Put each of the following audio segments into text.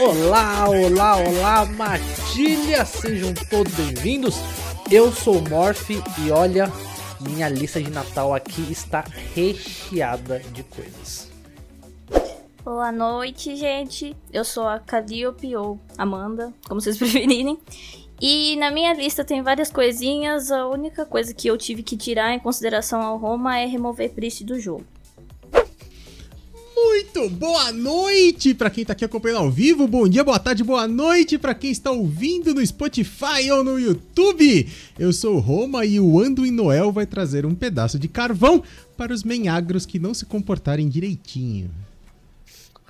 Olá, olá, olá, Matilha! Sejam todos bem-vindos. Eu sou o Morph e olha, minha lista de Natal aqui está recheada de coisas. Boa noite, gente. Eu sou a Calliope ou Amanda, como vocês preferirem. E na minha lista tem várias coisinhas. A única coisa que eu tive que tirar em consideração ao Roma é remover Priest do jogo. Muito boa noite para quem tá aqui acompanhando ao vivo, bom dia, boa tarde, boa noite para quem está ouvindo no Spotify ou no YouTube. Eu sou o Roma e o Anduin Noel vai trazer um pedaço de carvão para os menhagros que não se comportarem direitinho.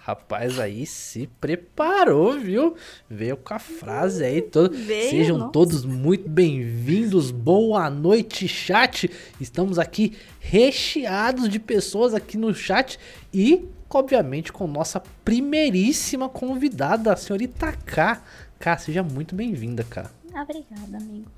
Rapaz, aí se preparou, viu? Veio com a frase aí toda. Veio, Sejam nossa. todos muito bem-vindos. Boa noite, chat. Estamos aqui recheados de pessoas aqui no chat e, obviamente, com nossa primeiríssima convidada, a senhorita K. K, seja muito bem-vinda, K. Obrigada, amigo.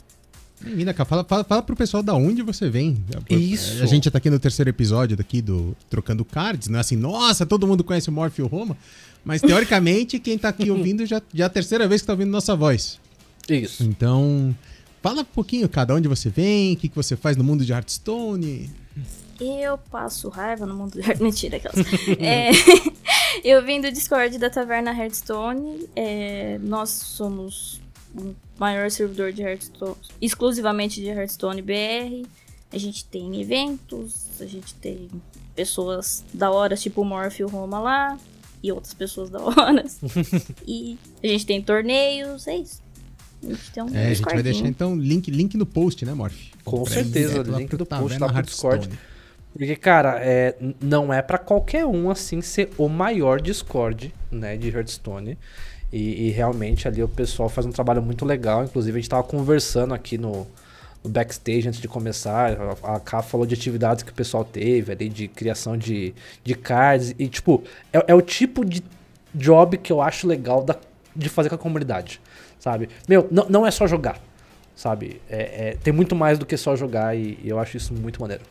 Menina, cara, fala, fala, fala pro pessoal da onde você vem. Isso. A gente já tá aqui no terceiro episódio daqui do Trocando Cards, não é assim, nossa, todo mundo conhece o Morph e o Roma, mas teoricamente quem tá aqui ouvindo já, já é a terceira vez que tá ouvindo nossa voz. Isso. Então, fala um pouquinho, cada onde você vem, o que, que você faz no mundo de Hearthstone. Eu passo raiva no mundo de Mentira, aquelas. É, eu vim do Discord da Taverna Hearthstone. É, nós somos maior servidor de Hearthstone, exclusivamente de Hearthstone BR. A gente tem eventos, a gente tem pessoas da hora, tipo o Morph e o Roma lá, e outras pessoas da hora. e a gente tem torneios, é isso. A gente tem um É, a gente vai deixar então link, link no post, né, Morph? Com Pra certeza, é, link do post lá pro. Discord. Porque, cara, é, não é pra qualquer um, assim, ser o maior Discord, né, de Hearthstone. E, e realmente ali o pessoal faz um trabalho muito legal. Inclusive, a gente tava conversando aqui no, no backstage antes de começar. A, a Ká falou de atividades que o pessoal teve ali, de criação de, de cards. E, tipo, é, é o tipo de job que eu acho legal da, de fazer com a comunidade, sabe? Meu, não, não é só jogar, sabe? É, é- tem muito mais do que só jogar e, e eu acho isso muito maneiro.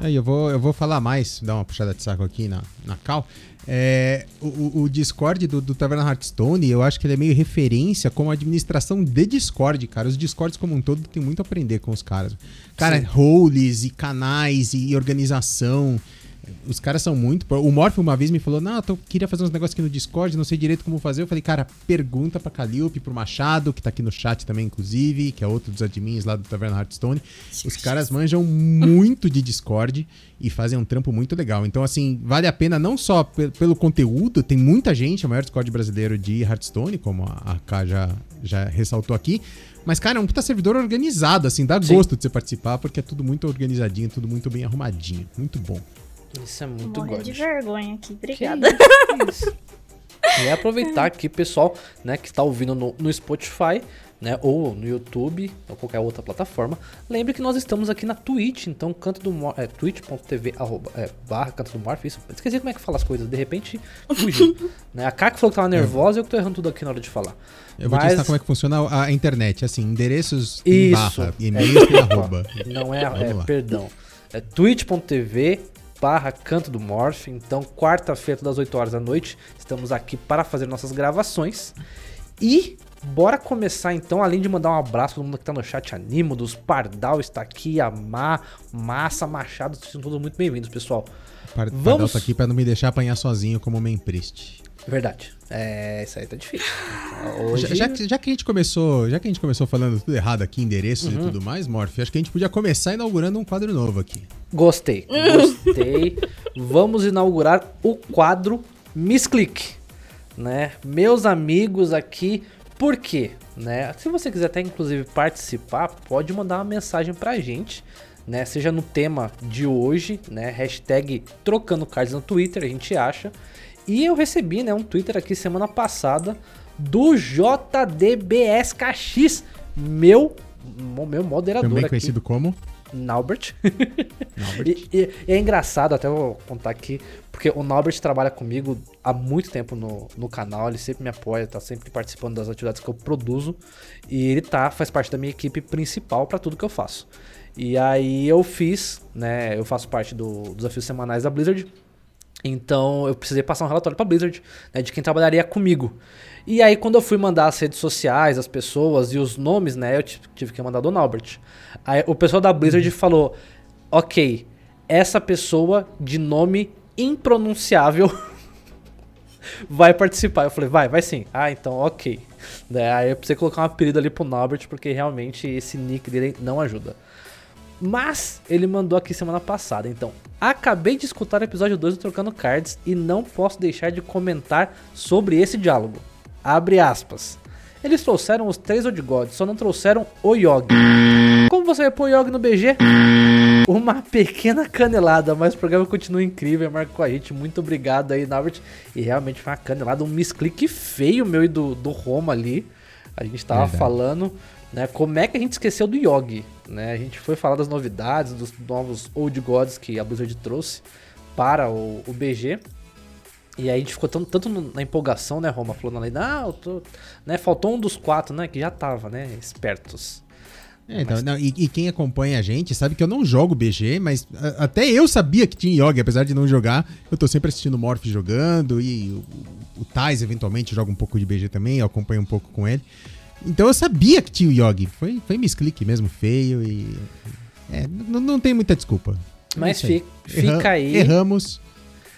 Aí eu vou, eu vou falar mais, dar uma puxada de saco aqui na, na Cal. É, o- o, Discord do, do Taverna Hearthstone, eu acho que ele é meio referência como administração de Discord, cara. Os Discords como um todo tem muito a aprender com os caras. Cara, Sim. roles e canais e organização. Os caras são muito. O Morph uma vez me falou: Não, eu queria fazer uns negócios aqui no Discord, não sei direito como fazer. Eu falei, cara, pergunta pra Calliope, pro Machado, que tá aqui no chat também, inclusive, que é outro dos admins lá do Taverna Hearthstone. Os caras manjam muito de Discord e fazem um trampo muito legal. Então, assim, vale a pena não só pe- pelo conteúdo, tem muita gente, é o maior Discord brasileiro de Hearthstone, como a, a K já, já ressaltou aqui. Mas, cara, é um puta servidor organizado, assim, dá Sim. gosto de você participar, porque é tudo muito organizadinho, tudo muito bem arrumadinho. Muito bom. Isso é muito Morrer de vergonha aqui, Que obrigada. isso. E aproveitar aqui, pessoal, né, que está ouvindo no, no Spotify, né, ou no YouTube, ou qualquer outra plataforma. Lembre que nós estamos aqui na Twitch, então canto do é, twitch.tv arroba, é, barra canto do Morph, isso. Esqueci como é que fala as coisas, de repente fugiu. né? A Kaka falou que tava nervosa, eu que tô errando tudo aqui na hora de falar. Eu vou te Mas- ensinar como é que funciona a internet. Assim, endereços em Isso. barra, e-mails tem É, arroba. Não é, é perdão. É twitch.tv barra canto do Morph. Então, quarta-feira, das 8 horas da noite, estamos aqui para fazer nossas gravações. E bora começar então, além de mandar um abraço para todo mundo que tá no chat, Animo, dos Pardal está aqui, a Má, Massa, Machado, sejam todos muito bem-vindos, pessoal. Par- Vamos- Pardal tá aqui pra não me deixar apanhar sozinho como main priest. Verdade. É, isso aí tá difícil. Hoje... Já, já que, já que a gente começou, já que a gente começou falando tudo errado aqui, endereços Uhum. e tudo mais, Morph, acho que a gente podia começar inaugurando um quadro novo aqui. Gostei, gostei. Vamos inaugurar o quadro Miss Click, né? Meus amigos aqui, por quê? Né? Se você quiser até inclusive participar, pode mandar uma mensagem pra gente, né? Seja no tema de hoje, né? Hashtag trocando cards no Twitter, a gente acha. E eu recebi, né, um Twitter aqui semana passada do JDBSKX, meu, meu moderador Também aqui. conhecido como Naubert. e, e, e, é engraçado, até vou contar aqui, porque o Naubert trabalha comigo há muito tempo no, no canal, ele sempre me apoia, tá sempre participando das atividades que eu produzo. E ele tá, faz parte da minha equipe principal para tudo que eu faço. E aí eu fiz, né? Eu faço parte do, dos desafios semanais da Blizzard. Então eu precisei passar um relatório pra Blizzard, né, de quem trabalharia comigo. E aí, quando eu fui mandar as redes sociais, as pessoas e os nomes, né? Eu tive que mandar do Albert. Aí o pessoal da Blizzard uhum. falou: Ok, essa pessoa de nome impronunciável vai participar. Eu falei, vai, vai sim. Ah, então, ok. Né, aí eu precisei colocar um apelido ali pro Norbert, porque realmente esse nick dele não ajuda. Mas ele mandou aqui semana passada, então. Acabei de escutar o episódio 2 do Trocando Cards e não posso deixar de comentar sobre esse diálogo. Abre aspas. Eles trouxeram os três Old Gods, só não trouxeram o Yogi. Como você vai pôr o Yogi no BG? Uma pequena canelada, mas o programa continua incrível, marcou a gente. Muito obrigado aí, Norbert. E realmente foi uma canelada, um misclick feio meu e do, do Roma ali. A gente tava Verdade. falando, né? Como é que a gente esqueceu do Yogi? Né? A gente foi falar das novidades, dos novos Old Gods que a Blizzard trouxe para o, o BG. E aí a gente ficou tanto, na empolgação, né, Roma? Falando ali, não, tô, né, faltou um dos quatro, né, que já tava, né, espertos. É, então, mas... não, e, e, quem acompanha a gente sabe que eu não jogo BG, mas a, até eu sabia que tinha Yogi, apesar de não jogar. Eu tô sempre assistindo o Morph jogando e o, o Tais eventualmente joga um pouco de BG também, eu acompanho um pouco com ele. Então eu sabia que tinha o Yogi. Foi, foi misclick mesmo, feio e. É, não, não tem muita desculpa. Mas é fica, fica aí. Erramos.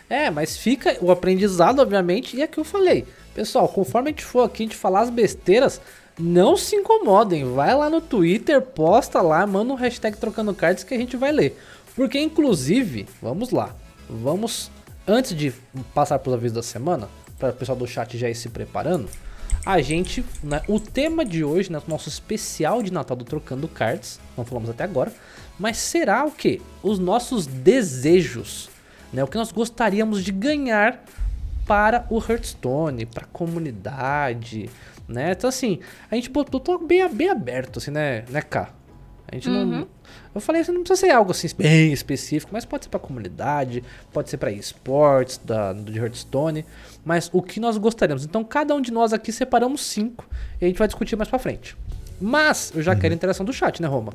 É, mas fica o aprendizado, obviamente, e é que eu falei. Pessoal, conforme a gente for aqui, a gente falar as besteiras, não se incomodem. Vai lá no Twitter, posta lá, manda um hashtag trocando cards que a gente vai ler. Porque, inclusive, vamos lá. Vamos, antes de passar para os avisos da semana, para o pessoal do chat já ir se preparando, a gente, né, o tema de hoje, né, nosso especial de Natal do Trocando Cards, não falamos até agora, mas será o que? Os nossos desejos né? O que nós gostaríamos de ganhar para o Hearthstone, para a comunidade, né? Então assim, a gente botou bem, bem aberto, assim, né, né, Cá? A gente uhum. não. Eu falei assim, não precisa ser algo assim bem específico, mas pode ser para comunidade, pode ser para esportes da do Hearthstone, mas o que nós gostaríamos. Então cada um de nós aqui separamos cinco e a gente vai discutir mais para frente. Mas eu já uhum. quero a interação do chat, né, Roma?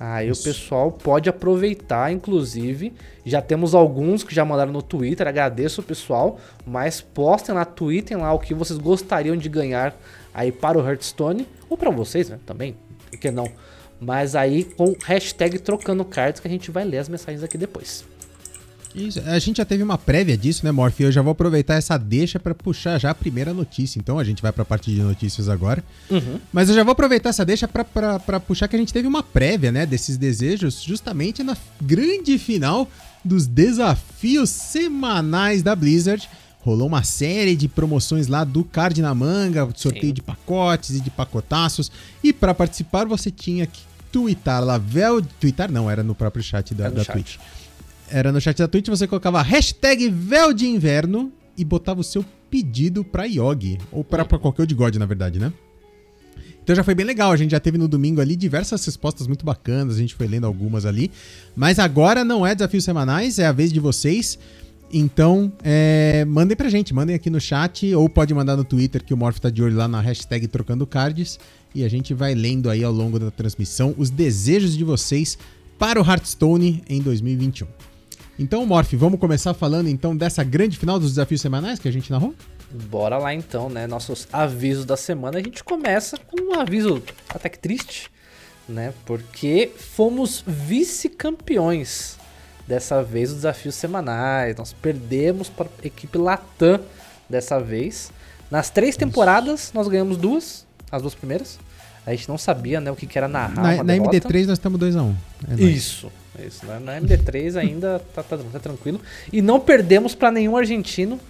Aí Isso. o pessoal pode aproveitar, inclusive. Já temos alguns que já mandaram no Twitter, agradeço o pessoal. Mas postem lá, tweetem lá o que vocês gostariam de ganhar aí para o Hearthstone. Ou para vocês, né? Também, por que não? Mas aí com hashtag trocando cards que a gente vai ler as mensagens aqui depois. Isso, a gente já teve uma prévia disso, né, Morph? Eu já vou aproveitar essa deixa para puxar já a primeira notícia. Então a gente vai para a parte de notícias agora. Uhum. Mas eu já vou aproveitar essa deixa para puxar que a gente teve uma prévia, né, desses desejos, justamente na grande final dos desafios semanais da Blizzard. Rolou uma série de promoções lá do card na manga, sorteio Sim. de pacotes e de pacotaços. E para participar você tinha que twittar lá, vel... Twittar não, era no próprio chat da, da chat. Twitch era no chat da Twitch, você colocava hashtag véu de inverno e botava o seu pedido pra Yogi. Ou pra, pra qualquer de God, na verdade, né? Então já foi bem legal. A gente já teve no domingo ali diversas respostas muito bacanas. A gente foi lendo algumas ali. Mas agora não é desafios semanais, é a vez de vocês. Então, é, mandem pra gente, mandem aqui no chat ou pode mandar no Twitter que o Morph tá de olho lá na hashtag trocando cards e a gente vai lendo aí ao longo da transmissão os desejos de vocês para o Hearthstone em 2021. Então, Morph, vamos começar falando então dessa grande final dos desafios semanais que a gente narrou? Bora lá então, né? Nossos avisos da semana. A gente começa com um aviso até que triste, né? Porque fomos vice-campeões dessa vez dos desafios semanais. Nós perdemos para a equipe Latam dessa vez. Nas três temporadas, nós ganhamos duas, as duas primeiras. A gente não sabia né, o que, que era narrar. Na, na MD3 nós estamos 2x1. Um. É Isso. Isso, né? Na MD3 ainda tá, tá, tá, tranquilo. E não perdemos para nenhum argentino,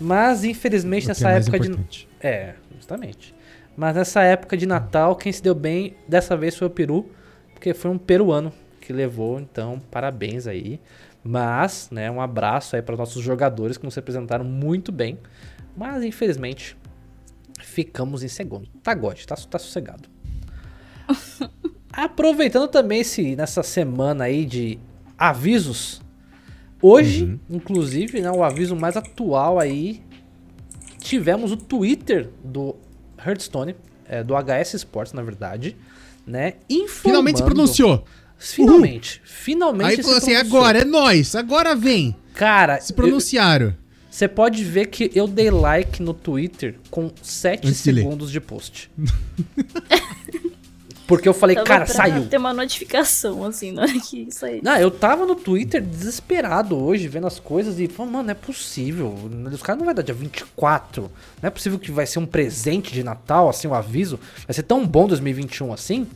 mas infelizmente o nessa é época importante. de. É, justamente. Mas nessa época de Natal, quem se deu bem dessa vez foi o Peru, porque foi um peruano que levou, então parabéns aí. Mas, né, um abraço aí para nossos jogadores que nos representaram muito bem. Mas ficamos em segundo. Tá, God, tá, tá sossegado. Aproveitando também esse, nessa semana aí de avisos, hoje, Uhum. inclusive, né, o aviso mais atual aí, tivemos o Twitter do Hearthstone, é, do HS Sports, na verdade, né? Informando, Finalmente se pronunciou. Finalmente. Finalmente Aí se falou assim: pronunciou. agora é nós, agora vem. Cara, Se pronunciaram. você pode ver que eu dei like no Twitter com 7 Antes de segundos de post. Porque eu falei, Tava cara, saiu. ter uma notificação, assim, na hora que sair. Não, eu tava no Twitter desesperado hoje, vendo as coisas e falando, mano, não é possível. Os caras não vai dar dia 24. Não é possível que vai ser um presente de Natal, assim, o aviso. Vai ser tão bom 2021 assim.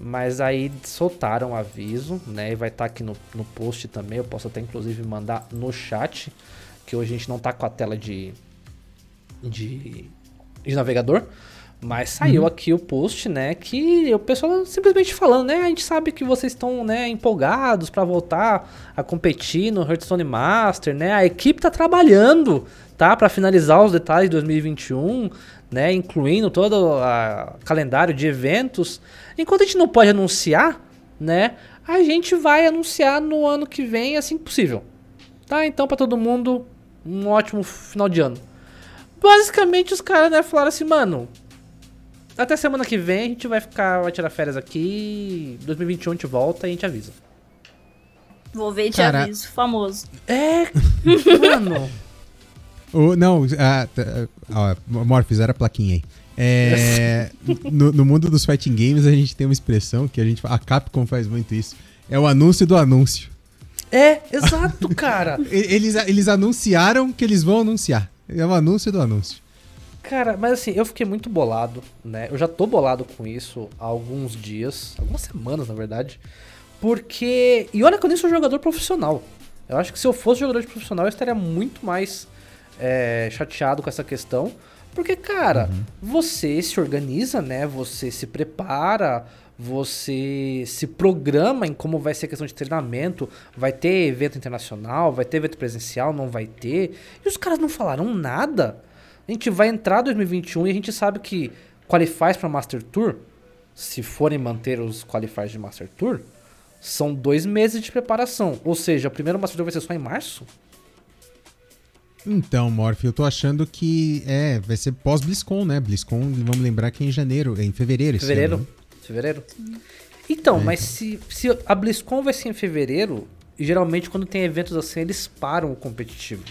Mas aí soltaram o aviso, né? E vai estar aqui no, no post também. Eu posso até inclusive mandar no chat. Que hoje a gente não tá com a tela de. de, de navegador. Mas saiu aqui o post, né? Que o pessoal simplesmente falando, né? A gente sabe que vocês estão, né, empolgados pra voltar a competir no Hearthstone Master, né? A equipe tá trabalhando, tá? Pra finalizar os detalhes de 2021, né? Incluindo todo o calendário de eventos. Enquanto a gente não pode anunciar, né? A gente vai anunciar no ano que vem, assim que possível. Tá? Então, pra todo mundo, um ótimo final de ano. Basicamente, os caras, né, falaram assim, mano, até semana que vem a gente vai ficar, vai tirar férias aqui. 2021 a gente volta e a gente avisa. Vou ver e te Cara- aviso, famoso. É, mano. O- não, ah, tá, ó, era a plaquinha aí. É, no, no mundo dos fighting games a gente tem uma expressão que a gente a Capcom faz muito isso. É o anúncio do anúncio. É, exato, cara. Eles, eles anunciaram que eles vão anunciar. É o anúncio do anúncio. Cara, mas assim, eu fiquei muito bolado, né? Eu já tô bolado com isso há alguns dias, algumas semanas, na verdade. Porque. E olha que eu nem sou jogador profissional. Eu acho que se eu fosse jogador de profissional, eu estaria muito mais é, chateado com essa questão. Porque, cara, você se organiza, né? Você se prepara, você se programa em como vai ser a questão de treinamento. Vai ter evento internacional, vai ter evento presencial, não vai ter. E os caras não falaram nada. A gente vai entrar 2021 e a gente sabe que qualifies para Master Tour, se forem manter os qualifiers de Master Tour, são dois meses de preparação. Ou seja, o primeiro Master Tour vai ser só em março? Então, Morph, eu tô achando que é, vai ser pós-BlizzCon, né? BlizzCon, vamos lembrar que é em janeiro, é em fevereiro. Fevereiro? ano, né? Fevereiro? Então, É, mas se, se a BlizzCon vai ser em fevereiro, e geralmente quando tem eventos assim, eles param o competitivo.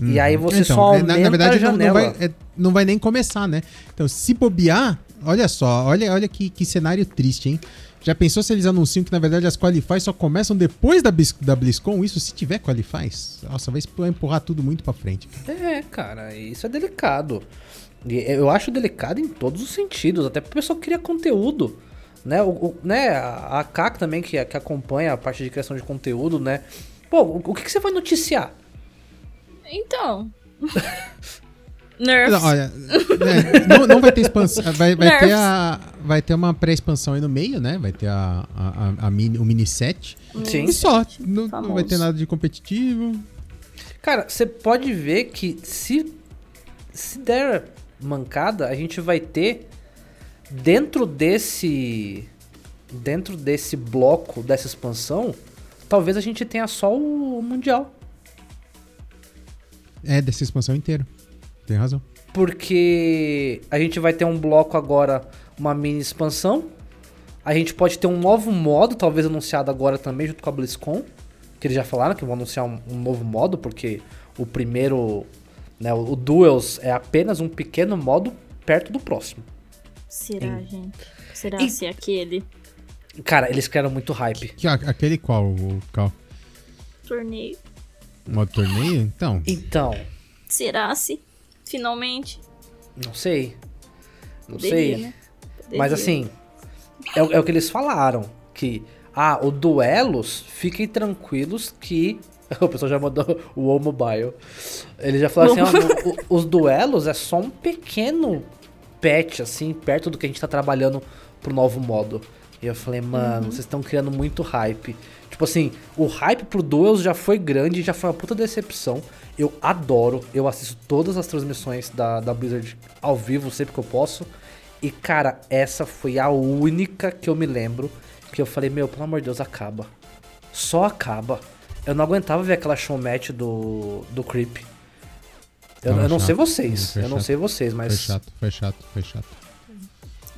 E aí você Então, só é, aumenta na, na verdade, a não, não janela. vai, é, não vai nem começar, né? Então, se bobear, olha só, olha, olha que, que cenário triste, hein? Já pensou se eles anunciam que, na verdade, as Qualifies só começam depois da, da BlizzCon? Isso se tiver Qualifies? Nossa, vai empurrar tudo muito pra frente. É, cara, isso é delicado. E Eu acho delicado em todos os sentidos, até porque o pessoal cria conteúdo. Né, o, o- né a a CAC também, que, que acompanha a parte de criação de conteúdo, né? Pô, o, o que, que você vai noticiar? Então. Nerfs. Não, olha, é, não, não vai ter expansão. Vai, vai ter, a, vai ter uma pré-expansão aí no meio, né? Vai ter a, a, a- a mini, o mini set. Sim. E só. Não, não vai ter nada de competitivo. Cara, você pode ver que se, se der mancada, a gente vai ter dentro desse dentro desse bloco dessa expansão, talvez a gente tenha só o mundial, É, dessa expansão inteira. Tem razão. porque a gente vai ter um bloco agora, uma mini expansão. A gente pode ter um novo modo, talvez anunciado agora também junto com a BlizzCon, que eles já falaram que vão anunciar um, um novo modo, porque o primeiro, né, o, o Duels é apenas um pequeno modo perto do próximo. Será, gente? Será E- se é aquele Cara, eles criaram muito hype. Que- Aquele qual, o qual? torneio? Modo torneio? Então. Então, Será se? Finalmente. não sei. Não Poderia, sei. né? Mas assim, é, o- é o que eles falaram. Que, ah, o duelos, fiquem tranquilos que. O pessoal já mandou o WoW Mobile. Ele já falou assim: ó, no- o- os duelos é só um pequeno patch, assim, perto do que a gente tá trabalhando pro novo modo. E eu falei, mano, vocês estão criando muito hype. Tipo assim, o hype pro Duels já foi grande, já foi uma puta decepção. Eu adoro, eu assisto todas as transmissões da, da Blizzard ao vivo, sempre que eu posso. E, cara, essa foi a única que eu me lembro que eu falei, meu, pelo amor de Deus, acaba. Só acaba. Eu não aguentava ver aquela showmatch do, do Creep. Eu, Tava eu não sei vocês, Foi eu não sei vocês, Foi mas chato, foi chato, foi chato.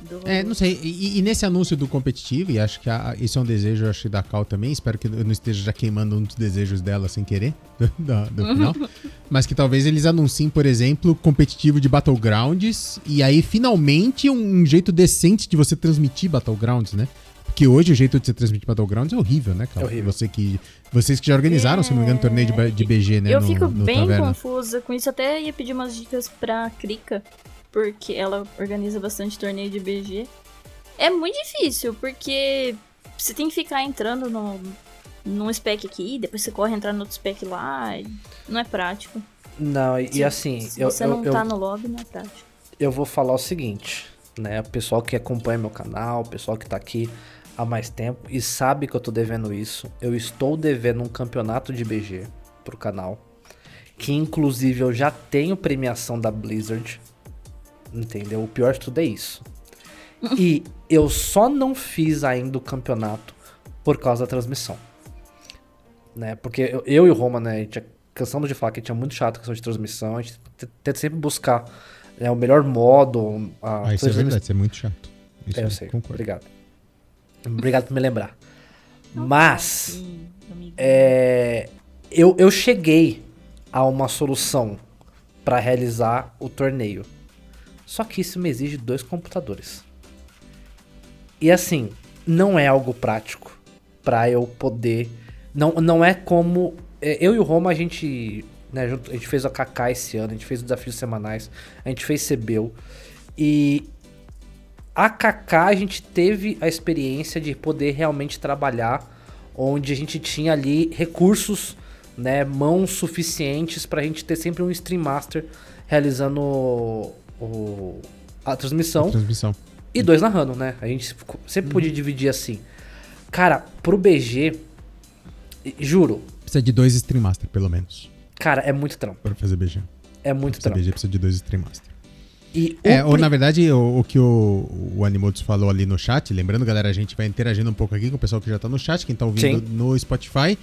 Do- É, não sei. E, e nesse anúncio do competitivo, e acho que a- isso é um desejo, acho, da Cal também. Espero que eu não esteja já queimando um dos desejos dela sem querer, do, do- final. Mas que talvez eles anunciem, por exemplo, competitivo de Battlegrounds. E aí, finalmente, um, um jeito decente de você transmitir Battlegrounds, né? Porque hoje o jeito de você transmitir Battlegrounds é horrível, né, Cal? É horrível. Você que, vocês que já organizaram, se não me engano, torneio de, de BG, né? eu no- fico no bem Taverna. confusa com isso. Até ia pedir umas dicas pra Krika, porque ela organiza bastante torneio de BG. É muito difícil, porque você tem que ficar entrando no, num spec aqui, depois você corre entrar no outro spec lá. Não é prático. não, e, e Se- assim, se eu, você eu, não eu, tá no lobby, não é prático. eu vou falar o seguinte, né? O pessoal que acompanha meu canal, o pessoal que tá aqui há mais tempo e sabe que eu tô devendo isso. Eu estou devendo um campeonato de BG pro canal. Que inclusive eu já tenho premiação da Blizzard. Entendeu? O pior de tudo é isso. E eu só não fiz ainda o campeonato por causa da transmissão. Né? Porque eu, eu e o Roma, né, a gente é- cansamos de falar que tinha muito chato a questão de transmissão. A gente tenta sempre buscar né, o melhor modo. A Ah, isso é verdade, isso é muito chato. Isso é, eu sei. Concordo. Obrigado. Obrigado por me lembrar. Mas é, eu, eu cheguei a uma solução para realizar o torneio. Só que isso me exige dois computadores. E assim, não é algo prático para eu poder. Não, não é como. é, Eu e o Roma, a gente. Né, a gente fez a KK esse ano, a gente fez os desafios semanais, a gente fez CBU. E a KK a gente teve a experiência de poder realmente trabalhar onde a gente tinha ali recursos, né, mãos suficientes pra gente ter sempre um Stream Master realizando o- a transmissão Transmissão. e dois narrando, né? A gente sempre podia dividir assim. Cara, pro BG, juro, Precisa de dois Stream Master, pelo menos, cara, é muito trampo. pra fazer BG. É muito Pra trampo. BG precisa de dois Stream Master. E É, ou na verdade, o, o que o, o Animotos falou ali no chat, lembrando, galera, a gente vai interagindo um pouco aqui com o pessoal que já tá no chat, quem tá ouvindo Sim. no Spotify.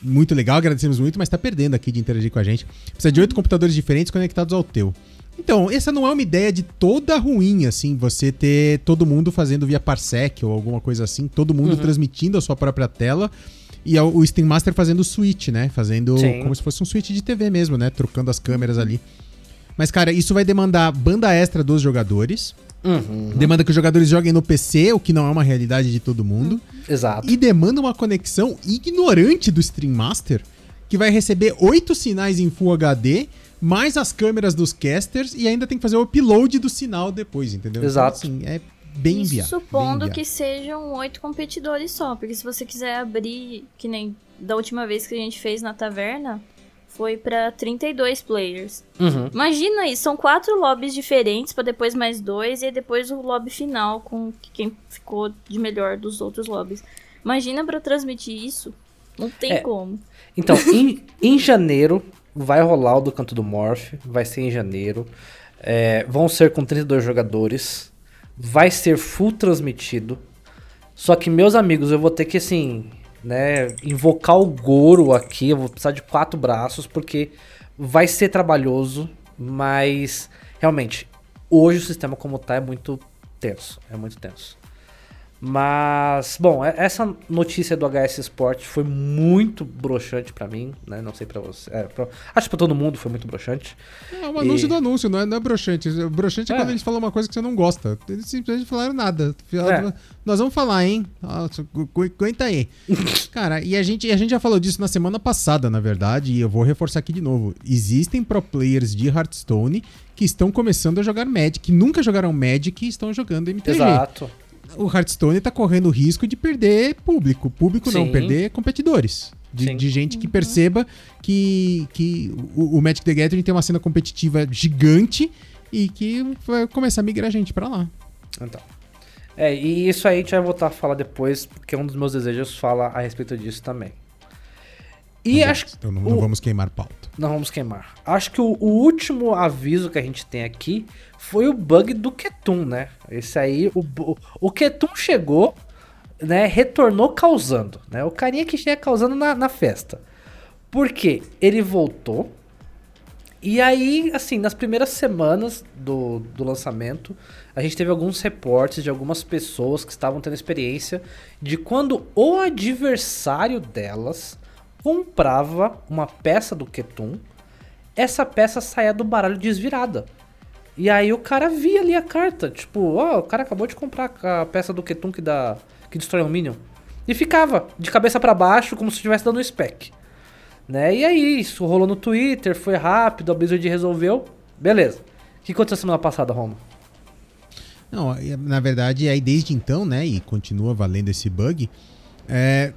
Muito legal, agradecemos muito, mas tá perdendo aqui de interagir com a gente. Precisa de oito computadores diferentes conectados ao teu. Então, essa não é uma ideia de toda ruim, assim, você ter todo mundo fazendo via Parsec ou alguma coisa assim, todo mundo transmitindo a sua própria tela. E o Steam Master fazendo switch, né? Fazendo Sim. como se fosse um switch de TV mesmo, né? Trocando as câmeras ali. Mas, cara, isso vai demandar banda extra dos jogadores. Uhum, Demanda que os jogadores joguem no PC, o que não é uma realidade de todo mundo. exato. E demanda uma conexão ignorante do Stream Master, que vai receber oito sinais em Full HD, mais as câmeras dos casters, e ainda tem que fazer o upload do sinal depois, entendeu? Exato. Então, assim, é bem Isso inviável. supondo bem que sejam oito competidores só, porque se você quiser abrir, que nem da última vez que a gente fez na taverna, foi pra 32 players. Uhum. Imagina isso, são quatro lobbies diferentes pra depois mais dois e aí depois o lobby final com quem ficou de melhor dos outros lobbies. Imagina pra transmitir isso, não tem É. como. Então, em, em janeiro vai rolar o do Canto do Morph, vai ser em janeiro. É, vão ser com 32 jogadores. Vai ser full transmitido. Só que, meus amigos, eu vou ter que, assim, né, invocar o Goro aqui. Eu vou precisar de quatro braços, porque vai ser trabalhoso, mas realmente, hoje o sistema como tá é muito tenso. É muito tenso. Mas, bom, é- essa notícia do HS Sport foi muito broxante pra mim, né? Não sei pra você. é, pra- acho que pra todo mundo foi muito broxante. É um anúncio E- do anúncio, não é, não é broxante. Broxante é, É. quando eles falam uma coisa que você não gosta. Eles simplesmente falaram nada. É. Nós vamos falar, hein? Agu- aguenta aí. Cara, e a gente, a gente já falou disso na semana passada, na verdade, e eu vou reforçar aqui de novo. Existem pro players de Hearthstone que estão começando a jogar Magic, nunca jogaram Magic e estão jogando MTG. Exato. O Hearthstone tá correndo o risco de perder público. Público não, Sim. perder competidores. De, de gente que perceba que, que o, o Magic the Gathering tem uma cena competitiva gigante e que vai começar a migrar gente pra lá. Então. É, e isso aí a gente vai voltar a falar depois, porque um dos meus desejos fala a respeito disso também. E Não acho. Então não, o- não vamos queimar pauta. Não vamos queimar. Acho que o, o último aviso que a gente tem aqui foi o bug do Ketum, né? Esse aí, o, o Ketum chegou, né? Retornou causando, né? O carinha que chega causando na, na festa. Por quê? Ele voltou. E aí, assim, nas primeiras semanas do, do lançamento, a gente teve alguns reportes de algumas pessoas que estavam tendo experiência de quando o adversário delas comprava uma peça do Ketum, essa peça saía do baralho desvirada. E aí o cara via ali a carta, tipo, ó, o cara acabou de comprar a peça do Ketum que dá que destrói um minion. E ficava de cabeça pra baixo como se estivesse dando um spec. Né? E aí isso rolou no Twitter, foi rápido, a Blizzard resolveu. Beleza. O que aconteceu semana passada, Roma? Não, na verdade, aí desde então, né, e continua valendo esse bug, é,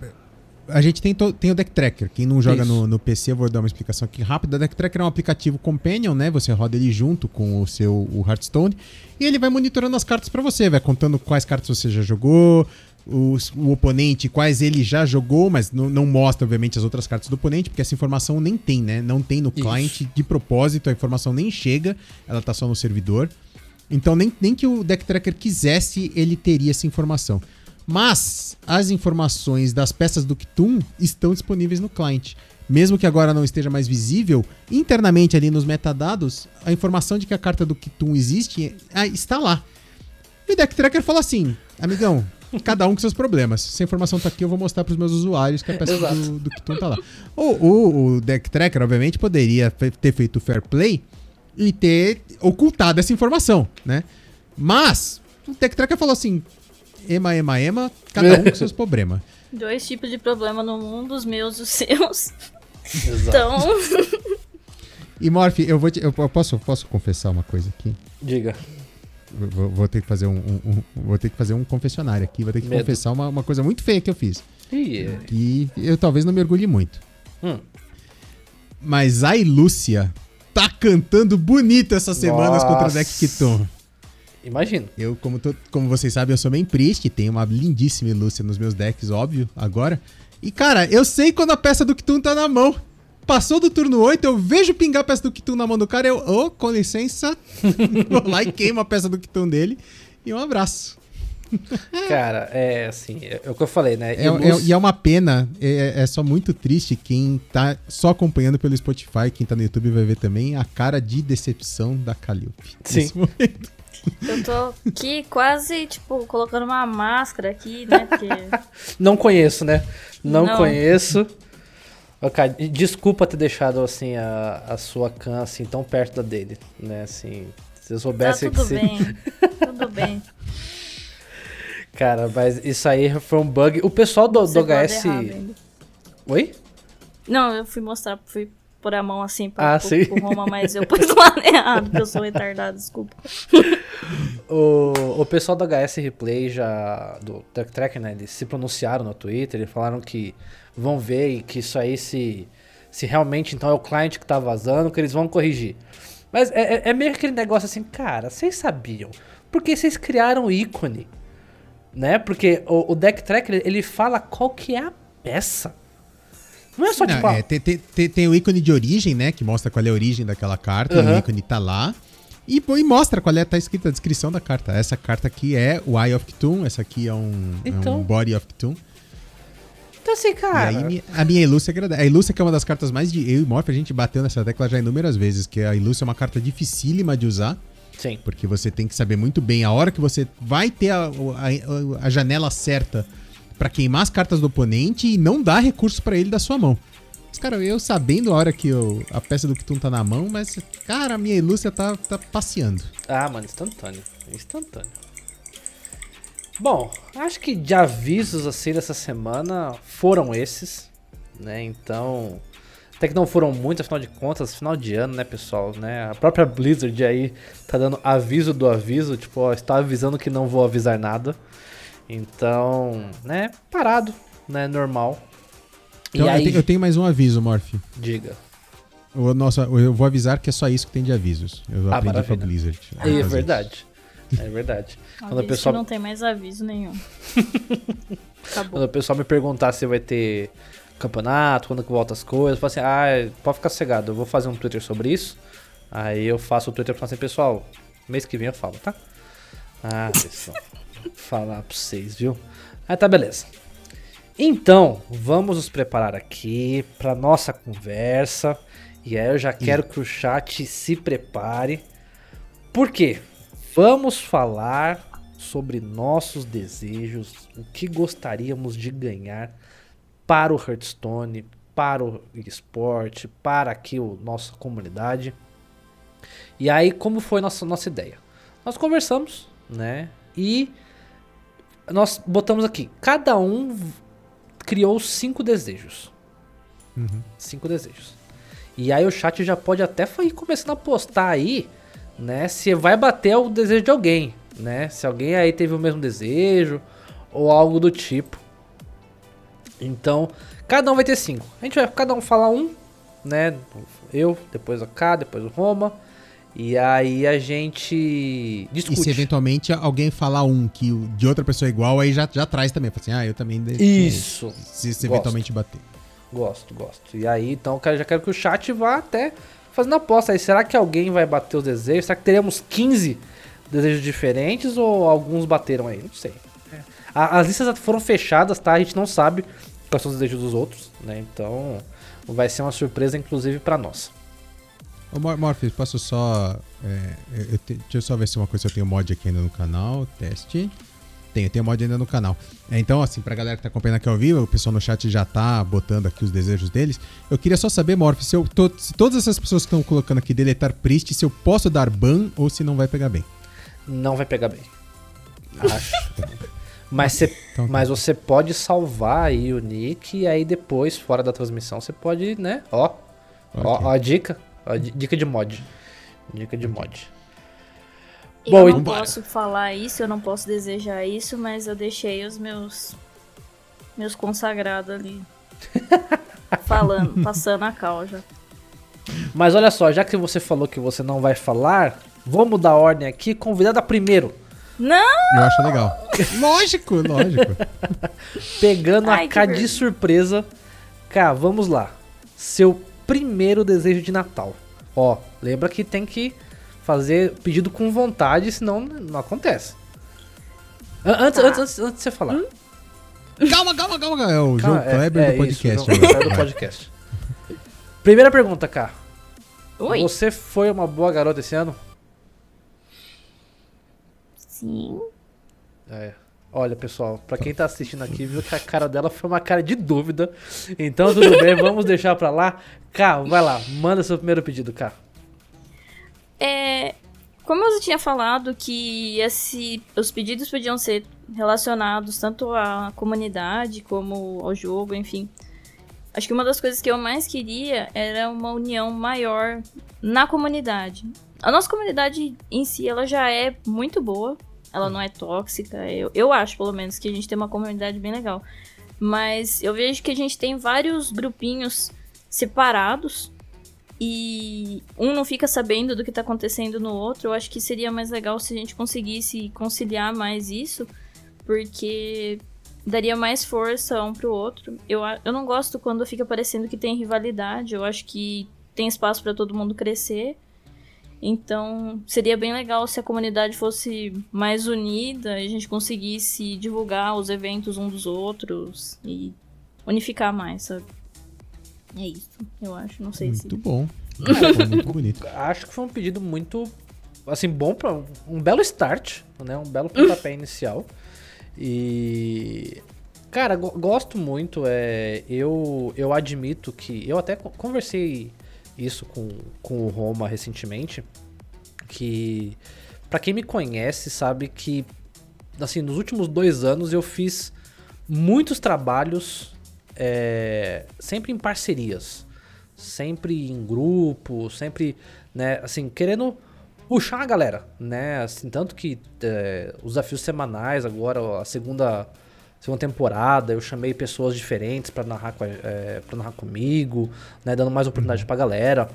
a gente tem, tem o Deck Tracker. Quem não joga no, no PC, eu vou dar uma explicação aqui rápida. O Deck Tracker é um aplicativo companion, né? Você roda ele junto com o seu o Hearthstone e ele vai monitorando as cartas pra você, vai contando quais cartas você já jogou, os- o oponente, quais ele já jogou, mas não, não mostra, obviamente, as outras cartas do oponente, porque essa informação nem tem, né? Não tem no Isso. client de propósito, a informação nem chega, ela tá só no servidor. Então, nem, nem que o Deck Tracker quisesse, ele teria essa informação. Mas as informações das peças do Ktum estão disponíveis no client. Mesmo que agora não esteja mais visível, internamente ali nos metadados, a informação de que a carta do Ktum existe ah, está lá. E o Deck Tracker fala assim: amigão, cada um com seus problemas. Se a informação tá aqui, eu vou mostrar pros meus usuários que a peça Exato. do, do Ktum tá lá. O, o, o Deck Tracker, obviamente, poderia ter feito fair play e ter ocultado essa informação, né? Mas o Deck Tracker falou assim: ema, ema, ema, cada um com seus problemas. Dois tipos de problema no mundo, os meus e os seus. Exato. Então, E Morph, eu vou te- eu posso, posso confessar uma coisa aqui? Diga. Vou, vou ter que fazer um, um- um- vou ter que fazer um confessionário aqui, vou ter que Medo. confessar uma, uma coisa muito feia que eu fiz. Ih, Que eu talvez não me orgulhe muito. hum. Mas a Ilúcia tá cantando bonito essas semanas Nossa. contra o Deck Kiton. Imagino. Eu, como, to- como vocês sabem, eu sou bem triste, tenho uma lindíssima Ilúcia nos meus decks, óbvio, agora. E, cara, eu sei quando a peça do Kitun tá na mão. Passou do turno 8, eu vejo pingar a peça do Kitun na mão do cara, eu, ô, com licença, vou lá e queimo a peça do Kitun dele. E um abraço. Cara, é assim, é, é o que eu falei, né? É, Ilus- é- e é uma pena, é, é só muito triste quem tá só acompanhando pelo Spotify, quem tá no YouTube vai ver também a cara de decepção da Calliope. Sim. nesse momento. Eu tô aqui quase, tipo, colocando uma máscara aqui, né? Porque Não conheço, né? Não, Não. conheço. Cara, desculpa ter deixado assim a, a sua can assim tão perto da dele, né? Assim, se eu tá soubesse que tudo se... bem. Tudo bem. Cara, mas isso aí foi um bug. O pessoal do, Você do HS. errar. Oi? Não, eu fui mostrar, fui pôr a mão assim pra, Ah, pro, Roma, mas eu pus lado errado, porque eu sou retardado, desculpa. O, o pessoal do HS Replay já. Do Track Tracker, né? Eles se pronunciaram no Twitter, eles falaram que vão ver e que isso aí se. Se realmente então é o cliente que tá vazando, que eles vão corrigir. Mas é, é- é meio aquele negócio assim, cara, vocês sabiam. Porque vocês criaram o ícone. Né? Porque o, o Deck Tracker, ele fala qual que é a peça. Não é só Não, tipo. é, tem, tem- tem- o ícone de origem, né? Que mostra qual é a origem daquela carta. Aham. o ícone tá lá. E, pô, e mostra qual é, tá escrita a descrição da carta. Essa carta aqui é o Eye of Cthulhu, essa aqui é um, é Então. um Body of Cthulhu. Então assim, cara. E aí a minha Ilúcia agradece. A Ilúcia que é uma das cartas mais de... Eu e Morph, a gente bateu nessa tecla já inúmeras vezes, que a Ilúcia é uma carta dificílima de usar, Sim. porque você tem que saber muito bem a hora que você vai ter a, a- a janela certa pra queimar as cartas do oponente e não dar recurso pra ele da sua mão. Mas, cara, eu sabendo a hora que eu- a peça do Cthulhu tá na mão, mas, cara, a minha Ilúcia tá, tá passeando. Ah, mano, instantâneo. Instantâneo. Bom, acho que de avisos assim dessa semana foram esses, né? Então, até que não foram muitos, afinal de contas, final de ano, né, pessoal, né? A própria Blizzard aí tá dando aviso do aviso, tipo, ó, está avisando que não vou avisar nada. Então, né, parado, né, normal. Então, e eu, aí, tenho, eu tenho mais um aviso, Morph. diga. O nosso, eu vou avisar que é só isso que tem de avisos. Eu Ah, aprendi com a. Blizzard. É, a fazer isso. verdade. É verdade. Quando o pessoal que não tem mais aviso nenhum. Quando o pessoal me perguntar se vai ter campeonato, quando que volta as coisas. Eu falo assim, ah, pode ficar cegado, eu vou fazer um Twitter sobre isso. Aí eu faço o Twitter e falo assim, pessoal, mês que vem eu falo, tá? Ah, pessoal, falar pra vocês, viu? Aí tá, beleza. Então, vamos nos preparar aqui para nossa conversa. E aí eu já quero que o chat se prepare. Por quê? Vamos falar sobre nossos desejos, o que gostaríamos de ganhar para o Hearthstone, para o esporte, para aqui a nossa comunidade. E aí, como foi nossa nossa ideia? Nós conversamos, né? E nós botamos aqui, cada um criou cinco desejos. Uhum. Cinco desejos. E aí o chat já pode até ir começando a postar aí, né? Se vai bater o desejo de alguém, né? Se alguém aí teve o mesmo desejo ou algo do tipo. Então, cada um vai ter cinco. A gente vai cada um falar um, né? Eu, depois o K, depois o Roma. E aí a gente discute. E se eventualmente alguém falar um que de outra pessoa é igual, aí já, já traz também. Fala assim, ah, eu também. Isso. Se, se eventualmente bater. Gosto, gosto. E aí, então, eu já quero que o chat vá até fazendo aposta aí. Será que alguém vai bater os desejos? Será que teremos 15 desejos diferentes ou alguns bateram aí? Não sei. É. As listas foram fechadas, tá? A gente não sabe quais são os desejos dos outros, né? Então, vai ser uma surpresa, inclusive, pra nós. Ô, Mor- Morpheus, posso só. é, eu- eu te- deixa eu só ver se uma coisa eu tenho mod aqui ainda no canal. Teste. Tenho, tenho mod ainda no canal. É, então, assim, pra galera que tá acompanhando aqui ao vivo, o pessoal no chat já tá botando aqui os desejos deles. Eu queria só saber, Morpheus, se, se todas essas pessoas que estão colocando aqui deletar Priest, se eu posso dar ban ou se não vai pegar bem. Não vai pegar bem. Acho. mas, você, Então tá. mas você pode salvar aí o nick e aí depois, fora da transmissão, você pode, né? Ó, ó, Ok. ó a dica. Dica de mod. Dica de mod. Eu Bom, não vambora. posso falar isso, eu não posso desejar isso, mas eu deixei os meus meus consagrados ali falando, passando a cal já. Mas olha só, já que você falou que você não vai falar, vamos mudar a ordem aqui. Convidada primeiro, Não! Eu acho legal. lógico, lógico. pegando Ai, a K de surpresa. Cá, vamos lá. Seu primeiro desejo de Natal. Ó, lembra que tem que fazer pedido com vontade, senão não acontece. An- Antes, Tá. antes, antes, antes de você falar. calma, calma, calma. calma. É o Calma, João Kleber é do podcast. Isso. Kleber do podcast. Primeira pergunta, Cá. Oi. Você foi uma boa garota esse ano? Sim. É. Olha, pessoal, pra quem tá assistindo aqui, viu que a cara dela foi uma cara de dúvida. Então, tudo bem, vamos deixar pra lá. Cá, vai lá, manda seu primeiro pedido, Cá. É, como eu já tinha falado que esse, os pedidos podiam ser relacionados tanto à comunidade como ao jogo, enfim. Acho que uma das coisas que eu mais queria era uma união maior na comunidade. A nossa comunidade em si, ela já é muito boa. Ela não é tóxica. Eu, eu acho, pelo menos, que a gente tem uma comunidade bem legal. Mas eu vejo que a gente tem vários grupinhos separados e um não fica sabendo do que tá acontecendo no outro. Eu acho que seria mais legal se a gente conseguisse conciliar mais isso, porque daria mais força um pro outro. Eu, eu não gosto quando fica parecendo que tem rivalidade. Eu acho que tem espaço para todo mundo crescer. Então, seria bem legal se a comunidade fosse mais unida e a gente conseguisse divulgar os eventos um dos outros e unificar mais, sabe? É isso, eu acho. Não sei se. Muito bom. Muito, muito bonito. Acho que foi um pedido muito, assim, bom pra um belo start, né? Um belo pontapé inicial. E cara, go- gosto muito, é, eu eu admito que eu até co- conversei isso com, com o Roma recentemente, que pra quem me conhece sabe que assim, nos últimos dois anos eu fiz muitos trabalhos é, sempre em parcerias, sempre em grupo, sempre, né, assim, querendo puxar a galera, né, assim, tanto que é, os desafios semanais agora, a segunda, segunda temporada, eu chamei pessoas diferentes pra narrar, com é, narrar comigo, né, dando mais oportunidade pra galera.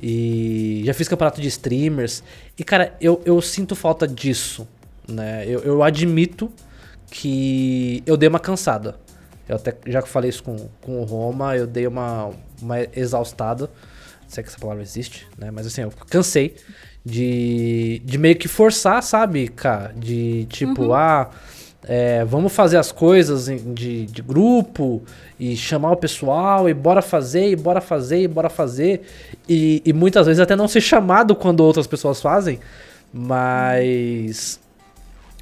E já fiz campeonato de streamers. E, cara, eu, eu sinto falta disso, né? Eu, eu admito que eu dei uma cansada. Eu até já que falei isso com, com o Roma, eu dei uma, uma exaustada. Não sei que essa palavra existe, né? Mas assim, eu cansei de, de meio que forçar, sabe, cara? De tipo, ah, é, vamos fazer as coisas de, de grupo e chamar o pessoal e bora fazer, e bora fazer, e bora fazer. E, e muitas vezes até não ser chamado quando outras pessoas fazem. Mas.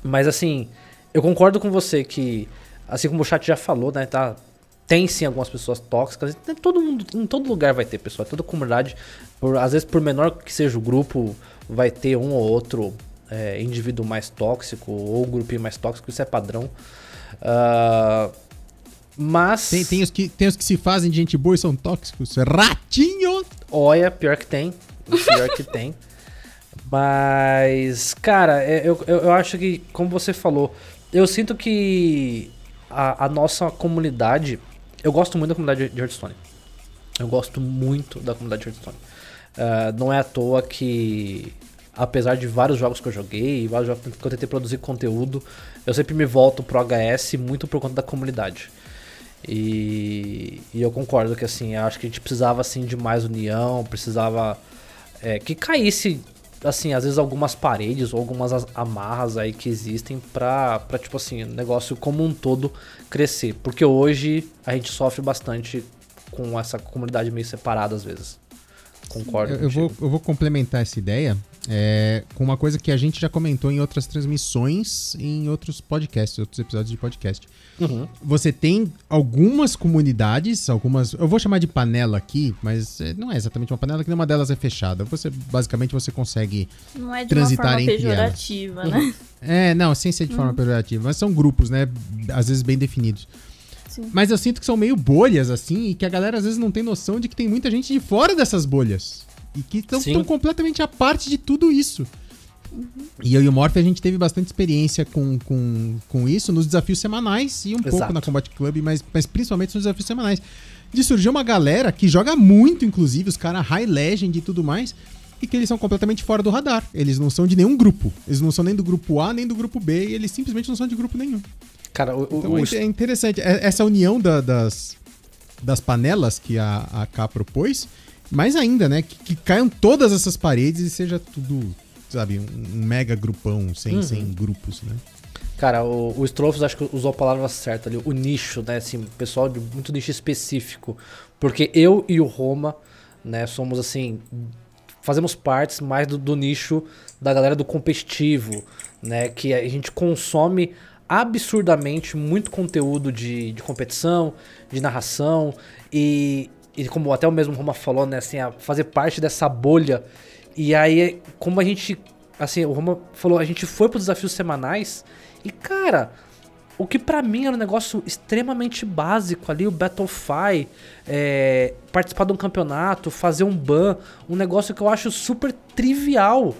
Mas assim, eu concordo com você que, assim como o chat já falou, né, tá? Tem sim algumas pessoas tóxicas. Todo mundo, em todo lugar vai ter pessoa, toda comunidade, por, às vezes por menor que seja o grupo, vai ter um ou outro é, indivíduo mais tóxico ou grupinho mais tóxico, isso é padrão. Ah, mas. Tem, tem, os que, tem os que se fazem de gente boa e são tóxicos. Ratinho! Olha, pior que tem. Pior que tem. Mas, cara, é- eu, eu, eu acho que, como você falou, eu sinto que a, a nossa comunidade. Eu gosto muito da comunidade de Hearthstone. Eu gosto muito da comunidade de Hearthstone. Ah, não é à toa que, apesar de vários jogos que eu joguei, vários jogos que eu tentei produzir conteúdo, eu sempre me volto pro HS muito por conta da comunidade. E, e eu concordo que assim, acho que a gente precisava assim de mais união, precisava é, que caísse assim, às vezes algumas paredes ou algumas as- amarras aí que existem pra, pra tipo assim, o negócio como um todo crescer, porque hoje a gente sofre bastante com essa comunidade meio separada às vezes. Concordo. Eu, eu vou, eu vou complementar essa ideia é, com uma coisa que a gente já comentou em outras transmissões, em outros podcasts, outros episódios de podcast. Uhum. Você tem algumas comunidades, algumas. Eu vou chamar de panela aqui, mas é, não é exatamente uma panela, que nenhuma delas é fechada. Você basicamente você consegue. Não é de Transitar uma forma entre elas. pejorativa, né? É, não, sem ser de forma pejorativa, mas são grupos, né? Às vezes bem definidos. Sim. Mas eu sinto que são meio bolhas, assim, e que a galera às vezes não tem noção de que tem muita gente de fora dessas bolhas. E que estão completamente à parte de tudo isso. E eu e o Morph, a gente teve bastante experiência com, com, com isso nos desafios semanais e um pouco Exato. na Combat Club, mas, mas principalmente nos desafios semanais. De surgir uma galera que joga muito, inclusive, os caras High Legend e tudo mais, e que eles são completamente fora do radar. Eles não são de nenhum grupo. Eles não são nem do grupo A, nem do grupo B, e eles simplesmente não são de grupo nenhum. Cara, o, Então o- é interessante. É- Essa união da- das, das panelas que a, a K propôs, mais ainda, né? Que, que caiam todas essas paredes e seja tudo, sabe, um, um mega grupão, sem, Uhum. sem grupos, né? Cara, o, o Strophos acho que usou a palavra certa ali, o nicho, né? Assim, pessoal de muito nicho específico. Porque eu e o Roma, né, somos assim. Fazemos partes mais do, do nicho da galera do competitivo, né? Que a gente consome absurdamente muito conteúdo de, de competição, de narração. E, e como até o mesmo Roma falou, né? Assim, fazer parte dessa bolha. E aí, como a gente. Assim, o Roma falou, a gente foi para desafios semanais. E, cara, o que pra mim era um negócio extremamente básico ali, o Battlefy, é, participar de um campeonato, fazer um ban, um negócio que eu acho super trivial.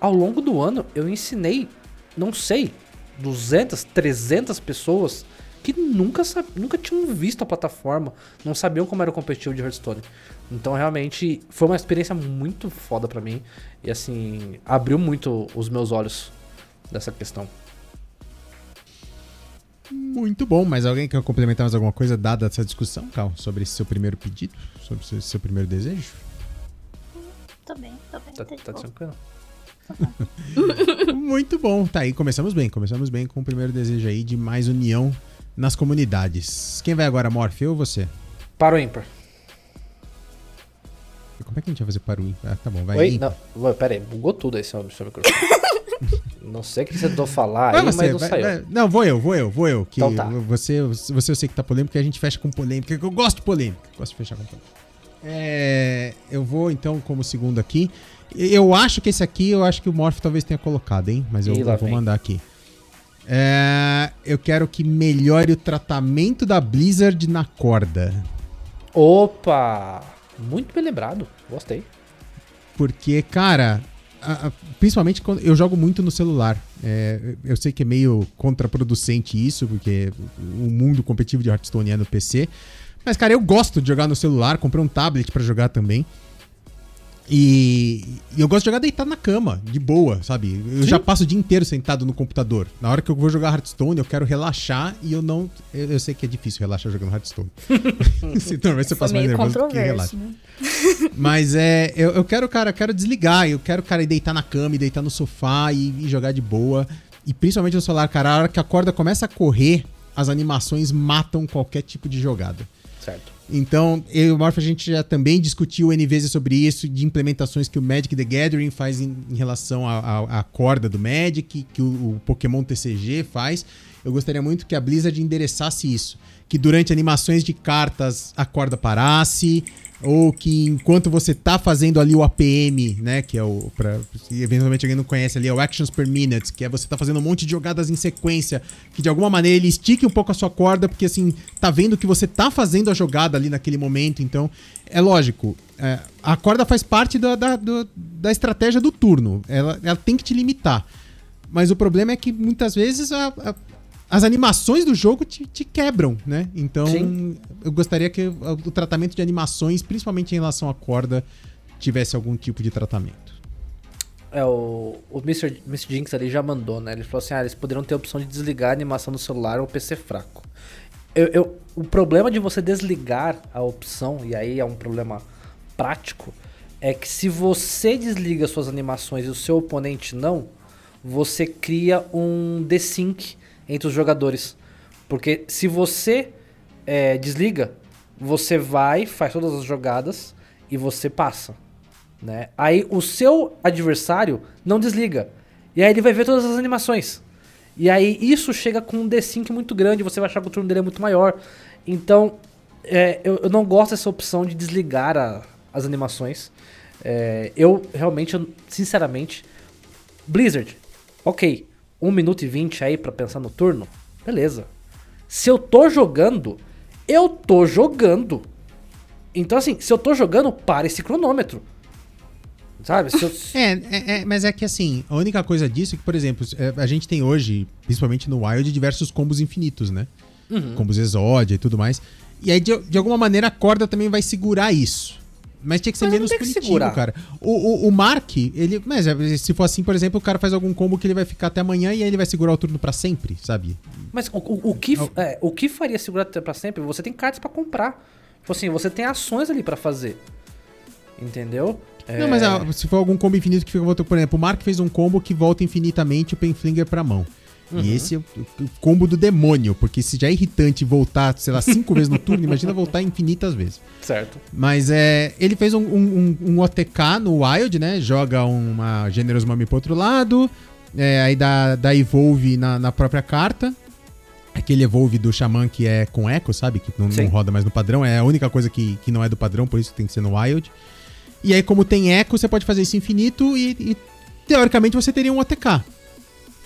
Ao longo do ano, eu ensinei, não sei, 200, 300 pessoas que nunca, nunca tinham visto a plataforma, não sabiam como era o competitivo de Hearthstone. Então, realmente, foi uma experiência muito foda pra mim. E, assim, abriu muito os meus olhos dessa questão. Muito bom, mas alguém quer complementar mais alguma coisa dada essa discussão, Cal, sobre esse seu primeiro pedido? Sobre esse seu primeiro desejo? Tá bem, tá bem. Tá, Tá, tá tranquilo? Muito bom. Tá aí, começamos bem. Começamos bem com o primeiro desejo aí de mais união nas comunidades. Quem vai agora, Morph? Eu ou você? Para o ímpar. Como é que a gente vai fazer para o ímpar? Ah, tá bom, vai. Oi? ímpar. Não, pera aí, bugou tudo aí seu, seu microfone. não sei o que você tentou falar Vai aí, você, mas não vai- saiu. vai- Não, vou eu, vou eu, vou eu. Que Então tá. você, você eu sei que tá polêmico, que a gente fecha com polêmica, que eu gosto de polêmica. Gosto de fechar com polêmica. É, eu vou então como segundo aqui. Eu acho que esse aqui, eu acho que o Morph talvez tenha colocado, hein? Mas eu, eu vou mandar aqui. É, eu quero que melhore o tratamento da Blizzard na corda. Opa! Muito bem lembrado. Gostei. Porque, cara, a- a- principalmente quando eu jogo muito no celular. É, eu sei que é meio contraproducente isso, porque o mundo competitivo de Hearthstone é no PC. Mas, cara, eu gosto de jogar no celular, comprei um tablet pra jogar também. E, e eu gosto de jogar deitado na cama, de boa, sabe? Eu Sim. já passo o dia inteiro sentado no computador. Na hora que eu vou jogar Hearthstone, eu quero relaxar e eu não. Eu, eu sei que é difícil relaxar jogando Hearthstone. então, você passa mais meio nervoso do que relaxa. né? Mas é. Eu, eu quero, cara, eu quero desligar. Eu quero, cara, ir deitar na cama, e deitar no sofá e, e jogar de boa. E principalmente no celular, cara, a hora que a corda começa a correr, as animações matam qualquer tipo de jogada. Certo. Então, eu e o Morph, a gente já também discutiu N vezes sobre isso, de implementações que o Magic the Gathering faz em, em relação à- corda do Magic, que o, o Pokémon TCG faz. Eu gostaria muito que a Blizzard endereçasse isso. Que durante animações de cartas a corda parasse, ou que enquanto você tá fazendo ali o APM, né, que é o para eventualmente alguém não conhece ali, é o actions per minute, que é você tá fazendo um monte de jogadas em sequência, que de alguma maneira ele estique um pouco a sua corda, porque assim, tá vendo que você tá fazendo a jogada ali naquele momento, então é lógico, é, a corda faz parte da, da, da estratégia do turno, ela, ela tem que te limitar. Mas o problema é que muitas vezes a- as animações do jogo te, te quebram, né? Então, Sim. eu gostaria que o, tratamento de animações, principalmente em relação à corda, tivesse algum tipo de tratamento. É, o, o Mr. Mr. Jinx ali já mandou, né? Ele falou assim: ah, eles poderiam ter a opção de desligar a animação do celular ou PC fraco. Eu, eu- o problema de você desligar a opção, e aí é um problema prático, é que se você desliga suas animações e o seu oponente não, você cria um desync entre os jogadores. Porque se você é, desliga, você vai, faz todas as jogadas e você passa né? Aí o seu adversário não desliga. E aí ele vai ver todas as animações. E aí isso chega com um desync muito grande, você vai achar que o turno dele é muito maior. Então, é, eu, eu não gosto dessa opção de desligar a- as animações. É, eu realmente, sinceramente, Blizzard, ok, 1 minuto e 20 aí pra pensar no turno, beleza. Se eu tô jogando, eu tô jogando. Então, assim, se eu tô jogando, para esse cronômetro. Sabe? Eu- É, é, é, mas é que assim, a única coisa disso é que, por exemplo, é, a gente tem hoje, principalmente no Wild, diversos combos infinitos, né? Combos Exódia e tudo mais. E aí, de, de alguma maneira, a corda também vai segurar isso. Mas tinha que ser Mas menos punitivo, segurar. cara. O, o, o Mark, ele. Mas é, se for assim, por exemplo, o cara faz algum combo que ele vai ficar até amanhã e aí ele vai segurar o turno pra sempre, sabe? Mas o, o, o que, é, o que faria segurar pra sempre? Você tem cartas pra comprar. Tipo assim, você tem ações ali pra fazer. Entendeu? É, Não, mas ah, se for algum combo infinito que fica voltando, por exemplo, o Mark fez um combo que volta infinitamente o Penflinger pra mão. Uhum. E esse é o, o combo do demônio, porque se já é irritante voltar, sei lá, cinco vezes no turno, imagina voltar infinitas vezes. Certo. Mas é. Ele fez um, um, um- um OTK no Wild, né? Joga uma Generous Mami pro outro lado. é, aí dá, dá Evolve na, na própria carta. Aquele Evolve do Xamã que é com Echo, sabe? Que não, não roda mais no padrão. É a única coisa que, que não é do padrão, por isso tem que ser no Wild. E aí, como tem Echo, você pode fazer isso infinito e, e, teoricamente você teria um OTK.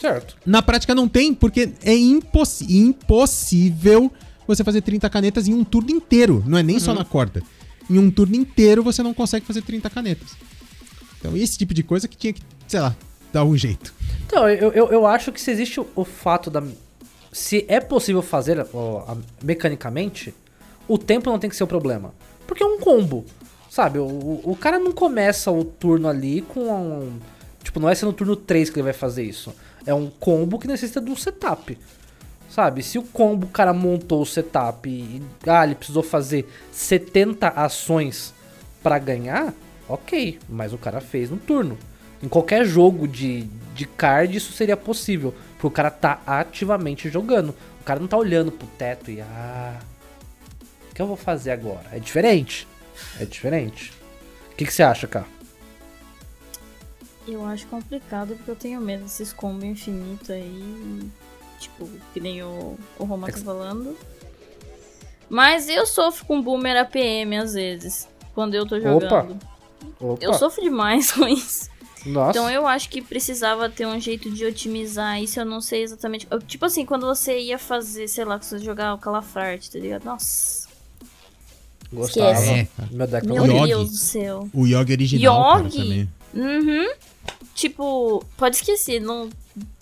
Certo. Na prática não tem, porque é impossi- impossível você fazer 30 canetas em um turno inteiro. Não é nem só na corda. Em um turno inteiro você não consegue fazer 30 canetas. Então, esse tipo de coisa que tinha que, sei lá, dar um jeito. Então, eu, eu, eu acho que se existe o, fato da. Se é possível fazer ó, a- mecanicamente, o tempo não tem que ser o problema. Porque é um combo. Sabe? O, o, o cara não começa o turno ali com um. Tipo, não é ser no turno 3 que ele vai fazer isso. É um combo que necessita de um setup. Sabe? Se o combo o cara montou o setup e ah, ele precisou fazer 70 ações pra ganhar, ok. Mas o cara fez no turno. Em qualquer jogo de, de card isso seria possível. Porque o cara tá ativamente jogando. O cara não tá olhando pro teto e ah. O que eu vou fazer agora? É diferente. É diferente. O que, que você acha, cara? Eu acho complicado porque eu tenho medo desses combos infinitos aí. Tipo, que nem o, o Roma É tá falando. Mas eu sofro com boomer APM às vezes. Quando eu tô Opa. jogando. Opa. Eu sofro demais com isso. Nossa. Então eu acho que precisava ter um jeito de otimizar isso. Eu não sei exatamente. Eu- Tipo assim, quando você ia fazer, sei lá, que você jogar o Calafarte, tá ligado? Nossa. Gostava. É, cara. Meu deck Meu. Deus do céu. O Yogi original, cara, Yogi? também. Uhum. Tipo, pode esquecer. Não...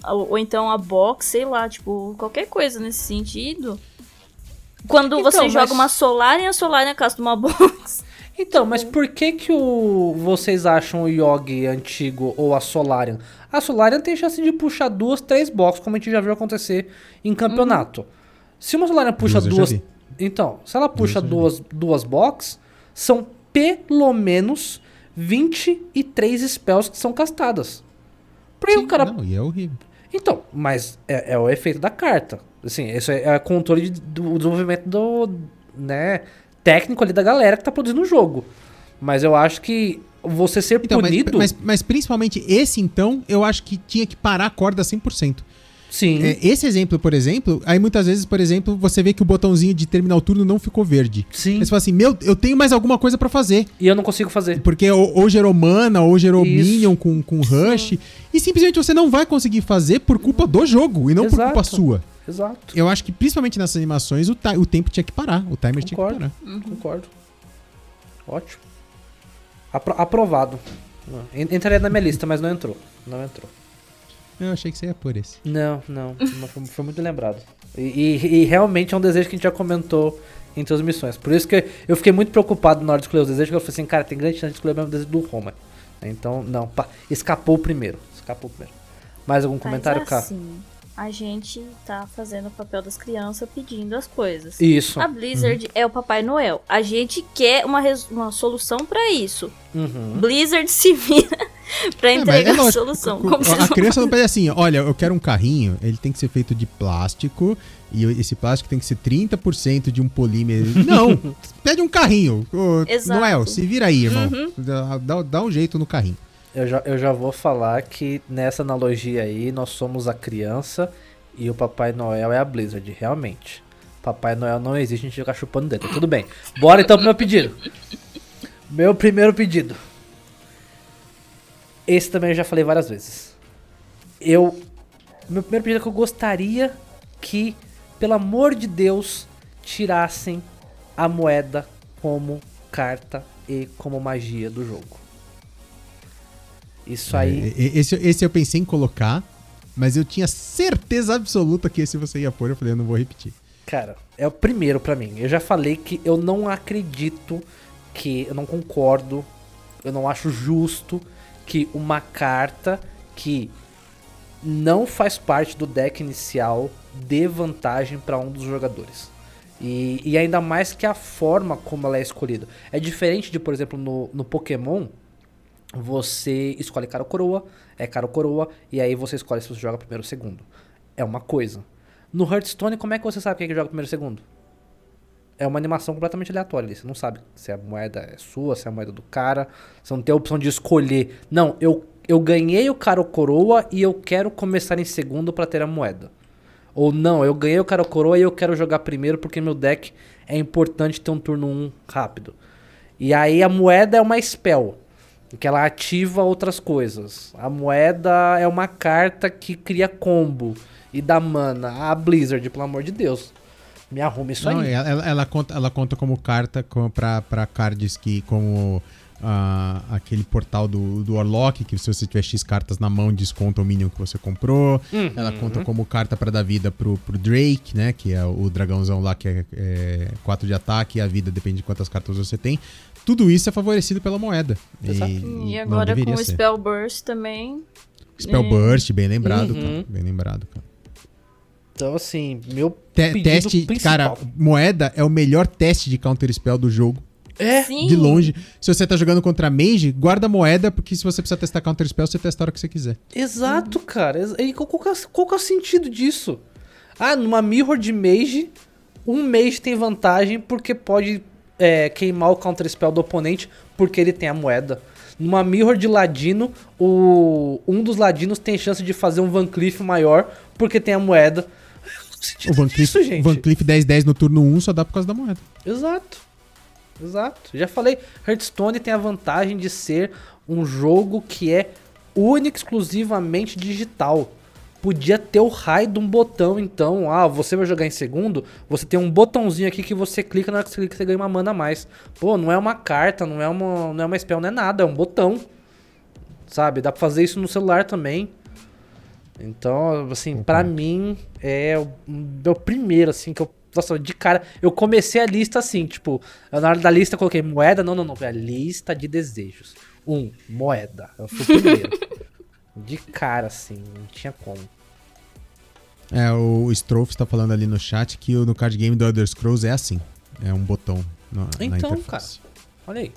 Ou, ou então a box, sei lá, tipo, qualquer coisa nesse sentido. Quando Então, você mas- joga uma Solarian, a Solarian casta uma box. Então, mas por que que o, vocês acham o Yogi antigo ou a Solarian? A Solarian tem chance de puxar duas, três boxes, como a gente já viu acontecer em campeonato. Se uma Solarian puxa Duas duas... Então, se ela puxa duas, duas boxes, são pelo menos 23 spells que são castadas. Por Sim, o cara Não, e é horrível. então, mas é, é o efeito da carta. Assim, isso é, é controle de- do desenvolvimento do, né, técnico ali da galera que tá produzindo o jogo. Mas eu acho que você ser Então, mas, punido... mas, mas principalmente esse, então, eu acho que tinha que parar a corda 100%. Sim, É, esse exemplo, por exemplo, aí muitas vezes, por exemplo, você vê que o botãozinho de terminar o turno não ficou verde. sim. Aí você fala assim, meu, eu tenho mais alguma coisa pra fazer. E eu não consigo fazer. Porque ou, ou gerou mana, ou gerou Isso. minion com, com rush. E simplesmente você não vai conseguir fazer por culpa do jogo e não por Exato. culpa sua. Exato. Eu acho que principalmente nessas animações o, o tempo tinha que parar. O timer tinha que Concordo. parar. Concordo. Ótimo. Apro- aprovado. En- Entraria na minha lista, mas não entrou. Não entrou. Eu achei que você ia por esse. Não, não. não foi, foi muito lembrado. E, e- e realmente é um desejo que a gente já comentou em transmissões. Por isso que eu fiquei muito preocupado na hora de escolher os desejos, porque eu falei assim, cara, tem grande chance de escolher o mesmo desejo do Roma. Então, não, pá, escapou o primeiro. Escapou o primeiro. Mais algum comentário, Mas Cá? assim, a gente tá fazendo o papel das crianças pedindo as coisas. Isso. A Blizzard é o Papai Noel. A gente quer uma, uma solução pra isso. Uhum. Blizzard se vira pra É, entregar a lógico, solução. co- Como vocês a criança não pede assim, olha, eu quero um carrinho, ele tem que ser feito de plástico e esse plástico tem que ser 30% de um polímero. Não, pede um carrinho. Ô, Exato. Noel, se vira aí, irmão. Uhum. Dá, dá- um jeito no carrinho. Eu já, eu já vou falar que nessa analogia aí, nós somos a criança e o Papai Noel é a Blizzard, realmente. Papai Noel não existe, a gente ficar chupando dedo. Tudo bem. Bora então pro meu pedido. Meu primeiro pedido. Esse também eu já falei várias vezes. Eu. Meu primeiro pedido é que eu gostaria que, pelo amor de Deus, tirassem a moeda como carta e como magia do jogo. Isso aí. É, Esse, esse eu pensei em colocar, mas eu tinha certeza absoluta que esse você ia pôr. Eu falei, eu não vou repetir. Cara, é o primeiro pra mim. Eu já falei que eu não acredito que eu não concordo, eu não acho justo que uma carta que não faz parte do deck inicial dê vantagem pra um dos jogadores. E, e ainda mais que a forma como ela é escolhida. É diferente de, por exemplo, no, no Pokémon, você escolhe cara ou coroa, é cara ou coroa, e aí você escolhe se você joga primeiro ou segundo. É uma coisa. No Hearthstone, como é que você sabe quem é que joga primeiro ou segundo? É uma animação completamente aleatória. Você não sabe se a moeda é sua, se é a moeda do cara. Você não tem a opção de escolher. Não, eu, eu ganhei o cara ou coroa e eu quero começar em segundo pra ter a moeda. Ou não, eu ganhei o cara ou coroa e eu quero jogar primeiro porque meu deck é importante ter um turno 1 rápido. E aí a moeda é uma spell, que ela ativa outras coisas. A moeda é uma carta que cria combo e dá mana. A Blizzard, pelo amor de Deus. Me arruma isso Não, aí. ela, ela- conta, ela conta como carta pra cards que, como ah, aquele portal do, do Warlock, que se você tiver X cartas na mão, desconta o minion que você comprou. Uhum. Ela conta como carta pra dar vida pro, pro Drake, né? Que é o dragãozão lá que é 4 de ataque e a vida depende de quantas cartas você tem. Tudo isso é favorecido pela moeda. Exato. E não agora com o. Spell Burst também. Spell É. Burst, bem lembrado, Uhum. cara. Bem lembrado, cara. Então, assim, meu Te- teste, principal. cara, moeda é o melhor teste de counter spell do jogo. É, Sim. De longe. Se você tá jogando contra mage, guarda a moeda, porque se você precisar testar counter spell, você testa a hora que você quiser. exato, cara. E qual, qual que é, qual que é o sentido disso? Ah, numa mirror de mage, um mage tem vantagem porque pode é, queimar o counter spell do oponente porque ele tem a moeda. Numa mirror de ladino, o, um dos ladinos tem chance de fazer um Van Cleef maior porque tem a moeda. O sentido O Van disso, Cleef, gente? Van Cleef 10-10 no turno 1 só dá por causa da moeda. Exato. Exato. Já falei, Hearthstone tem a vantagem de ser um jogo que é único exclusivamente digital. Podia ter o raio de um botão, então. Ah, você vai jogar em segundo, você tem um botãozinho aqui que você clica, na hora que você clica, você ganha uma mana a mais. Pô, não é uma carta, não é uma, não é uma spell, não é nada, é um botão. Sabe? Dá pra fazer isso no celular também. Então, assim, pra mim, é o, é o primeiro, assim, que eu Nossa, de cara, eu comecei a lista assim, tipo, na hora da lista eu coloquei moeda, não, não, não, a lista de desejos. Um, moeda. Eu fui o primeiro. de cara, assim, não tinha como. É, o Strofe está falando ali no chat que no card game do Elder Scrolls é assim. É um botão na, na Então, interface. Olha aí.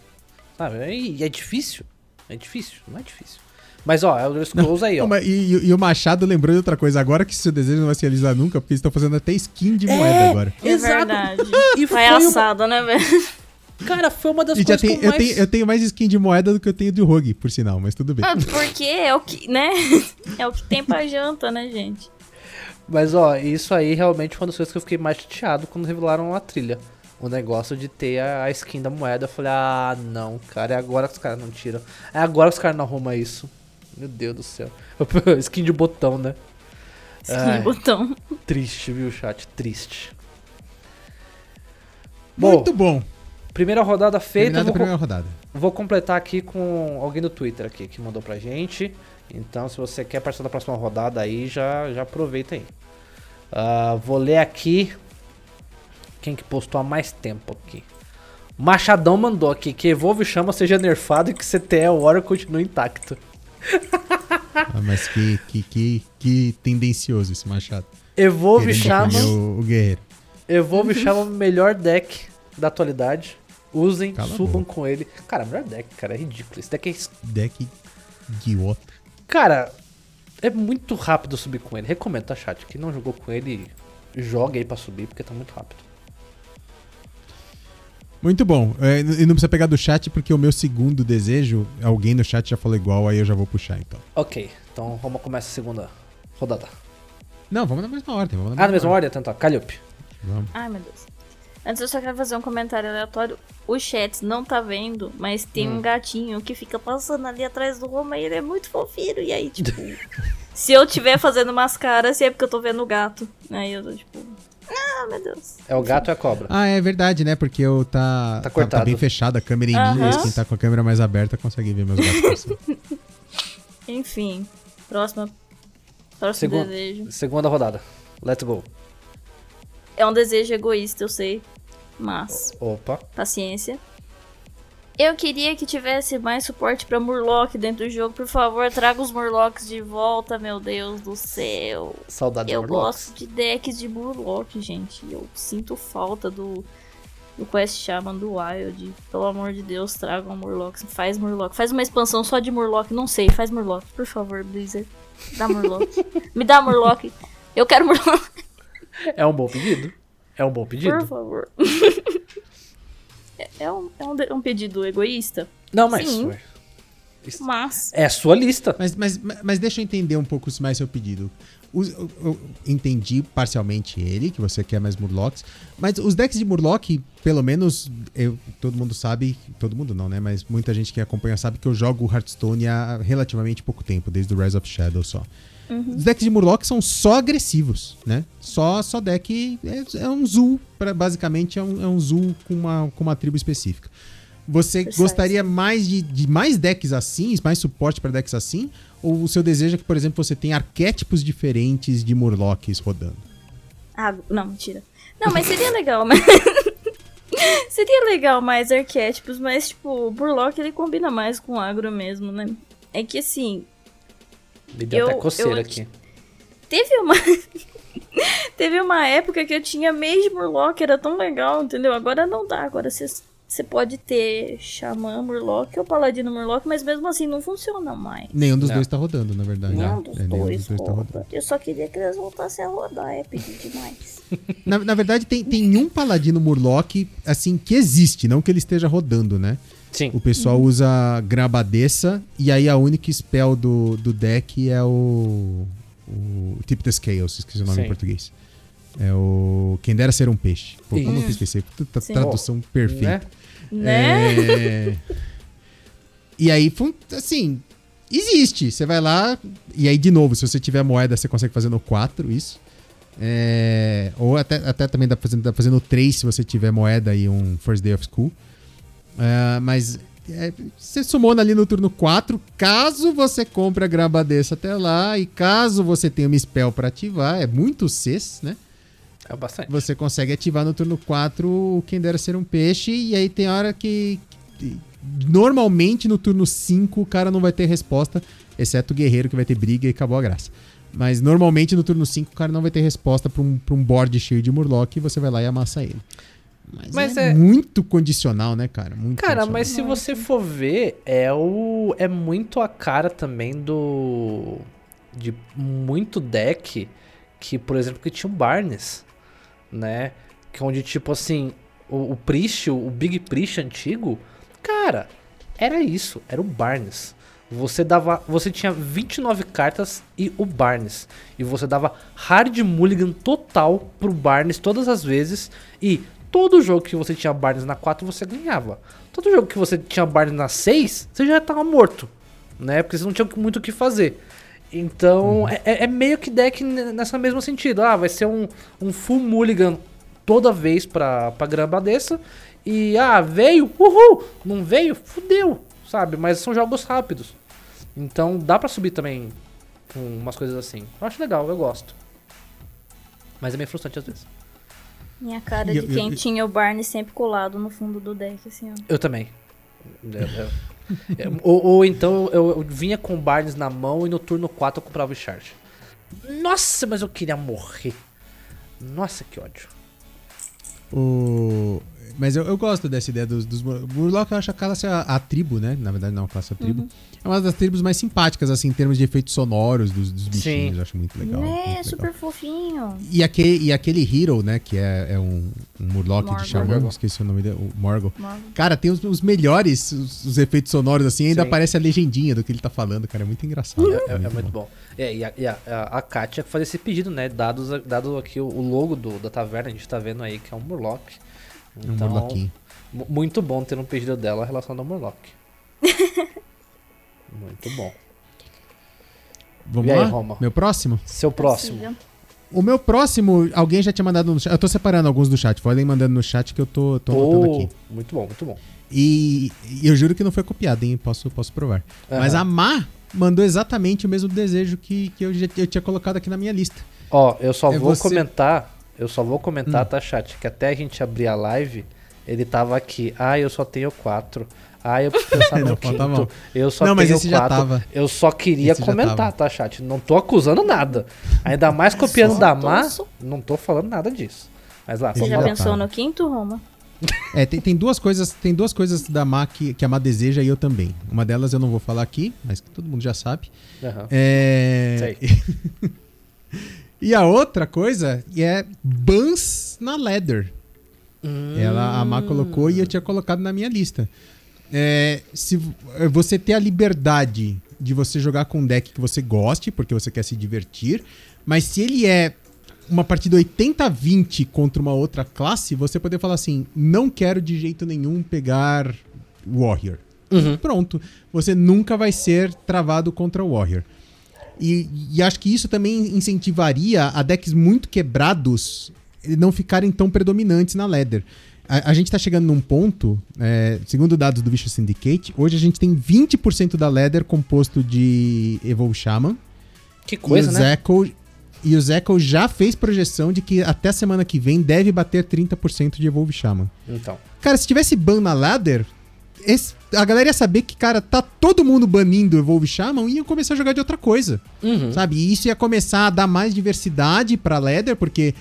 Sabe? E é difícil. É difícil, não é difícil. Mas ó, Elder Scrolls aí, ó. Não, mas e, e- o Machado lembrou de outra coisa. Agora que seu desejo não vai se realizar nunca, porque eles estão fazendo até skin de É. moeda agora. É Exato. verdade. E foi Palhaçada, né, velho? Cara, foi uma das E já coisas tem, que eu eu, mais... tenho, eu tenho mais skin de moeda do que eu tenho de Rogue, por sinal, mas tudo bem. Ah, Porque é o que, né? É o que tem pra janta, né, gente? Mas ó, isso aí realmente foi uma das coisas que eu fiquei mais chateado quando revelaram a trilha. O negócio de ter a a skin da moeda. Eu falei, ah, não, cara, é agora que os caras não tiram. É agora que os caras não arrumam isso. Meu Deus do céu. skin de botão, né? Skin Ai. botão. Triste, viu, chat? Triste. Bom, Muito bom. primeira rodada feita. Terminada Vou, primeira rodada. vou completar aqui com alguém do Twitter aqui que mandou pra gente. Então, se você quer participar da próxima rodada aí, já, já aproveita aí. Ah, vou ler aqui quem que postou há mais tempo aqui. Machadão mandou aqui que Evolve Chama seja nerfado e que CTE Warrior continue intacto. Ah, mas que, que, que, que tendencioso esse Machado. Evolve Chama, o, o guerreiro. Evolve Chama o melhor deck da atualidade. Usem, Cala subam com ele. Cara, melhor deck, cara, é ridículo. Esse deck é Deck idiota. Cara, é muito rápido subir com ele. Recomendo, tá, chat? Quem não jogou com ele, joga aí pra subir, porque tá muito rápido. Muito bom. É, e não precisa pegar do chat, porque o meu segundo desejo, alguém no chat já falou igual, aí eu já vou puxar então. Ok, então vamos começar a segunda rodada. Não, vamos na mesma ordem. Vamos na Ah, na mesma ordem? Então tá, Calliope. Vamos. Ai, meu Deus. Antes eu só quero fazer um comentário aleatório. O chat não tá vendo, mas tem Hum. um gatinho que fica passando ali atrás do Roma e ele é muito fofinho. E aí, tipo, se eu tiver fazendo umas caras, é porque eu tô vendo o gato. Aí eu tô tipo, ah, meu Deus. É o gato ou é a cobra? Ah, é verdade, né? Porque eu tá, Tá tá, cortado. bem fechada a câmera em mim, mas quem tá com a câmera mais aberta consegue ver meus gatos. Enfim, próxima. Próximo desejo. Segunda rodada. Let's go. É um desejo egoísta, eu sei. Mas, Opa. paciência. Eu queria que tivesse mais suporte pra Murloc dentro do jogo. Por favor, traga os Murlocs de volta, meu Deus do céu. Saudade Eu gosto de decks de Murloc, gente. Eu sinto falta do, do Quest Shaman do Wild. Pelo amor de Deus, tragam Murloc. Faz Murloc. Faz uma expansão só de Murloc. Não sei, faz Murloc. Por favor, Blizzard. Dá Murloc. Me dá Murloc. Eu quero Murloc, É um bom pedido. É um bom por pedido. favor. É- É um, é um, de- um pedido egoísta, Não, mas. Sim. mas. É a sua lista. Mas, mas, mas deixa eu entender um pouco mais seu pedido. Os- eu, eu entendi parcialmente ele, que você quer mais Murlocs, mas os decks de Murloc, pelo menos, eu- todo mundo sabe, todo mundo não, né? Mas muita gente que acompanha sabe que eu jogo Hearthstone há relativamente pouco tempo, desde o Rise of Shadow só. Os decks de Murloc são só agressivos, né? Só, só deck é, é um Zul, pra- basicamente é um, é um Zul com uma, com uma tribo específica. Você Precise. gostaria mais de, de mais decks assim, mais suporte para decks assim? Ou o seu desejo é que, por exemplo, você tenha arquétipos diferentes de Murlocs rodando? Ah, não, mentira. Não, mas seria legal, mas. seria legal mais arquétipos, mas, tipo, o Burlock ele combina mais com agro mesmo, né? É que assim, Me deu até Eu- coceira eu- aqui. teve uma. teve uma época que eu tinha Mage Murloc, era tão legal, entendeu? Agora não dá, agora você pode ter Xamã Murloc ou Paladino Murloc, mas mesmo assim não funciona mais. Nenhum dos Não. dois tá rodando, na verdade. Nenhum dos É, nenhum dois, dos dois tá roda. rodando. Eu só queria que eles voltassem a rodar, é pedir demais. Na, na verdade, tem, tem um paladino Murloc, assim, que existe, não que ele esteja rodando, né? Sim. O pessoal usa Grabadeça e aí a única spell do, do deck é o. O Tip the Scales, esqueci o nome Sim. em português. É o. Quem dera ser um peixe. Pô, como eu esqueci? Puta tradução perfeita. Né? É... e aí, assim, existe. Você vai lá, e aí, de novo, se você tiver moeda, você consegue fazer no 4, isso. É, Ou até, até também dá pra fazer, dá pra fazer no 3 se você tiver moeda e um First Day of School. É, mas é, você sumona ali no turno 4. Caso você compre a grabadeça até lá, e caso você tenha uma spell pra ativar, é muito Cs, né? É bastante. você consegue ativar no turno 4 o quem dera ser um peixe, e aí tem hora que. Normalmente no turno 5 o cara não vai ter resposta, exceto o guerreiro que vai ter briga e acabou a graça. Mas normalmente no turno 5 o cara não vai ter resposta pra um, pra um board cheio de Murloc e você vai lá e amassa ele. Mas, Mas é, é- muito condicional, né, cara? Muito Cara, mas se você for ver, é o é muito a cara também do de muito deck que, por exemplo, que tinha o Barnes, né? Que onde tipo assim, o, o Priest, o Big Priest antigo, cara, era isso, era o Barnes. Você dava, você tinha 29 cartas e o Barnes. E você dava hard mulligan total pro Barnes todas as vezes e todo jogo que você tinha Barnes na 4 você ganhava. Todo jogo que você tinha Barnes na 6, você já tava morto, né? Porque você não tinha muito o que fazer. Então, é, é meio que deck nessa mesmo sentido. Ah, vai ser um, um full mulligan toda vez pra, pra grama dessa. E, ah, veio, uhul! Não veio, fudeu, sabe? Mas são jogos rápidos. Então, dá pra subir também com umas coisas assim. Eu acho legal, eu gosto. Mas é meio frustrante às vezes. Minha cara E de eu- quem eu- tinha o Barney sempre colado no fundo do deck, assim, ó. Eu também. Eu- ou, ou então eu, eu vinha com o Barnes na mão e no turno 4 eu comprava o Charge. Nossa, mas eu queria morrer. Nossa, que ódio. O... Mas eu, eu gosto dessa ideia dos, dos Murloc, eu acho a classe a, a tribo, né? Na verdade, não a classe a tribo. É uma das tribos mais simpáticas, assim, em termos de efeitos sonoros dos, dos bichinhos. Eu acho muito legal. né, muito legal. super fofinho. E aquele, e aquele Hero, né? Que é, é um, um Murloc Morgul. de Xamã, esqueci o nome dele, o Morgul. Mano. Cara, tem os, os melhores os, os efeitos sonoros, assim, ainda Sim. aparece a legendinha do que ele tá falando, cara. É muito engraçado. É, é- é muito bom. É, e a, e a, a, Kátia fazer esse pedido, né? Dados, dado aqui o, o logo do, da taverna, a gente tá vendo aí que é um Murloc. É um Murloquinho. mu- muito bom ter um pedido dela relacionado ao Murloc. muito bom. Vamos E aí, lá? Roma? Meu próximo? Seu próximo. Possível. O meu próximo, alguém já tinha mandado no chat. Eu tô separando alguns do chat. Podem mandando no chat que eu tô, tô anotando Pô, aqui. muito bom, muito bom. E, e eu juro que não foi copiado, hein? Posso, posso provar. Mas Aham. a Má mandou exatamente o mesmo desejo que, que eu já eu tinha colocado aqui na minha lista. Ó, eu só É vou você- comentar, eu só vou comentar, Hum. tá, chat? Que até a gente abrir a live, ele tava aqui. Ah, eu só tenho quatro. Ah, eu preciso pensar Não, no falta quinto. mal. Eu só Não, mas esse já quatro. tava. Eu só queria Esse já comentar, tá, chat? Não tô acusando nada. Ainda mais copiando da Má, não tô falando nada disso. Mas lá, Você já já pensou tava. no quinto, Roma? É, tem, tem duas coisas, tem duas coisas da Má que, que a Má deseja e eu também. Uma delas eu não vou falar aqui, mas que todo mundo já sabe. Aham. É... e a outra coisa é bans na Leather. Ela, a Má colocou e eu tinha colocado na minha lista. É, se é, você ter a liberdade de você jogar com um deck que você goste, porque você quer se divertir, mas se ele é uma partida 80-20 contra uma outra classe, você poder falar assim: não quero de jeito nenhum pegar Warrior. Uhum. Pronto. Você nunca vai ser travado contra o Warrior. E, e acho que isso também incentivaria a decks muito quebrados não ficarem tão predominantes na ladder. A, a gente tá chegando num ponto, é, segundo dados do Vicious Syndicate, hoje a gente tem 20% da ladder composto de Evolve Shaman. Que coisa, e o né? Zeco, e o Zeco já fez projeção de que até semana que vem deve bater 30% de Evolve Shaman. Então. Cara, se tivesse ban na ladder, esse- a galera ia saber que, cara, tá todo mundo banindo Evolve Shaman e ia começar a jogar de outra coisa. Uhum. Sabe? E isso ia começar a dar mais diversidade pra ladder, porque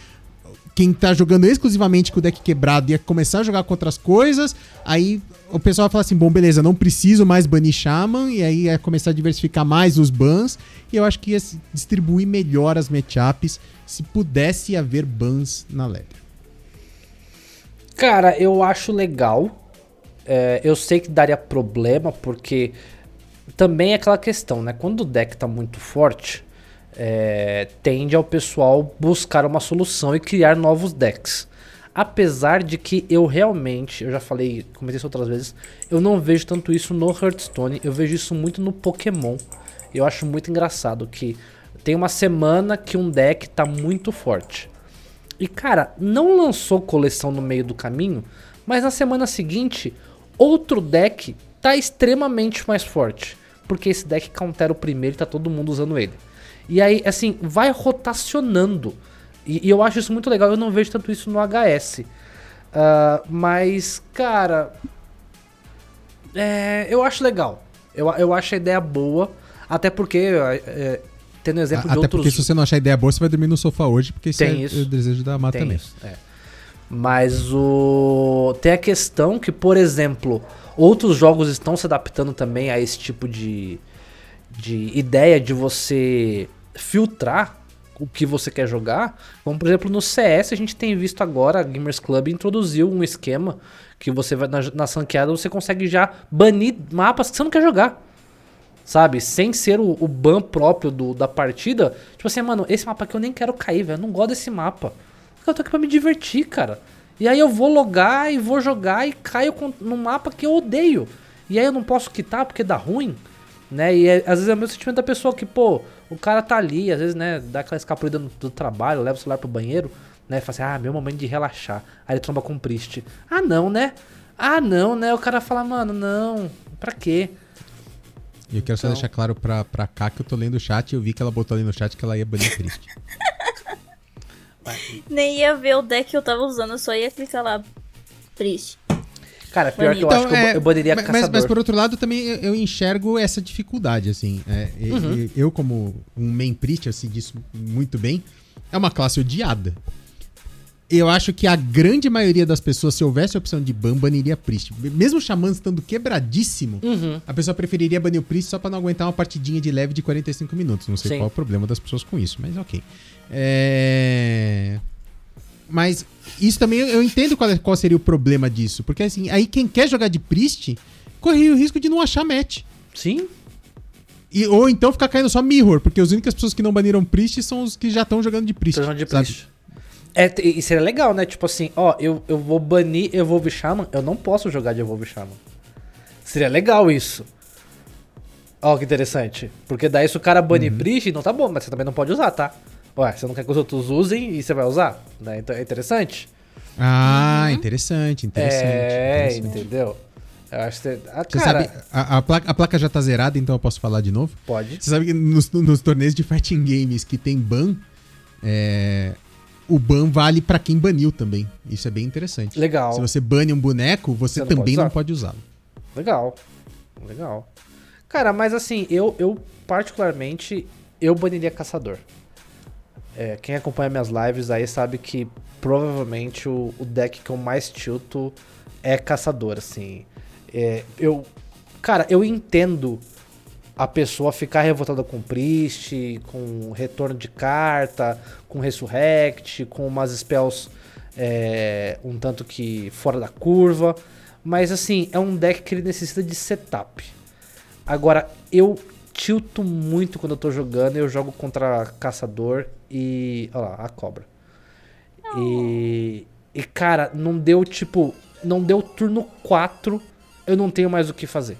quem tá jogando exclusivamente com o deck quebrado ia começar a jogar com outras coisas. Aí o pessoal vai falar assim: bom, beleza, não preciso mais banir Shaman. E aí ia começar a diversificar mais os bans. E eu acho que ia distribuir melhor as matchups se pudesse haver bans na ladder. Cara, eu acho legal. É, eu sei que daria problema, porque também é aquela questão, né? Quando o deck tá muito forte, é, tende ao pessoal buscar uma solução e criar novos decks. Apesar de que eu realmente, eu já falei, comentei isso outras vezes, eu não vejo tanto isso no Hearthstone, eu vejo isso muito no Pokémon. Eu acho muito engraçado que tem uma semana que um deck tá muito forte. E cara, não lançou coleção no meio do caminho, mas na semana seguinte, outro deck tá extremamente mais forte. Porque esse deck countera o primeiro e tá todo mundo usando ele. E aí, assim, vai rotacionando. E, e eu acho isso muito legal, eu não vejo tanto isso no HS. Ah, mas, cara. É, eu acho legal. Eu, eu acho a ideia boa. Até porque, é, tendo exemplo Até de outros. porque se você não achar ideia boa, você vai dormir no sofá hoje, porque esse Tem é isso. o desejo da Tem também. isso, é. Mas o. Tem a questão que, por exemplo, outros jogos estão se adaptando também a esse tipo de, de ideia de você filtrar o que você quer jogar. Como, por exemplo, no CS a gente tem visto agora, a Gamers Club introduziu um esquema que você vai na, na sanqueada, você consegue já banir mapas que você não quer jogar. Sabe? Sem ser o, o ban próprio do, da partida. Tipo assim, mano, esse mapa aqui eu nem quero cair, velho. Eu não gosto desse mapa. Eu tô aqui pra me divertir, cara. E aí eu vou logar e vou jogar e caio com- num mapa que eu odeio. E aí eu não posso quitar porque dá ruim, né? E é- às vezes é o meu sentimento da pessoa que, pô, o cara tá ali, às vezes, né, dá aquela escapulida no- do trabalho, leva o celular pro banheiro, né? Fala assim, ah, meu momento de relaxar. Aí ele tromba com um priste. Ah, não, né? Ah, não, né? O cara fala, mano, não, pra quê? E eu quero só Então. deixar claro pra, pra cá que eu tô lendo o chat e eu vi que ela botou ali no chat que ela ia banir triste. Nem ia ver o deck que eu tava usando, eu só ia clicar lá. Triste. Cara, pior que eu Então, acho que eu, é, poderia mas, caçador. mas por outro lado, também eu, enxergo essa dificuldade, assim. É, Uhum. Eu, como um main priest, sei disso muito bem, é uma classe odiada. Eu acho que a grande maioria das pessoas, se houvesse a opção de ban, baniria priest. Mesmo o xamã estando quebradíssimo, Uhum. a pessoa preferiria banir o priest só pra não aguentar uma partidinha de leve de 45 minutos. Não sei Sim. qual é o problema das pessoas com isso, mas ok. É... Mas isso também eu entendo qual, é- qual seria o problema disso. Porque assim, aí quem quer jogar de priest corre o risco de não achar match. Sim, E, ou então ficar caindo só mirror, porque as únicas pessoas que não baniram priest são os que já estão jogando de priest. Chamando de priest. É, e seria legal, né? Tipo assim, ó, eu, eu vou banir Evolve Shaman, eu não posso jogar de Evolve Shaman. Seria legal isso. Ó, que interessante. Porque daí se o cara banir Priest, não tá bom, mas você também não pode usar, tá? Ué, você não quer que os outros usem e você vai usar? Né? Então é interessante. Ah, interessante, interessante. é, interessante. entendeu? Eu acho que você. Ah, Você cara, sabe, a, a placa, a placa já tá zerada, então eu posso falar de novo? pode. Você sabe que nos, nos torneios de fighting games que tem ban, é, o ban vale pra quem baniu também. Isso é bem interessante. Legal. Se você bane um boneco, você, Você não também pode não pode usá-lo. Legal. Legal. Cara, mas assim, eu, eu particularmente, eu baniria caçador. É, quem acompanha minhas lives aí sabe que provavelmente o, o deck que eu mais tilto é caçador, assim. É, eu. Cara, eu entendo a pessoa ficar revoltada com Priest, com retorno de carta, com Resurrect, com umas spells é, um tanto que fora da curva. Mas assim, é um deck que ele necessita de setup. Agora, eu tilto muito quando eu tô jogando, eu jogo contra caçador e. Olha lá, a cobra. E. E cara, não deu tipo. Não deu turno 4, eu não tenho mais o que fazer.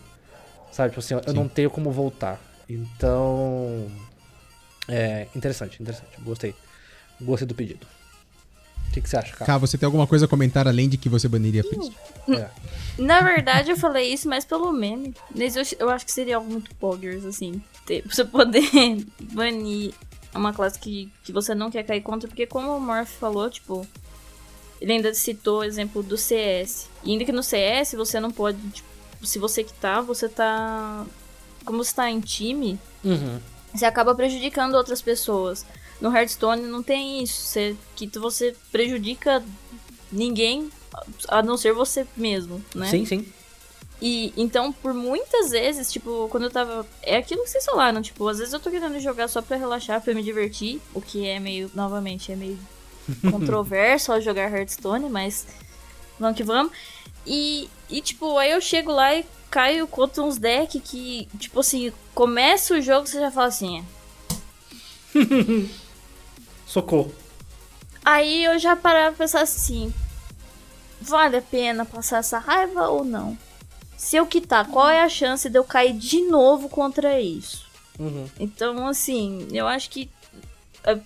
Sabe, tipo assim, eu Sim. não tenho como voltar. Então. É. Interessante, interessante. Gostei. Gostei do pedido. O que, que você acha, cara? Cá, você tem alguma coisa a comentar além de que você baniria priest? É. Na verdade, eu falei isso mais pelo meme. Mas eu, eu acho que seria algo muito poggers, assim. ter- Você poder banir uma classe que, que você não quer cair contra. Porque como o Morph falou, tipo... Ele ainda citou o exemplo do CS. E ainda que no CS você não pode... Tipo, se você quitar, você tá... Como você tá em time, Uhum. você acaba prejudicando outras pessoas. No Hearthstone não tem isso. Você, que você prejudica ninguém a não ser você mesmo, né? Sim, sim. E então, por muitas vezes, tipo, quando eu tava. É aquilo que vocês falaram, tipo, às vezes eu tô querendo jogar só pra relaxar, pra me divertir, o que é meio, novamente, é meio controverso ao jogar Hearthstone, mas vamos que vamos. E, e, tipo, aí eu chego lá e caio contra uns decks que, tipo assim, começa o jogo você já fala assim. Socorro. Aí eu já parava pra pensar assim: vale a pena passar essa raiva ou não? Se eu quitar, qual é a chance de eu cair de novo contra isso? Uhum. Então, assim, eu acho que. é,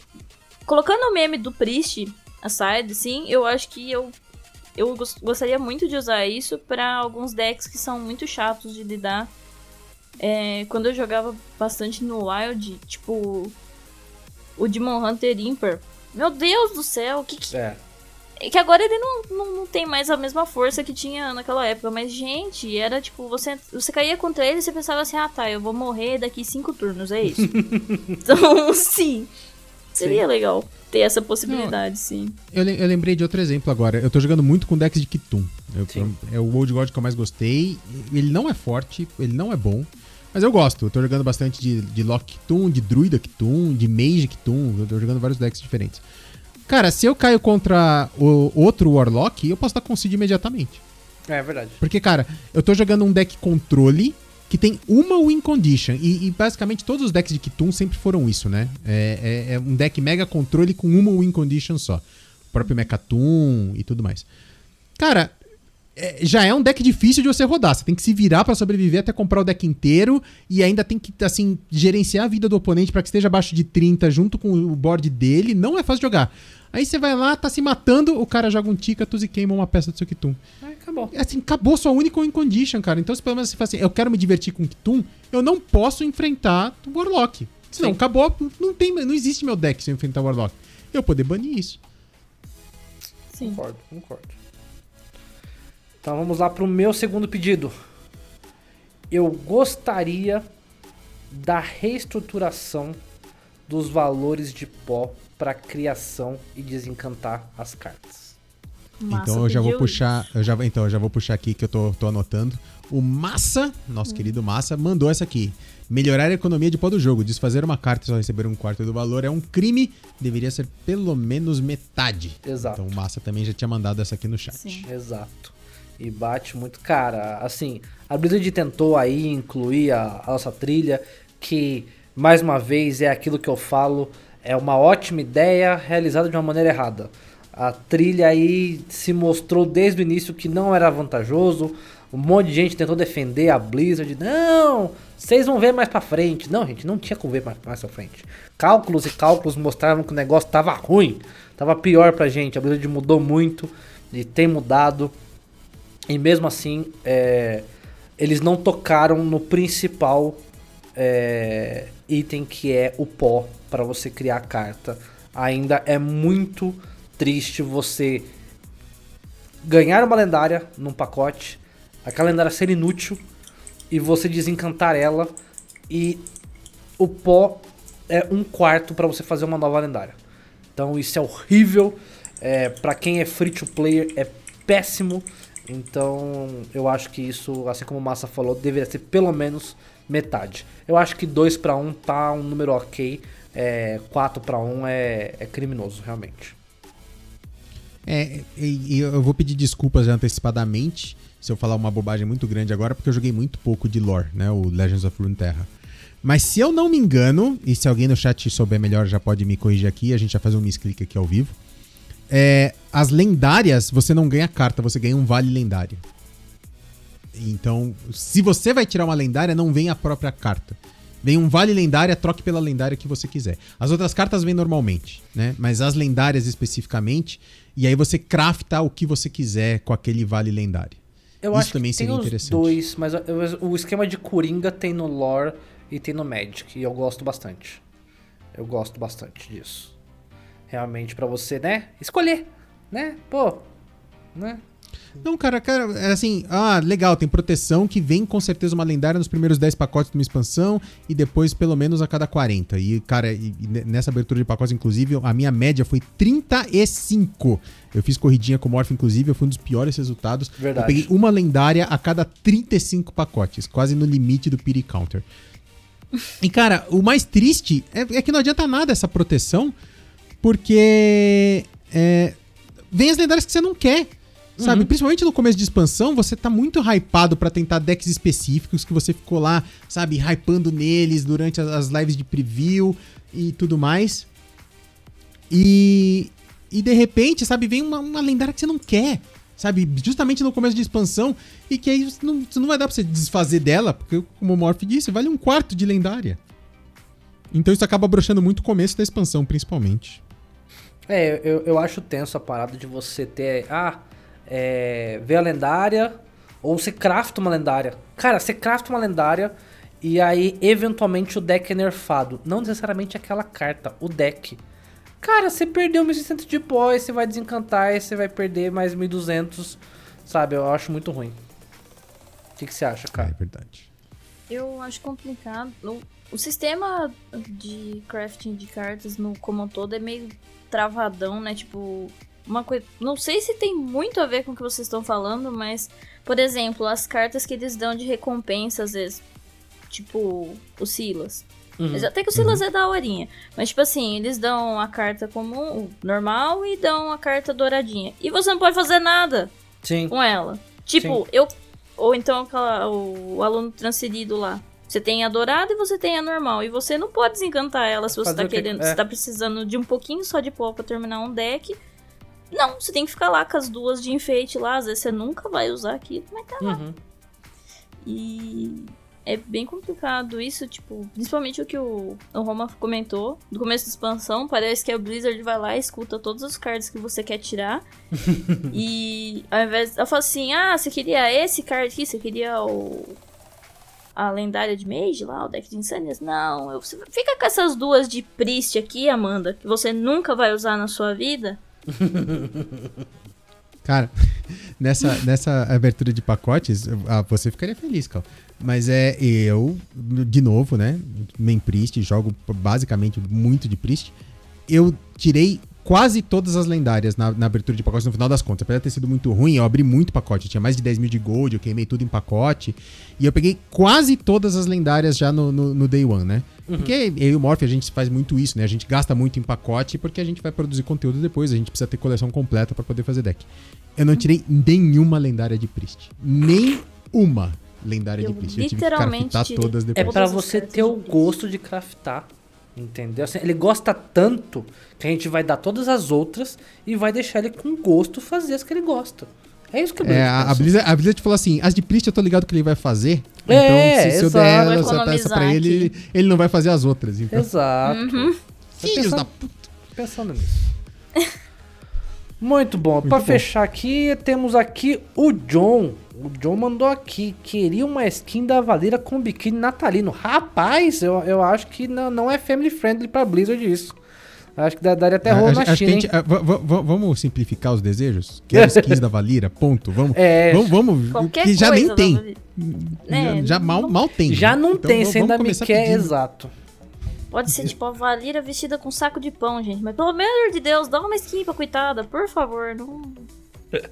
colocando o meme do Priest aside, sim, eu acho que eu. Eu gos- gostaria muito de usar isso pra alguns decks que são muito chatos de lidar. É, quando eu jogava bastante no Wild, tipo. O Demon Hunter Imper, Meu Deus do céu, o que que. É. Que agora ele não, não, não tem mais a mesma força que tinha naquela época. Mas, gente, era tipo, você, você caía contra ele e você pensava assim, ah tá, eu vou morrer daqui cinco turnos, é isso. então, sim. Seria Sim. legal ter essa possibilidade, sim. Eu, eu lembrei de outro exemplo agora. Eu tô jogando muito com decks de Kitum. É o Old God que eu mais gostei. Ele não é forte, ele não é bom. Mas eu gosto. Eu tô jogando bastante de, de Lock Kitum, de Druida Kitum, de Mage Kitum. Eu tô jogando vários decks diferentes. Cara, se eu caio contra o outro Warlock, eu posso dar concede imediatamente. É verdade. Porque, cara, eu tô jogando um deck controle que tem uma win condition. E, e basicamente todos os decks de Kitum sempre foram isso, né? É, é- é um deck mega controle com uma win condition só. O próprio Mechatum e tudo mais. Cara, é- já é um deck difícil de você rodar. Você tem que se virar pra sobreviver até comprar o deck inteiro e ainda tem que, assim, gerenciar a vida do oponente pra que esteja abaixo de 30 junto com o board dele. Não é fácil de jogar. Aí você vai lá, tá se matando, o cara joga um Tickatus e queima uma peça do seu Kitum. Aí acabou. Assim, acabou sua única win condition, cara. Então, se pelo menos você fala assim, eu quero me divertir com o Kitum, eu não posso enfrentar o Warlock. Senão, Sim. acabou, não, tem, não existe meu deck se eu enfrentar o Warlock. Eu poder banir isso. Sim. Concordo, concordo. Então vamos lá pro meu segundo pedido. Eu gostaria da reestruturação dos valores de pó para criação e desencantar as cartas. Massa então eu já vou puxar, eu já, então eu já vou puxar aqui que eu tô, tô anotando. O Massa, nosso querido Massa, mandou essa aqui. Melhorar a economia de pó do jogo. Desfazer uma carta e só receber um quarto do valor é um crime. Deveria ser pelo menos metade. Exato. Então o Massa também já tinha mandado essa aqui no chat. Sim. Exato. E bate muito. Cara, assim, a Blizzard tentou aí incluir a, a nossa trilha, que, mais uma vez, é aquilo que eu falo, é uma ótima ideia realizada de uma maneira errada. A trilha aí se mostrou desde o início que não era vantajoso. Um monte de gente tentou defender a Blizzard. Não, vocês vão ver mais pra frente. Não, gente, não tinha como ver mais, mais pra frente. Cálculos e cálculos mostravam que o negócio tava ruim. Tava pior pra gente. A Blizzard mudou muito e tem mudado. E mesmo assim, é, eles não tocaram no principal é, item que é o pó para você criar a carta. Ainda é muito triste você ganhar uma lendária num pacote, aquela lendária ser inútil e você desencantar ela e o pó é um quarto para você fazer uma nova lendária. Então isso é horrível. É, para quem é free to player é péssimo. Então eu acho que isso, assim como o Massa falou, deveria ser pelo menos metade. Eu acho que 2 para 1 tá um número ok. 4 para 1 é, é criminoso, realmente. É, e, eu vou pedir desculpas antecipadamente se eu falar uma bobagem muito grande agora, porque eu joguei muito pouco de lore, né? O Legends of Runeterra. Mas se eu não me engano, e se alguém no chat souber melhor já pode me corrigir aqui, a gente já faz um misclick aqui ao vivo. É, as lendárias, você não ganha carta, você ganha um vale lendário. Então, se você vai tirar uma lendária, não vem a própria carta. Vem um vale lendária, troque pela lendária que você quiser. As outras cartas vêm normalmente, né? Mas as lendárias especificamente, e aí você crafta o que você quiser com aquele vale lendário. Eu Isso acho também que tem seria os interessante. dois, mas o esquema de Coringa tem no lore e tem no Magic, e eu gosto bastante. Eu gosto bastante disso. Realmente pra você, né? Escolher, né? Pô, né? Não, cara, cara, é assim, ah, legal, tem proteção que vem com certeza uma lendária nos primeiros 10 pacotes de uma expansão e depois pelo menos a cada 40. E, cara, e- e ne- nessa abertura de pacotes, inclusive, a minha média foi 35. Eu fiz corridinha com o Morph, inclusive, fui um dos piores resultados. Verdade. Eu peguei uma lendária a cada 35 pacotes, quase no limite do Pity Counter. E, cara, o mais triste é, é que não adianta nada essa proteção, porque é, vem as lendárias que você não quer. Sabe, principalmente no começo de expansão, você tá muito hypado pra tentar decks específicos que você ficou lá, sabe, hypando neles durante as, as lives de preview e tudo mais. E, e de repente, sabe, vem uma, uma lendária que você não quer, sabe, justamente no começo de expansão, e que aí você não, você não vai dar pra você desfazer dela, porque, como o Morph disse, vale um quarto de lendária. Então isso acaba broxando muito o começo da expansão, principalmente. É, eu, eu acho tenso a parada de você ter. Ah, é, ver a lendária. Ou você crafta uma lendária. Cara, você crafta uma lendária. E aí, eventualmente, o deck é nerfado. Não necessariamente aquela carta, o deck. Cara, você perdeu 1.600 de pó, aí você vai desencantar, aí você vai perder mais 1.200, sabe? Eu acho muito ruim. O que, que você acha, É cara? verdade. Eu acho complicado. O, o sistema de crafting de cartas no como um todo é meio travadão, né? Tipo, uma coisa. Não sei se tem muito a ver com o que vocês estão falando, mas, por exemplo, as cartas que eles dão de recompensa, às vezes. Tipo, o Silas. Uhum. Mas Até que o Silas é da horinha. Mas, tipo assim, eles dão a carta comum, normal, e dão a carta douradinha. E você não pode fazer nada Sim. com ela. Tipo, Sim. eu. Ou então aquela- o, o aluno transferido lá. Você tem a dourada e você tem a normal. E você não pode desencantar ela se você Fazer tá o que- querendo. é. Tá precisando de um pouquinho só de pó pra terminar um deck. Não, você tem que ficar lá com as duas de enfeite lá. Às vezes você nunca vai usar aquilo, mas tá lá. Uhum. E é bem complicado isso, tipo, principalmente o que o, o Roma comentou do começo da expansão. Parece que a Blizzard vai lá e escuta todos os cards que você quer tirar. e ao invés. Ela fala assim: ah, você queria esse card aqui? Você queria o. A lendária de Mage lá, o deck de? Não, eu, fica com essas duas de Priest aqui, Amanda, que você nunca vai usar na sua vida. Cara, nessa, nessa abertura de pacotes, ah, você ficaria feliz, Cal. Mas é eu, de novo, né? Main Priest, jogo basicamente muito de Priest. Eu tirei quase todas as lendárias na, na abertura de pacotes no final das contas. Apesar de ter sido muito ruim, eu abri muito pacote. Eu tinha mais de 10 mil de gold, eu queimei tudo em pacote. E eu peguei quase todas as lendárias já no, no, no day one, né? Porque eu e o Morph, a gente faz muito isso, né? A gente gasta muito em pacote porque a gente vai produzir conteúdo depois. A gente precisa ter coleção completa pra poder fazer deck. Eu não tirei nenhuma lendária de Priest. Nem uma lendária Eu de Priest. Eu tive que literalmente craftar todas É depois. pra Todas as você ter o gosto de craftar. Entendeu? Assim, ele gosta tanto que a gente vai dar todas as outras e vai deixar ele com gosto fazer as que ele gosta. É isso que o É, a. Blizzard, a Blizzard falou assim: as de Priest eu tô ligado que ele vai fazer. É, então, se, se eu der Vai essa peça pra ele, aqui. ele não vai fazer as outras. Então, Exato. Uhum. Tá filhos pensando, da puta. pensando nisso. Muito bom. Pra bom. fechar aqui, temos aqui o John. O John mandou aqui. Queria uma skin da Valera com biquíni natalino. Rapaz, eu, eu acho que não, não é family friendly pra Blizzard isso. Acho que daria até rolo Acho- na acho que China, a gente- va- va- va- vamos simplificar os desejos? Quero skins da Valira, ponto. Vamos, É, vamos, vamos Qualquer que já nem tem. É, já já mal, não- mal tem. Já né? não Então, tem, você ainda me quer, pedindo. exato. Pode ser tipo a Valira vestida com saco de pão, gente. Mas pelo amor de Deus, dá uma skin pra coitada, por favor. Não...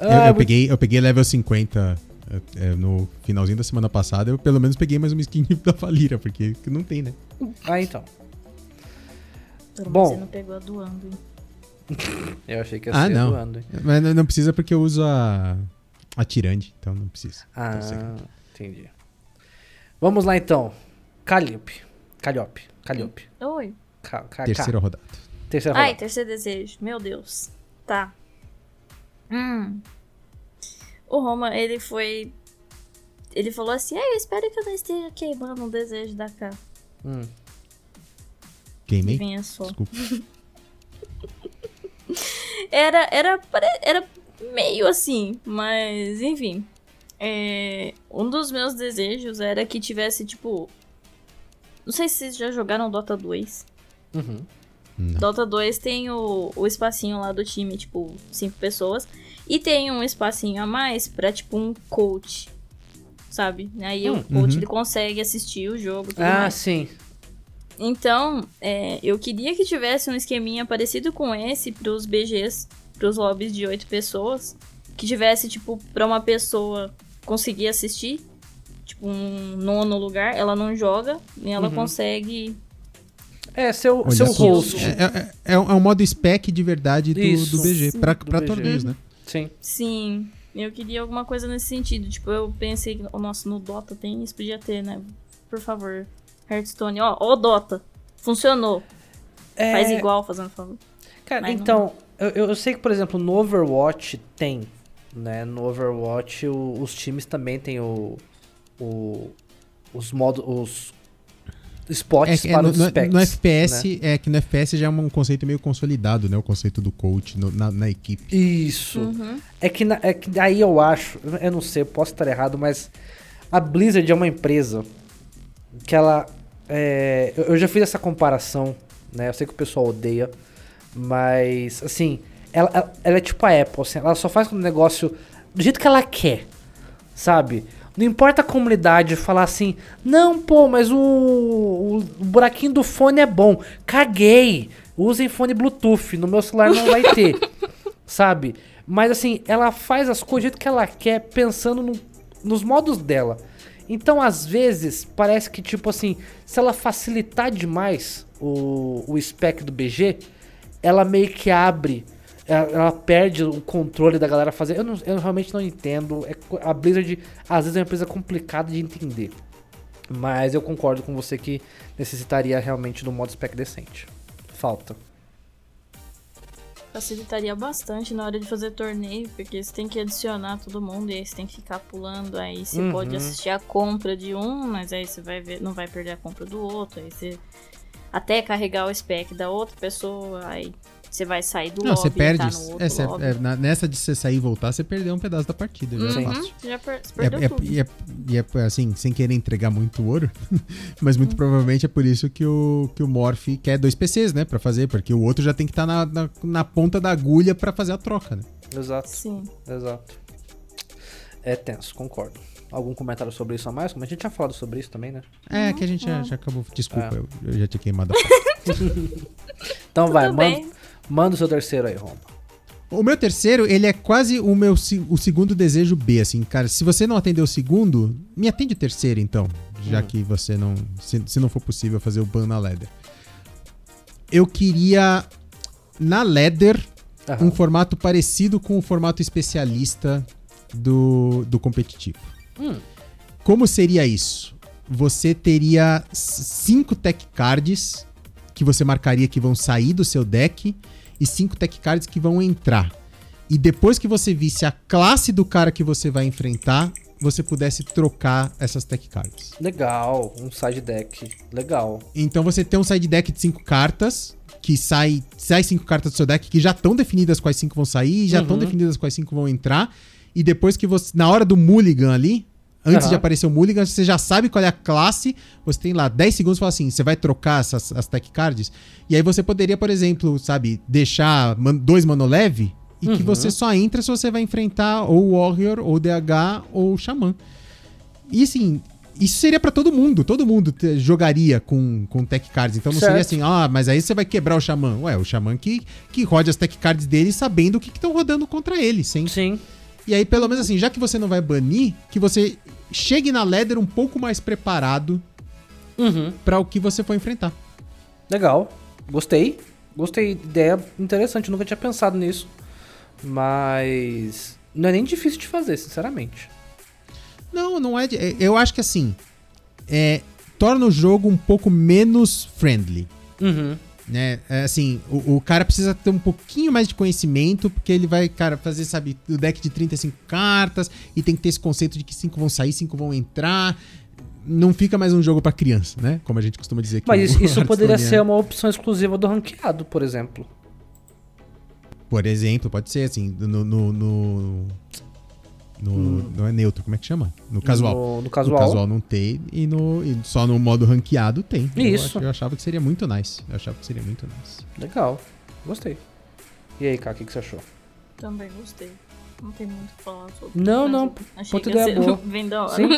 Eu, Ah, eu peguei, eu peguei level 50 é, é, no finalzinho da semana passada. Eu pelo menos peguei mais uma skin da Valira, porque que não tem, né? Ah, então. Bom. você não pegou a do Ando. hein? Eu achei que ia Ah, ser não. doando, hein? Mas não- não precisa porque eu uso a, a Tirande, então não precisa. Ah, Então, entendi. Vamos lá então. Calliope. Calliope. Calliope. Oi. Ca- ca- Terceira rodada. Terceira Ai, rodada. terceiro desejo. Meu Deus. Tá. Hum. O Roma, ele foi. Ele falou assim: "Ah, eu espero que eu não esteja queimando um desejo da K. Hum. Que Queimei? venha só. Desculpa. Era, era, era meio assim, mas enfim. É, um dos meus desejos era que tivesse, tipo. Não sei se vocês já jogaram Dota 2. Uhum. Não. Dota 2 tem o, o espacinho lá do time, tipo, cinco pessoas. E tem um espacinho a mais pra, tipo, um coach. Sabe? Aí Hum, o coach uhum. ele consegue assistir o jogo. Tudo Ah, mais. sim. Então, é, eu queria que tivesse um esqueminha parecido com esse pros BGs, pros lobbies de oito pessoas. Que tivesse, tipo, pra uma pessoa conseguir assistir. Tipo, um nono lugar. Ela não joga e ela Uhum. consegue. É, seu, Olha seu host. É, é- é- é um modo spec de verdade do, Isso. do BG, Sim. pra, Do pra BG. torneios, né? Sim. Sim, eu queria alguma coisa nesse sentido. Tipo, eu pensei, oh, nossa, no Dota tem isso, podia ter, né? Por favor. Hearthstone, ó, ó, Dota. Funcionou. É, Faz igual, fazendo favor. Cara, Mas não- então, eu, eu sei que, por exemplo, no Overwatch tem, né? No Overwatch o- os times também tem o, o os modos, os spots É, que é, para no, os no- specs. no FPS, né? é que no FPS já é um conceito meio consolidado, né? O conceito do coach no- na, na equipe. Isso. Uhum. É que, na- é que daí eu acho, eu não sei, eu posso estar errado, mas a Blizzard é uma empresa que ela. é, eu- já fiz essa comparação né? Eu sei que o pessoal odeia, mas, assim, ela, ela, ela é tipo a Apple, assim, ela só faz o negócio do jeito que ela quer, sabe? Não importa a comunidade falar assim, não, pô, mas o, o, buraquinho do fone é bom. Caguei. Usem fone Bluetooth, no meu celular não vai ter. sabe? Mas assim, ela faz as coisas do jeito que ela quer, pensando no- nos modos dela. Então, às vezes, parece que, tipo assim, se ela facilitar demais o, o spec do BG, ela meio que abre, ela, ela perde o controle da galera fazer. Eu, não- eu realmente não entendo. É a Blizzard, às vezes, é uma empresa complicada de entender. Mas eu concordo com você que necessitaria realmente de um modo spec decente. Falta. Facilitaria bastante na hora de fazer torneio, porque você tem que adicionar todo mundo e aí você tem que ficar pulando. Aí você Uhum. pode assistir a compra de um, mas aí você vai ver, não vai perder a compra do outro. Aí você até carregar o spec da outra pessoa, aí você vai sair do Não, lobby você e perde. tá no outro é, você- é, na- nessa de você sair e voltar, você perdeu um pedaço da partida. Já é Uhum, fácil. você já per você É, perdeu é- tudo. e é, e é, assim, sem querer entregar muito ouro, mas Uhum. muito provavelmente é por isso que o, que o Morph quer dois PCs, né? Pra fazer, porque o outro já tem que estar na, na, na ponta da agulha pra fazer a troca, né? Exato. Sim. Exato. É tenso, concordo. Algum comentário sobre isso a mais? Como a gente tinha falado sobre isso também, né? É, que a gente já, já acabou. Desculpa, É. eu, eu já tinha queimado a. Então vai, manda. Manda o seu terceiro aí, Roma. O meu terceiro, ele é quase o meu o segundo desejo B, assim, cara. Se você não atender o segundo, me atende o terceiro, então. Já que você não. Se, se não for possível fazer o ban na Leather. Eu queria. Na Leather, Aham. um formato parecido com o formato especialista do, do competitivo. Hum. Como seria isso? Você teria cinco tech cards que você marcaria que vão sair do seu deck e cinco tech cards que vão entrar. E depois que você visse a classe do cara que você vai enfrentar, você pudesse trocar essas tech cards. Legal, um side deck. Legal. Então você tem um side deck de cinco cartas, que sai, sai cinco cartas do seu deck, que já estão definidas quais cinco vão sair, e já estão Uhum. definidas quais cinco vão entrar. E depois que você. Na hora do mulligan ali, antes Aham. de aparecer o mulligan, você já sabe qual é a classe. Você tem lá 10 segundos e fala assim: você vai trocar essas as tech cards. E aí você poderia, por exemplo, sabe, deixar man- dois manoleve e que Uhum. você só entra se você vai enfrentar ou o Warrior, ou o DH, ou o Xamã. E assim, isso seria pra todo mundo. Todo mundo jogaria com, com tech cards. Então não Certo. seria assim, ah, mas aí você vai quebrar o Xamã. Ué, o Xamã que, que rode as tech cards dele sabendo o que estão rodando contra ele, sim. Sim. E aí, pelo menos assim, já que você não vai banir, que você chegue na ladder um pouco mais preparado Uhum. pra o que você for enfrentar. Legal. Gostei. Gostei. Ideia interessante. Nunca tinha pensado nisso. Mas. Não é nem difícil de fazer, sinceramente. Não, não é. é- eu acho que assim. É, torna o jogo um pouco menos friendly. Uhum. Né? É, assim, o, o cara precisa ter um pouquinho mais de conhecimento, porque ele vai, cara, fazer, sabe, o deck de 35 cartas e tem que ter esse conceito de que 5 vão sair, 5 vão entrar. Não fica mais um jogo pra criança, né? Como a gente costuma dizer aqui. Mas isso, isso poderia Hearthstone, ser né? uma opção exclusiva do ranqueado, por exemplo. Por exemplo, pode ser assim, no. no, no- no- Não é neutro, como é que chama? No casual. No, no No casual. casual não tem e, no, e só no modo ranqueado tem. Eu Isso. ach- Eu, achava que seria muito nice. Eu achava que seria muito nice. Legal. Gostei. E aí, cara, o que, que você achou? Também gostei. Não tem muito o que falar sobre. Não, não, eu Achei que ia ideia ser boa. bem da hora. Sim,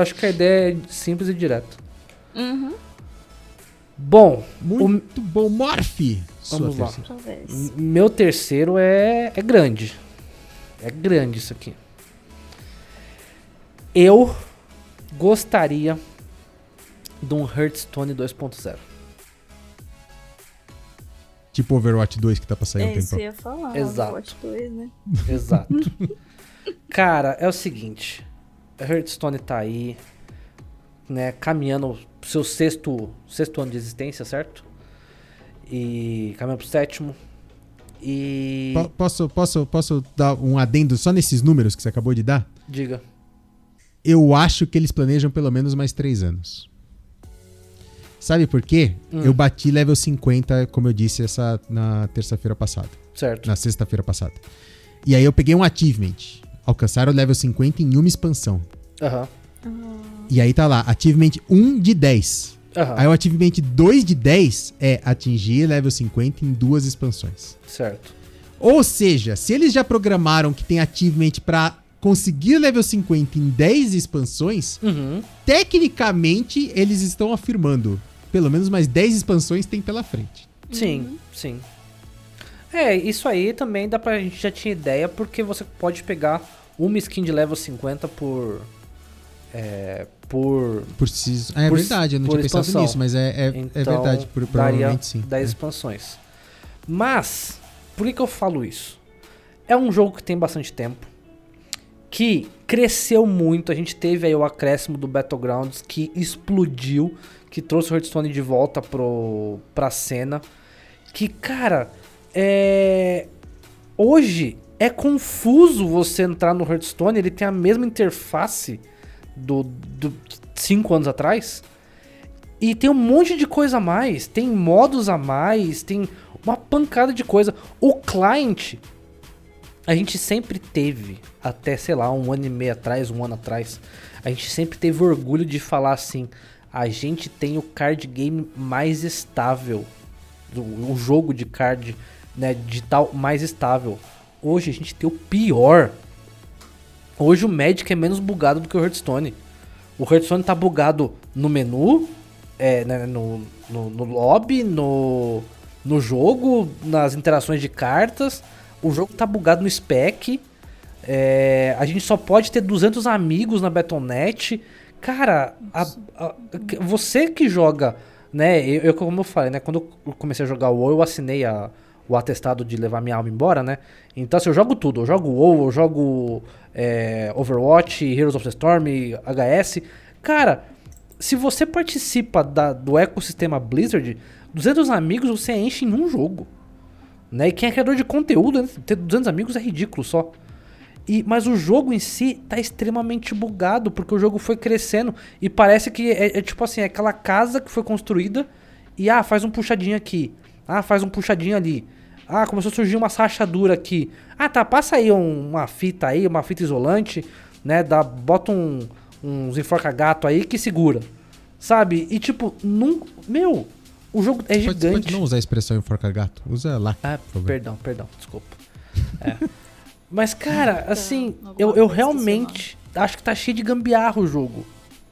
acho que a ideia é simples e direta. Uhum, Bom, Muito bom, Morph! Sua Vamos lá. terceira. meu terceiro é, é grande. É grande isso aqui. Eu gostaria de um Hearthstone 2.0. Tipo Overwatch 2 que tá pra sair um É que tempo. eu ia falar. Exato. Overwatch 2, né? Exato. Cara, é o seguinte. Hearthstone tá aí, né, caminhando pro seu sexto, sexto ano de existência, certo? E caminhando pro sétimo. E Po- Posso, posso, posso dar um adendo só nesses números que você acabou de dar? diga. Eu acho que eles planejam pelo menos mais três anos. Sabe por quê? Hum. Eu bati level 50, como eu disse, essa na terça-feira passada. Certo. Na sexta-feira passada. E aí eu peguei um achievement. Alcançar o level 50 em uma expansão. Aham. E aí tá lá, achievement 1 de 10. Aham, Aí o achievement 2 de 10 é atingir level 50 em duas expansões. certo. Ou seja, se eles já programaram que tem achievement pra conseguir level 50 em 10 expansões, Uhum. tecnicamente eles estão afirmando, pelo menos mais 10 expansões tem pela frente. Sim, sim. É, isso aí também dá pra gente já tinha ideia, porque você pode pegar uma skin de level 50 por. É, por. Por si... É Por- verdade, eu não tinha pensado expansão. nisso, mas é, é, é Então, verdade, por, provavelmente sim. 10 É. expansões. Mas, por que, que eu falo isso? É um jogo que tem bastante tempo. Que cresceu muito. A gente teve aí o acréscimo do Battlegrounds que explodiu. Que trouxe o Hearthstone de volta pro, pra cena. Que, cara, é. Hoje é confuso você entrar no Hearthstone. Ele tem a mesma interface do, do 5 anos atrás. E tem um monte de coisa a mais, tem modos a mais, tem uma pancada de coisa. O client, a gente sempre teve, até sei lá, um ano e meio atrás, um ano atrás, a gente sempre teve orgulho de falar assim: a gente tem o card game mais estável, o jogo de card né, digital mais estável. Hoje a gente tem o pior. Hoje o Magic é menos bugado do que o Hearthstone. O Hearthstone tá bugado no menu, é, né, no, no, no lobby, no, no jogo, nas interações de cartas. O jogo tá bugado no spec. É, a gente só pode ter 200 amigos na Battle.net. Cara, a- a- você que joga, né? Eu- como eu falei, né? Quando eu comecei a jogar o WoW, eu assinei a- o atestado de levar minha alma embora, né? Então, assim, eu jogo tudo. Eu jogo WoW, eu jogo é, Overwatch, Heroes of the Storm, HS. Cara, se você participa da- do ecossistema Blizzard, 200 amigos você enche em um jogo. Né? E quem é criador de conteúdo, né? ter 200 amigos é ridículo só. E, mas o jogo em si tá extremamente bugado, porque o jogo foi crescendo e parece que é, é tipo assim, é aquela casa que foi construída e ah, faz um puxadinho aqui. Ah, faz um puxadinho ali. Ah, começou a surgir uma rachadura aqui. Ah, tá, passa aí um- uma fita aí, uma fita isolante, né? Dá, bota um, uns enforca-gato aí que segura. Sabe? E tipo, num, meu, o jogo é Pode, pode gigante. não usar a expressão enforca gato, usa lá. Ah, por favor. perdão, perdão, desculpa. É. Mas, cara, assim, eu, eu realmente acho que tá cheio de gambiarra o jogo.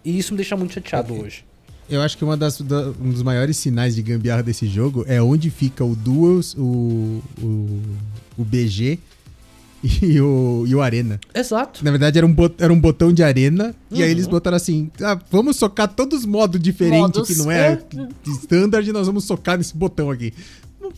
E isso me deixa muito chateado hoje. Eu acho que uma das, da- um dos maiores sinais de gambiarra desse jogo é onde fica o Duels, o, o, o BG e o, e o Arena. Exato. Na verdade, era um, bot- era um botão de arena, e aí Uhum. eles botaram assim: ah, vamos socar todos os modos diferentes que não é standard, nós vamos socar nesse botão aqui.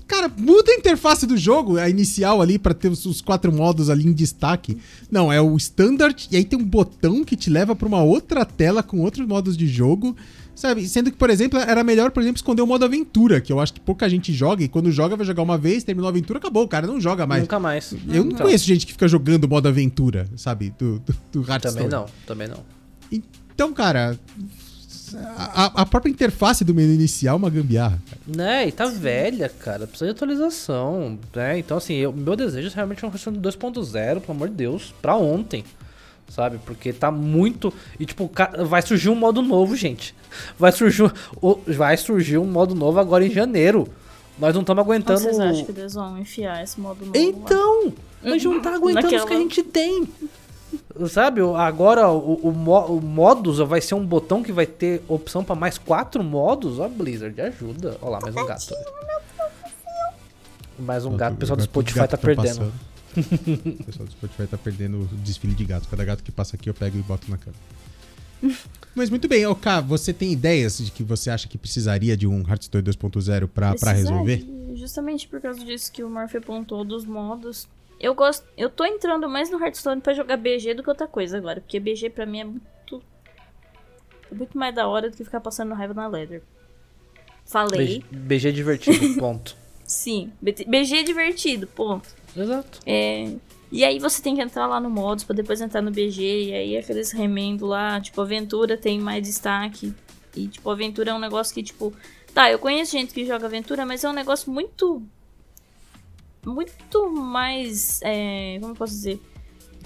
Cara, muda a interface do jogo, a inicial ali, pra ter os, os quatro modos ali em destaque. Não, é o standard, e aí tem um botão que te leva pra uma outra tela com outros modos de jogo. Sabe? Sendo que, por exemplo, era melhor, por exemplo, esconder o modo aventura, que eu acho que pouca gente joga, e quando joga, vai jogar uma vez, terminou a aventura, acabou, o cara não joga mais. Nunca mais. Eu não Então, conheço gente que fica jogando o modo aventura, sabe? Do, do, do. Também não, também não. Então, cara, a, a própria interface do menu inicial é uma gambiarra. cara. Né, e tá velha, cara. Precisa de atualização, né? Então, assim, eu, meu desejo é realmente um Hearthstone 2.0, pelo amor de Deus, pra ontem. Sabe? Porque tá muito. E, tipo, vai surgir um modo novo, gente. Vai surgir, um- o- vai surgir um modo novo agora em janeiro. Nós não estamos aguentando. vocês acham que eles vão enfiar esse modo novo? lá? Então, a gente não tá aguentando os que a Naquela- gente tem. Sabe, agora o, o, o modus vai ser um botão que vai ter opção pra mais quatro modos. Ó, Blizzard, ajuda. Olha lá, mais um gato. Mais um gato. O pessoal do Spotify tá perdendo. passando. O pessoal do Spotify tá perdendo o desfile de gatos. Cada gato que passa aqui eu pego e boto na cama. Mas muito bem, OK, você tem ideias de que você acha que precisaria de um Hearthstone 2.0 pra, pra resolver? Justamente por causa disso que o Murphy apontou dos modos. Eu gosto. Eu tô entrando mais no Hearthstone pra jogar BG do que outra coisa agora. Porque BG pra mim é muito. É muito mais da hora do que ficar passando raiva na Leather. Falei. BG, BG é divertido, ponto. Sim. BG é divertido, ponto. Exato. É, E aí você tem que entrar lá no modos pra depois entrar no BG. E aí aqueles remendo lá, tipo, aventura tem mais destaque. E, tipo, aventura é um negócio que, tipo. Tá, eu conheço gente que joga aventura, mas é um negócio muito. Muito mais. É, como eu posso dizer?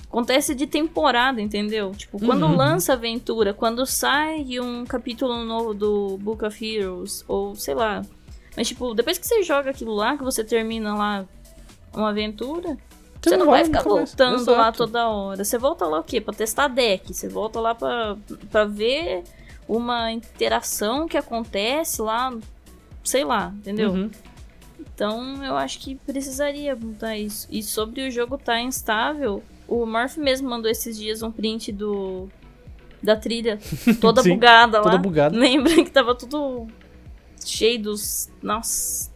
acontece de temporada, entendeu? Tipo, quando Uhum. lança aventura, quando sai um capítulo novo do Book of Heroes, ou sei lá. Mas, tipo, depois que você joga aquilo lá, que você termina lá uma aventura, você, não vai ficar nunca mais. voltando lá toda hora. Você volta lá o quê? Pra testar deck. Você volta lá pra, pra ver uma interação que acontece lá, sei lá, entendeu? Uhum. Então eu acho que precisaria mudar isso. E sobre o jogo tá instável, o Murphy mesmo mandou esses dias um print do da trilha toda Sim, bugada lá. toda bugada. Lembra que tava tudo cheio dos. Nossa.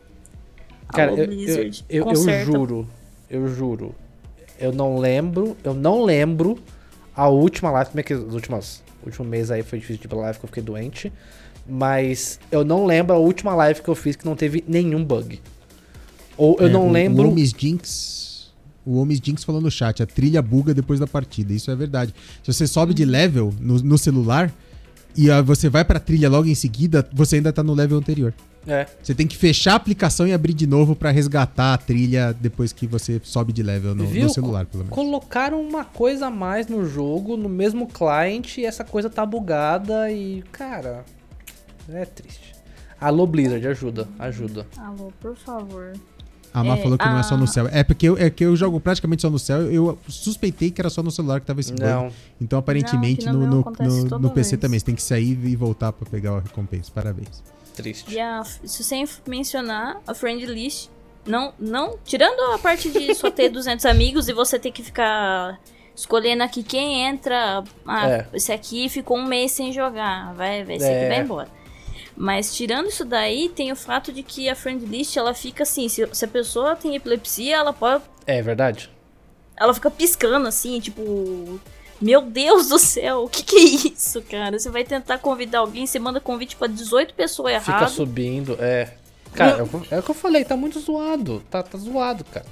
Cara, Alô, eu, eu, Blizzard. eu, eu conserta. juro, eu juro. Eu não lembro, eu não lembro a última live, como é que as últimas, o último mês aí foi difícil de ir live que eu fiquei doente, mas eu não lembro a última live que eu fiz que não teve nenhum bug. Ou eu É, não o- lembro. O Omis Jinx. O Omis Jinx falou no chat, a trilha buga depois da partida. Isso é verdade. Se você sobe de level no, no celular e você vai pra trilha logo em seguida, você ainda tá no level anterior. É, Você tem que fechar a aplicação e abrir de novo pra resgatar a trilha depois que você sobe de level no, no celular, pelo menos. colocaram uma coisa a mais no jogo, no mesmo client, e essa coisa tá bugada e, cara, é triste. Alô Blizzard, ajuda, ajuda. Alô, por favor. A Má É, falou que não é só no a- céu. É porque eu, é que eu jogo praticamente só no céu. Eu suspeitei que era só no celular que tava esse bug. Então, aparentemente, Não, no no, no, no- PC vez. também. Você tem que sair e voltar pra pegar a recompensa. Parabéns. Triste. E a, se sem mencionar a friend list, não, não, tirando a parte de só ter 200 amigos e você ter que ficar escolhendo aqui quem entra, ah, É. esse aqui ficou um mês sem jogar, vai, vai, esse É. aqui vai embora. Mas tirando isso daí, tem o fato de que a friend list, ela fica assim, se, se a pessoa tem epilepsia, ela pode, É verdade? ela fica piscando assim, tipo, meu Deus do céu, o que que é isso, cara? Você vai tentar convidar alguém, você manda convite pra 18 pessoas Fica errado. subindo, é. Cara, é o que- é o que eu falei, tá muito zoado. Tá, tá zoado, cara.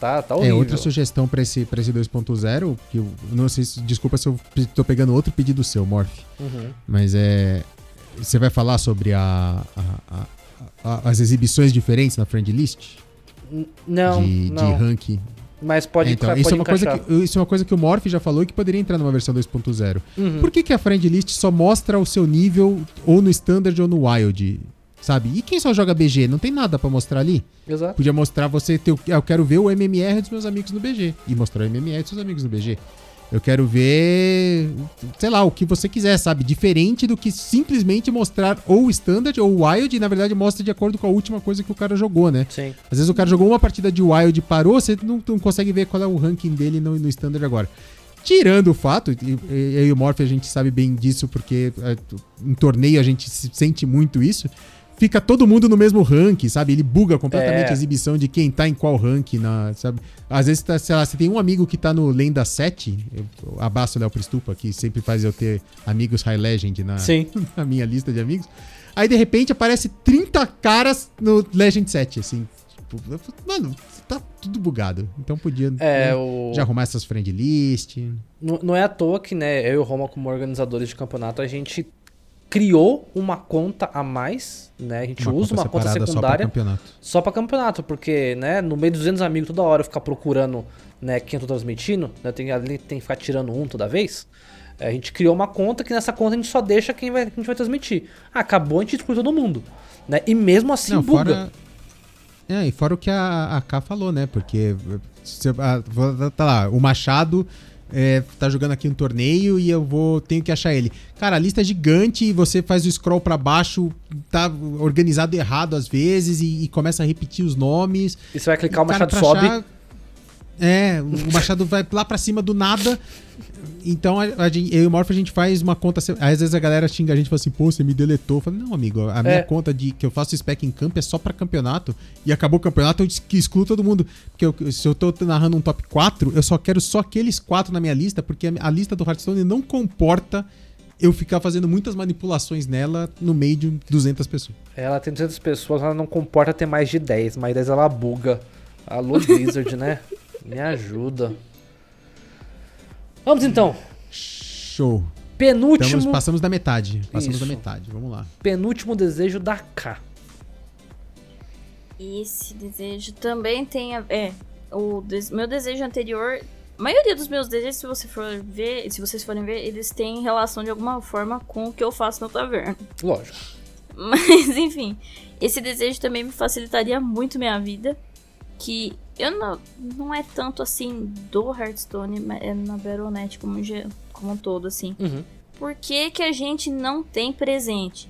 Tá, tá É, horrível. outra sugestão pra esse, pra esse 2.0, que eu não sei se. Desculpa se eu tô pegando outro pedido seu, Morph. Uhum. Mas é. Você vai falar sobre a, a- a- a- as exibições diferentes na friend list? N- Não, de, de não. ranking. Mas pode, É, então, pode isso, é uma coisa que, isso é uma coisa que o Morph já falou e que poderia entrar numa versão 2.0. Uhum. Por que, que a friend list só mostra o seu nível ou no standard ou no wild? Sabe? E quem só joga BG? Não tem nada pra mostrar ali? Exato. Podia mostrar você ter. o- Eu quero ver o MMR dos meus amigos no BG. E mostrar o MMR dos seus amigos no BG. Eu quero ver. Sei lá, o que você quiser, sabe? Diferente do que simplesmente mostrar ou o standard ou o wild. E na verdade mostra de acordo com a última coisa que o cara jogou, né? Sim. Às vezes o cara jogou uma partida de wild e parou, você não, não consegue ver qual é o ranking dele no, no standard agora. Tirando o fato, e e- eu e o Morph a gente sabe bem disso, porque é, em torneio a gente se- sente muito isso. Fica todo mundo no mesmo ranking, sabe? Ele buga completamente É. a exibição de quem tá em qual ranking, na, sabe? Às vezes, tá, sei lá, você tem um amigo que tá no Lenda 7, eu, eu abraço o Léo Pristupa, que sempre faz eu ter amigos High Legend na, na minha lista de amigos. Aí, de repente, aparece 30 caras no Legend 7, assim. Tipo, mano, tá tudo bugado. Então podia É, né, o. já arrumar essas friend list. Não, não é à toa que, né, eu e o Roma, como organizadores de campeonato, a gente criou uma conta a mais, né? A gente usa uma conta secundária Só pra campeonato. campeonato, porque, né, no meio de 200 amigos toda hora eu ficar procurando, né, quem eu tô transmitindo, né, tem, ali tem que ficar tirando um toda vez. É, A gente criou uma conta que nessa conta a gente só deixa quem, vai, quem a gente vai transmitir. Ah, acabou, a gente exclui todo mundo. Né? E mesmo assim Não, buga. fora. É, e fora o que a, a K falou, né? Porque você, a- vou- tá lá, o Machado é, tá jogando aqui um torneio e eu vou tenho que achar ele. Cara, a lista é gigante e você faz o scroll pra baixo, tá organizado errado às vezes e, e começa a repetir os nomes. E você vai clicar, o machado sobe. achar- É, o Machado vai lá pra cima do nada. Então, a, a eu e o Morph, a gente faz uma conta. Às vezes a galera xinga a gente e fala assim, pô, você me deletou. Eu falo, não, amigo, a minha É. conta de que eu faço spec em camp é só pra campeonato. E acabou o campeonato, eu excluo todo mundo. Porque eu- se eu tô narrando um top 4, eu só quero só aqueles 4 na minha lista, porque a, a lista do Hearthstone não comporta eu ficar fazendo muitas manipulações nela no meio de 200 pessoas. Ela tem 200 pessoas, ela não comporta ter mais de 10. Mais 10 ela buga. Alô, Blizzard, né? Me ajuda. Vamos então. Show. Penúltimo, Estamos, passamos da metade. Passamos Isso. da metade. Vamos lá. penúltimo desejo da K. Esse desejo também tem a. É, o des- meu desejo anterior A maioria dos meus desejos, se você for ver, se vocês forem ver, eles têm relação de alguma forma com o que eu faço na taverna. Lógico. Mas, enfim, esse desejo também me facilitaria muito minha vida. Que eu não, não é tanto assim do Hearthstone, mas é na Battle.net como, um como um todo, assim. Uhum. Por que, que a gente não tem presente?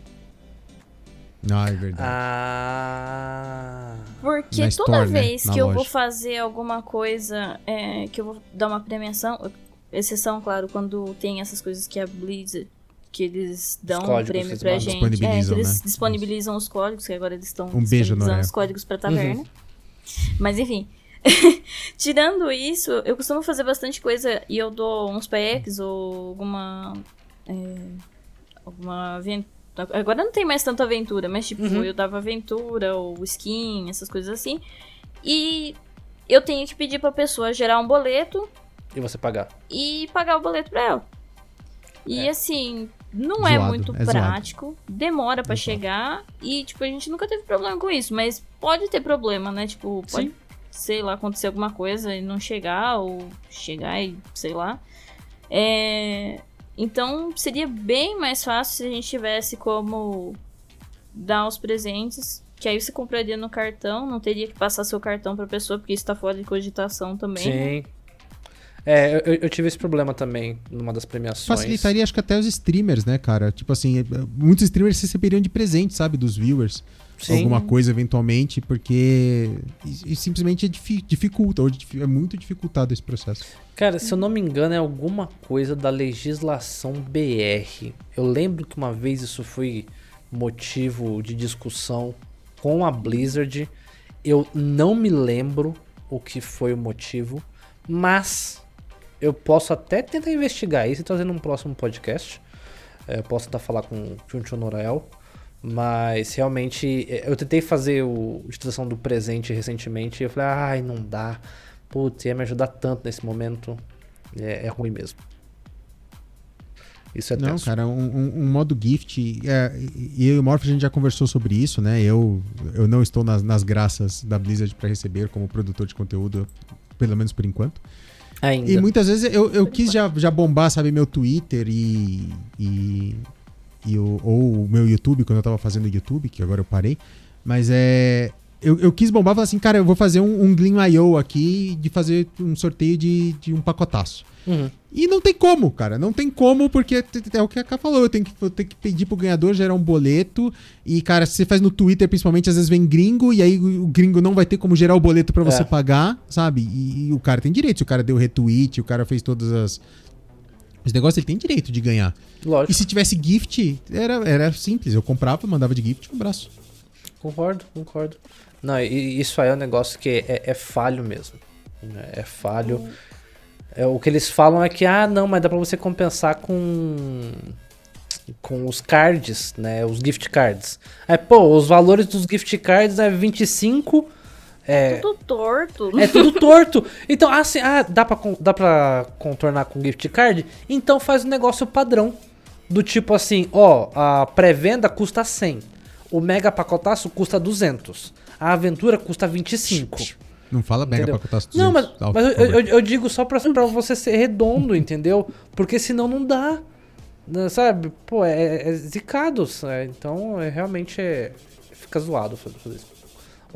Não, é verdade. Ah. Porque Na toda store, né? vez Na que eu vou loja. fazer alguma coisa, é, que eu vou dar uma premiação, exceção, claro, quando tem essas coisas que a Blizzard, que eles dão um prêmio pra gente. É, que Disponibilizam, eles né? disponibilizam os códigos, que agora eles estão Um beijo, disponibilizando Noé. os códigos pra Uhum. taverna. Mas enfim. Tirando isso, eu costumo fazer bastante coisa e eu dou uns packs ou alguma. é, alguma aventura. Agora não tem mais tanta aventura, mas tipo, Uhum. eu dava aventura ou skin, essas coisas assim. E eu tenho que pedir pra pessoa gerar um boleto E você pagar. e pagar o boleto pra ela. E É. assim, não é Zoado, muito é zoado. prático, demora pra É zoado. chegar e tipo, a gente nunca teve problema com isso, mas pode ter problema, né? Tipo, pode, Sim. Sei lá, acontecer alguma coisa e não chegar ou chegar e sei lá. É, então, seria bem mais fácil se a gente tivesse como dar os presentes, que aí você compraria no cartão, não teria que passar seu cartão pra pessoa, porque isso tá fora de cogitação também. né? Sim. É, eu, eu tive esse problema também numa das premiações. Facilitaria, acho que até os streamers, né, cara? Tipo assim, muitos streamers receberiam de presente, sabe? Dos viewers. Sim. Alguma coisa eventualmente, porque. E, e simplesmente é difi- dificulta, dif- é muito dificultado esse processo. Cara, se eu não me engano, é alguma coisa da legislação BR. Eu lembro que uma vez isso foi motivo de discussão com a Blizzard. Eu não me lembro o que foi o motivo, mas eu posso até tentar investigar isso e trazer num próximo podcast. É, eu posso tentar falar com, o Tio Norael. Mas realmente, é, eu tentei fazer o a distribuição do presente recentemente e eu falei, ai, não dá. Putz, ia me ajudar tanto nesse momento. É, é ruim mesmo. Isso é Não, tenso. cara, um, um- um modo gift. É, e eu e o Morph a gente já conversou sobre isso, né? Eu, eu não estou nas, nas graças da Blizzard para receber como produtor de conteúdo, pelo menos por enquanto. Ainda. E muitas vezes eu, eu quis já, já bombar, sabe, meu Twitter e. e, e o, ou o meu YouTube, quando eu tava fazendo YouTube, que agora eu parei. Mas é. Eu, eu quis bombar e falar assim, cara, eu vou fazer um, um Gleam I.O. aqui de fazer um sorteio de, de um pacotaço. Uhum. E não tem como, cara. Não tem como, porque é o que a Ká falou. Eu tenho que, eu tenho que pedir pro ganhador gerar um boleto. E, cara, se você faz no Twitter, principalmente, às vezes vem gringo, e aí o gringo não vai ter como gerar o boleto pra você É. pagar, sabe? E, e o cara tem direito. Se o cara deu retweet, o cara fez todas as. Os negócios, ele tem direito de ganhar. E Lógico, se tivesse gift, era, era simples. Eu comprava, mandava de gift, um abraço. concordo, concordo. Não, e isso aí é um negócio que é, é falho mesmo. né? É falho. É, o que eles falam é que, ah, não, mas dá pra você compensar com com os cards, né, os gift cards. Aí, pô, os valores dos gift cards é 25, é, Tudo torto. é tudo torto. Então, assim, ah, dá pra, dá pra contornar com gift card? Então faz um negócio padrão. Do tipo assim, ó, a pré-venda custa 100. O mega pacotaço custa 200. A aventura custa 25. Não fala bem Entendeu? pra cotar Não, mas, mas eu, eu- eu digo só pra, pra você ser redondo, entendeu? Porque senão não dá. Né, Sabe? Pô, é, é zicado. sabe? Então, é, realmente é, fica zoado fazer fazer isso.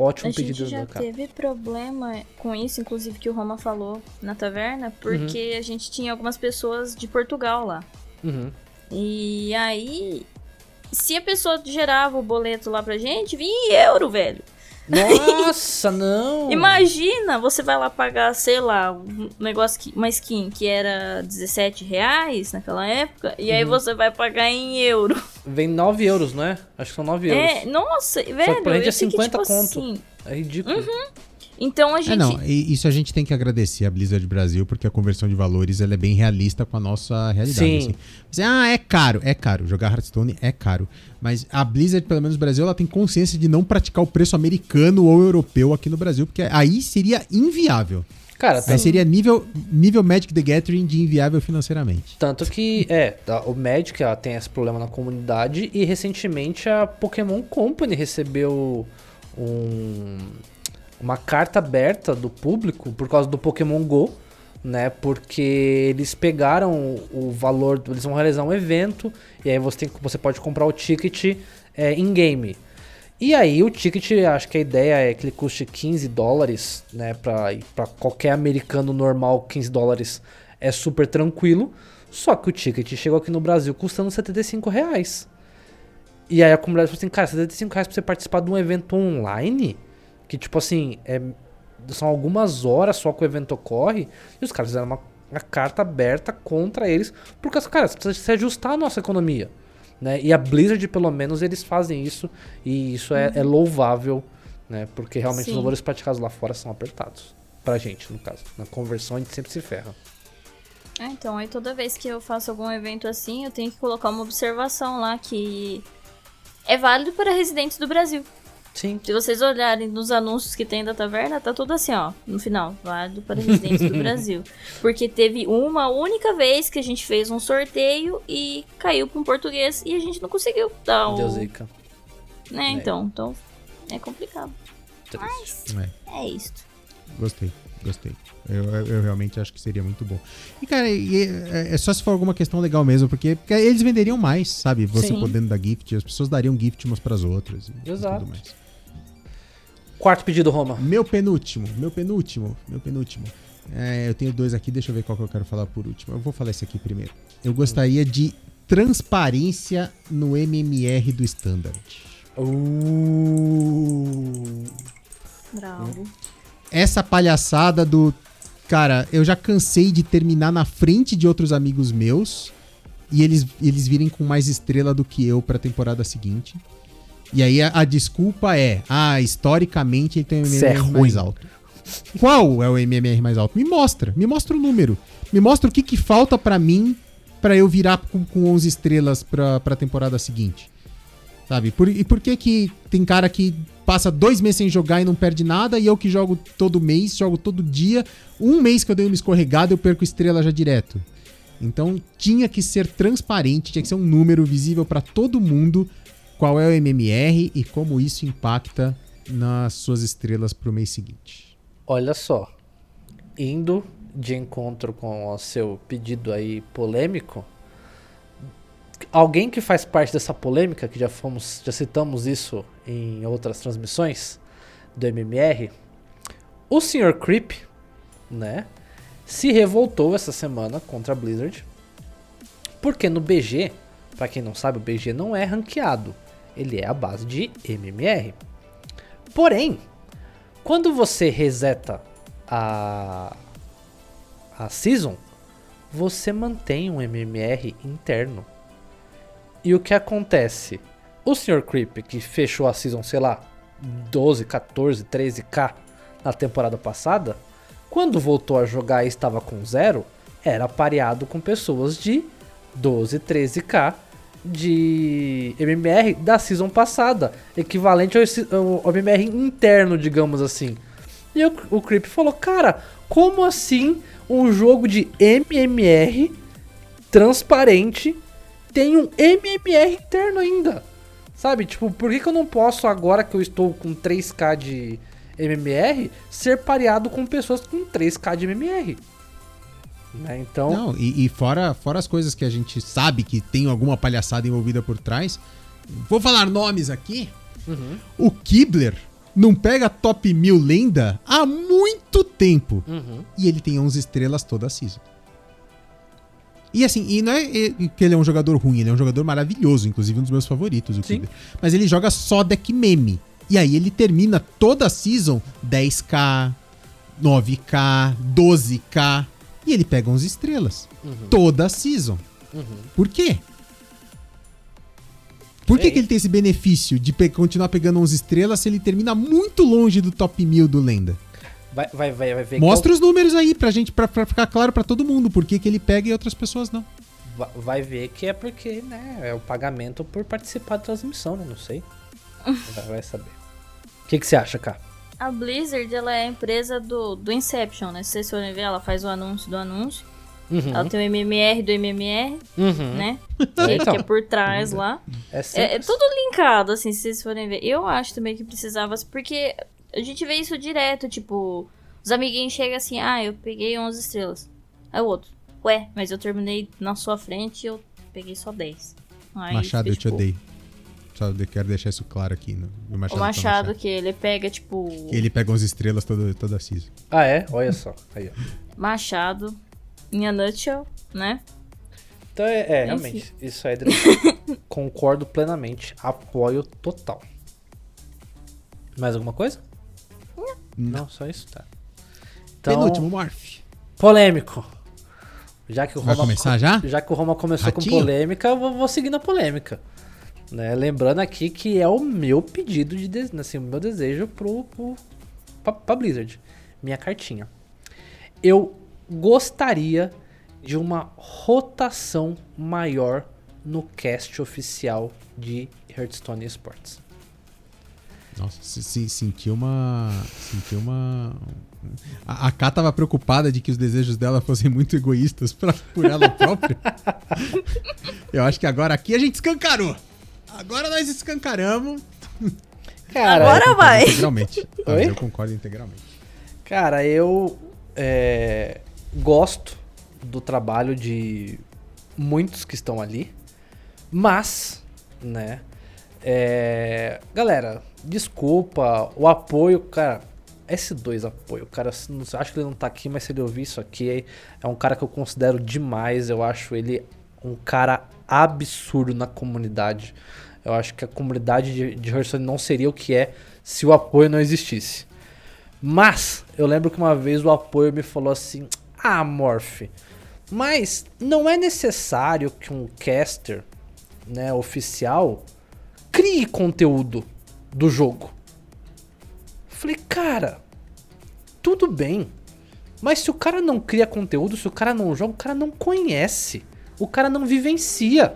Ótimo A gente pedido já do cara. teve problema com isso, inclusive que o Roma falou na taverna, porque a gente tinha algumas pessoas de Portugal lá. Uhum. E aí, se a pessoa gerava o boleto lá pra gente, vinha em euro, velho. Nossa, não! Imagina, você vai lá pagar, sei lá, um negócio que, uma skin que era 17 reais naquela época, e aí Uhum. você vai pagar em euro. Vem 9 euros, não é? Acho que são 9 euros. É, nossa, velho. pra gente é eu sei que, 50 tipo conto. assim, É ridículo. Então a gente. É, não, e isso a gente tem que agradecer a Blizzard Brasil, porque a conversão de valores ela é bem realista com a nossa realidade. Sim. assim. Você, ah, é caro, é caro. Jogar Hearthstone é caro. Mas a Blizzard, pelo menos no Brasil, ela tem consciência de não praticar o preço americano ou europeu aqui no Brasil, porque aí seria inviável. Cara, Aí seria nível, nível Magic the Gathering de inviável financeiramente. tanto que, é, o Magic ela tem esse problema na comunidade e recentemente a Pokémon Company recebeu um- uma carta aberta do público por causa do Pokémon GO, né? Porque eles pegaram o valor, eles vão realizar um evento e aí você, tem, você pode comprar o ticket é, em game. E aí o ticket, acho que a ideia é que ele custe 15 dólares, né? Pra qualquer americano normal, 15 dólares é super tranquilo. Só que o ticket chegou aqui no Brasil custando 75 reais. E aí a comunidade falou assim, cara, 75 reais pra você participar de um evento online? Que tipo assim, é, são algumas horas só que o evento ocorre. E os caras fizeram uma, uma carta aberta contra eles. Porque, cara, precisa se ajustar a nossa economia. Né? E a Blizzard, pelo menos, eles fazem isso. E isso é, é louvável, né? Porque realmente Sim. os valores praticados lá fora são apertados. Pra gente, no caso. Na conversão a gente sempre se ferra. É, então, aí toda vez que eu faço algum evento assim, eu tenho que colocar uma observação lá que é válido para residentes do Brasil. Sim. Se vocês olharem nos anúncios que tem da taverna, tá tudo assim, ó, no final, válido para residentes do Brasil. Porque teve uma única vez que a gente fez um sorteio e caiu para um português e a gente não conseguiu dar o. Deus zica. Né, então, então é complicado. Triste. É, É isto. gostei, gostei. Eu, eu- eu realmente acho que seria muito bom. E, cara, e é, é só se for alguma questão legal mesmo, porque, porque eles venderiam mais, sabe? Você Sim. podendo dar gift, as pessoas dariam gift umas pras outras. E, e Exato. tudo mais. Quarto pedido, Roma. Meu penúltimo, meu penúltimo, meu penúltimo. É, eu tenho dois aqui, deixa eu ver qual que eu quero falar por último. Eu vou falar esse aqui primeiro. Eu gostaria de transparência no MMR do Standard. Uh. Bravo. Essa palhaçada do. Cara, eu já cansei de terminar na frente de outros amigos meus e eles, eles virem com mais estrela do que eu pra temporada seguinte. E aí a, a desculpa é: ah, historicamente ele tem um é MMR ruim. mais alto. Qual é o MMR mais alto? Me mostra, me mostra o número. Me mostra o que, que falta pra mim pra eu virar com, com 11 estrelas pra, pra temporada seguinte. Sabe? Por- e por que que tem cara que passa dois meses sem jogar e não perde nada, e eu que jogo todo mês, jogo todo dia, um mês que eu dei uma escorregada eu perco estrela já direto. Então tinha que ser transparente, tinha que ser um número visível pra todo mundo qual é o MMR e como isso impacta nas suas estrelas pro mês seguinte. Olha só, indo de encontro com o seu pedido aí polêmico, alguém que faz parte dessa polêmica, que já fomos, já citamos isso em outras transmissões do MMR, o Sr. Creep, né, se revoltou essa semana contra a Blizzard, porque no BG, pra quem não sabe, o BG não é ranqueado, ele é a base de MMR. Porém, quando você reseta a, a season, você mantém um MMR interno. E o que acontece? O Sr. Creep, que fechou a season, sei lá, 12, 14, 13k na temporada passada, quando voltou a jogar e estava com zero, era pareado com pessoas de 12, 13k de MMR da season passada, equivalente ao, ao MMR interno, digamos assim. E o, o Creep falou: Cara, como assim um jogo de MMR transparente tem um MMR interno ainda? Sabe? Tipo, por que, que eu não posso, agora que eu estou com 3k de MMR, ser pareado com pessoas com 3k de MMR? Né? Então. Não, e, e fora, fora as coisas que a gente sabe que tem alguma palhaçada envolvida por trás, vou falar nomes aqui. Uhum, O Kibler não pega top 1000 lenda há muito tempo. uhum. E ele tem 11 estrelas toda a season. E assim, e não é e- que ele é um jogador ruim, ele é um jogador maravilhoso, inclusive um dos meus favoritos, o Sim. Mas ele joga só deck meme. E aí ele termina toda a season 10k, 9k, 12k. E ele pega 11 estrelas. Uhum. Toda a season. Uhum. Por quê? Por que, que ele tem esse benefício de pe- continuar pegando 11 estrelas se ele termina muito longe do top 1000 do Lenda? Vai, vai, vai, vai ver Mostra os números aí pra gente, pra, pra ficar claro pra todo mundo por que, que ele pega e outras pessoas não. Va- Vai ver que é porque, né, é o pagamento por participar da transmissão, né? Não sei. Vai, vai saber. O que, que você acha, cara? A Blizzard, ela é a empresa do, do Inception, né? Se vocês forem ver, ela faz o anúncio do anúncio. Uhum. Ela tem o MMR do MMR, Uhum. né? Que, então. que é por trás lá. É, É, é tudo linkado, assim, se vocês forem ver. Eu acho também que precisava, porque a gente vê isso direto, tipo, Os amiguinhos chegam assim, ah, eu peguei 11 estrelas. Aí o outro, ué, mas eu terminei na sua frente e eu peguei só 10. Aí Machado, eu te tipo, odeio. Só eu quero deixar isso claro aqui. No, no O Machado, Machado, tá que ele pega, tipo. Ele pega 11 estrelas toda, toda season. Ah, é? Olha só. Aí, ó. Machado, em a nutshell, né? Então é, é realmente, isso aí concordo plenamente, apoio total. Mais alguma coisa? Não, só isso, tá. Então, Penúltimo, Morph. polêmico. Já que o Vai Roma começar já? Já que o Roma começou com Ratinho? polêmica, eu vou, vou seguir na polêmica. Né? Lembrando aqui que é o meu pedido de des- assim, o meu desejo pro, pro pra, pra Blizzard. Minha cartinha. Eu gostaria de uma rotação maior no cast oficial de Hearthstone Esports. Nossa, se, se sentiu uma. Sentiu uma. A, a Ká tava preocupada de que os desejos dela fossem muito egoístas pra, por ela própria. Eu acho que agora aqui a gente escancarou. Agora nós escancaramos. Cara, Agora Eu concordo vai. Integralmente. Mas Oi? eu concordo integralmente. Cara, eu é, gosto do trabalho de muitos que estão ali, mas, né, é, galera, desculpa, o apoio, cara, S2 apoio, cara, acho que ele não tá aqui, mas se ele ouvir isso aqui, é um cara que eu considero demais, eu acho ele um cara absurdo na comunidade. Eu acho que a comunidade de, de Hearthstone não seria o que é se o apoio não existisse. Mas eu lembro que uma vez o apoio me falou assim: Ah, Morph, mas não é necessário que um caster né, oficial crie conteúdo do jogo. Falei, cara, tudo bem. Mas se o cara não cria conteúdo, se o cara não joga, o cara não conhece. O cara não vivencia.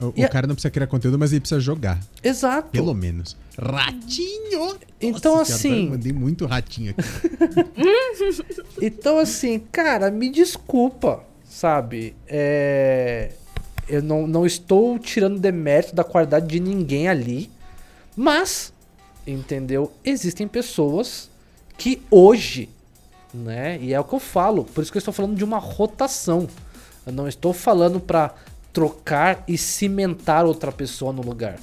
O, o a- cara não precisa criar conteúdo, mas ele precisa jogar. Exato. Pelo menos. Ratinho! Então, Nossa assim- eu mandei muito ratinho aqui. Então, assim, cara, me desculpa, sabe? É... Eu não, não estou tirando demérito da qualidade de ninguém ali, mas, entendeu? Existem pessoas que hoje, né? E é o que eu falo, por isso que eu estou falando de uma rotação. Eu não estou falando pra trocar e cimentar outra pessoa no lugar.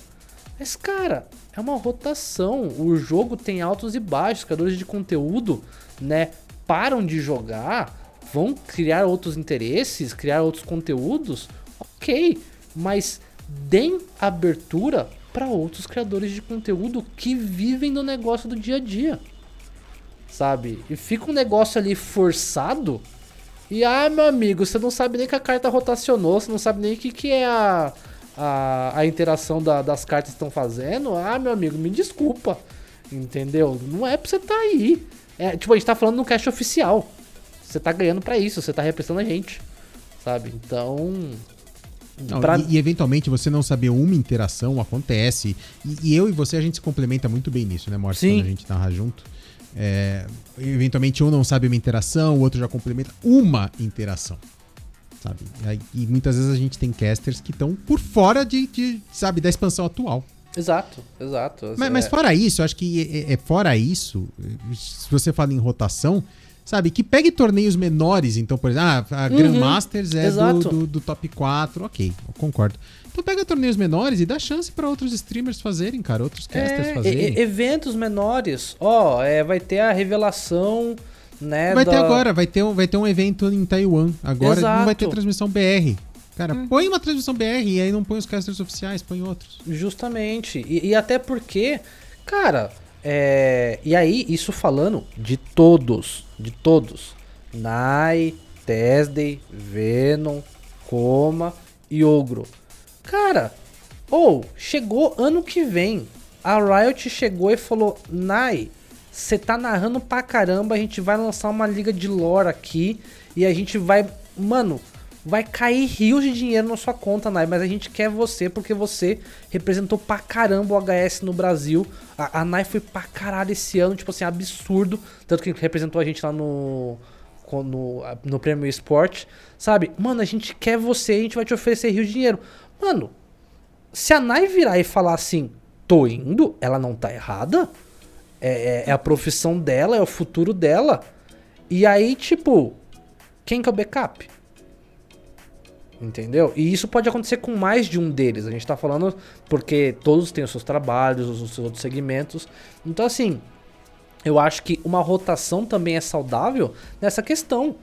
Mas, cara, é uma rotação. O jogo tem altos e baixos. Criadores de conteúdo, né, param de jogar, vão criar outros interesses, criar outros conteúdos. Ok, mas deem abertura para outros criadores de conteúdo que vivem do negócio do dia a dia. Sabe? E fica um negócio ali forçado. E ah, meu amigo, você não sabe nem que a carta rotacionou, você não sabe nem o que, que é a, a, a interação da- das cartas estão fazendo. Ah, meu amigo, me desculpa. Entendeu? Não é pra você tá aí. É, tipo, a gente tá falando no cast oficial. Você tá ganhando pra isso, você tá representando a gente. Sabe? Então. Não, pra- e, e, eventualmente você não saber uma interação acontece. E, e eu e você a gente se complementa muito bem nisso, né, Morte? Quando a gente narra junto. É, eventualmente um não sabe uma interação, o outro já complementa uma interação. Sabe? E, e muitas vezes a gente tem casters que estão por fora de, de, sabe, da expansão atual. Exato, exato. Mas, É, mas fora isso, eu acho que é, é fora isso, se você fala em rotação, sabe, que pegue torneios menores, então, por exemplo, ah, a Grandmasters é do, Uhum. exato. do, do top 4, ok, eu concordo. Então pega torneios menores e dá chance pra outros streamers fazerem, cara, outros casters É, fazerem. e- eventos menores. Ó, é, vai ter a revelação, né? vai ter da- agora, vai ter, um, vai ter um evento em Taiwan. Agora não vai ter Exato. transmissão BR. Cara, Hum. põe uma transmissão BR e aí não põe os casters oficiais, põe outros. Justamente. E, e até porque, cara, é, e aí, isso falando de todos, de todos. Nai, Tesday, Venom, Coma e Ogro. Cara, ou chegou ano que vem. A Riot chegou e falou: Nai, você tá narrando pra caramba, a gente vai lançar uma liga de lore aqui e a gente vai. Mano, vai cair rios de dinheiro na sua conta, Nai, mas a gente quer você porque você representou pra caramba o HS no Brasil. A, a Nai foi pra caralho esse ano, tipo assim, absurdo. Tanto que representou a gente lá no. No, no Prêmio Esporte, sabe? Mano, a gente quer você, a gente vai te oferecer rios de dinheiro. Mano, se a Nai virar e falar assim, tô indo, ela não tá errada. É, é- é a profissão dela, é o futuro dela. E aí, tipo, quem que é o backup? Entendeu? E isso pode acontecer com mais de um deles. A gente tá falando porque todos têm os seus trabalhos, os seus outros segmentos. Então, assim, eu acho que uma rotação também é saudável nessa questão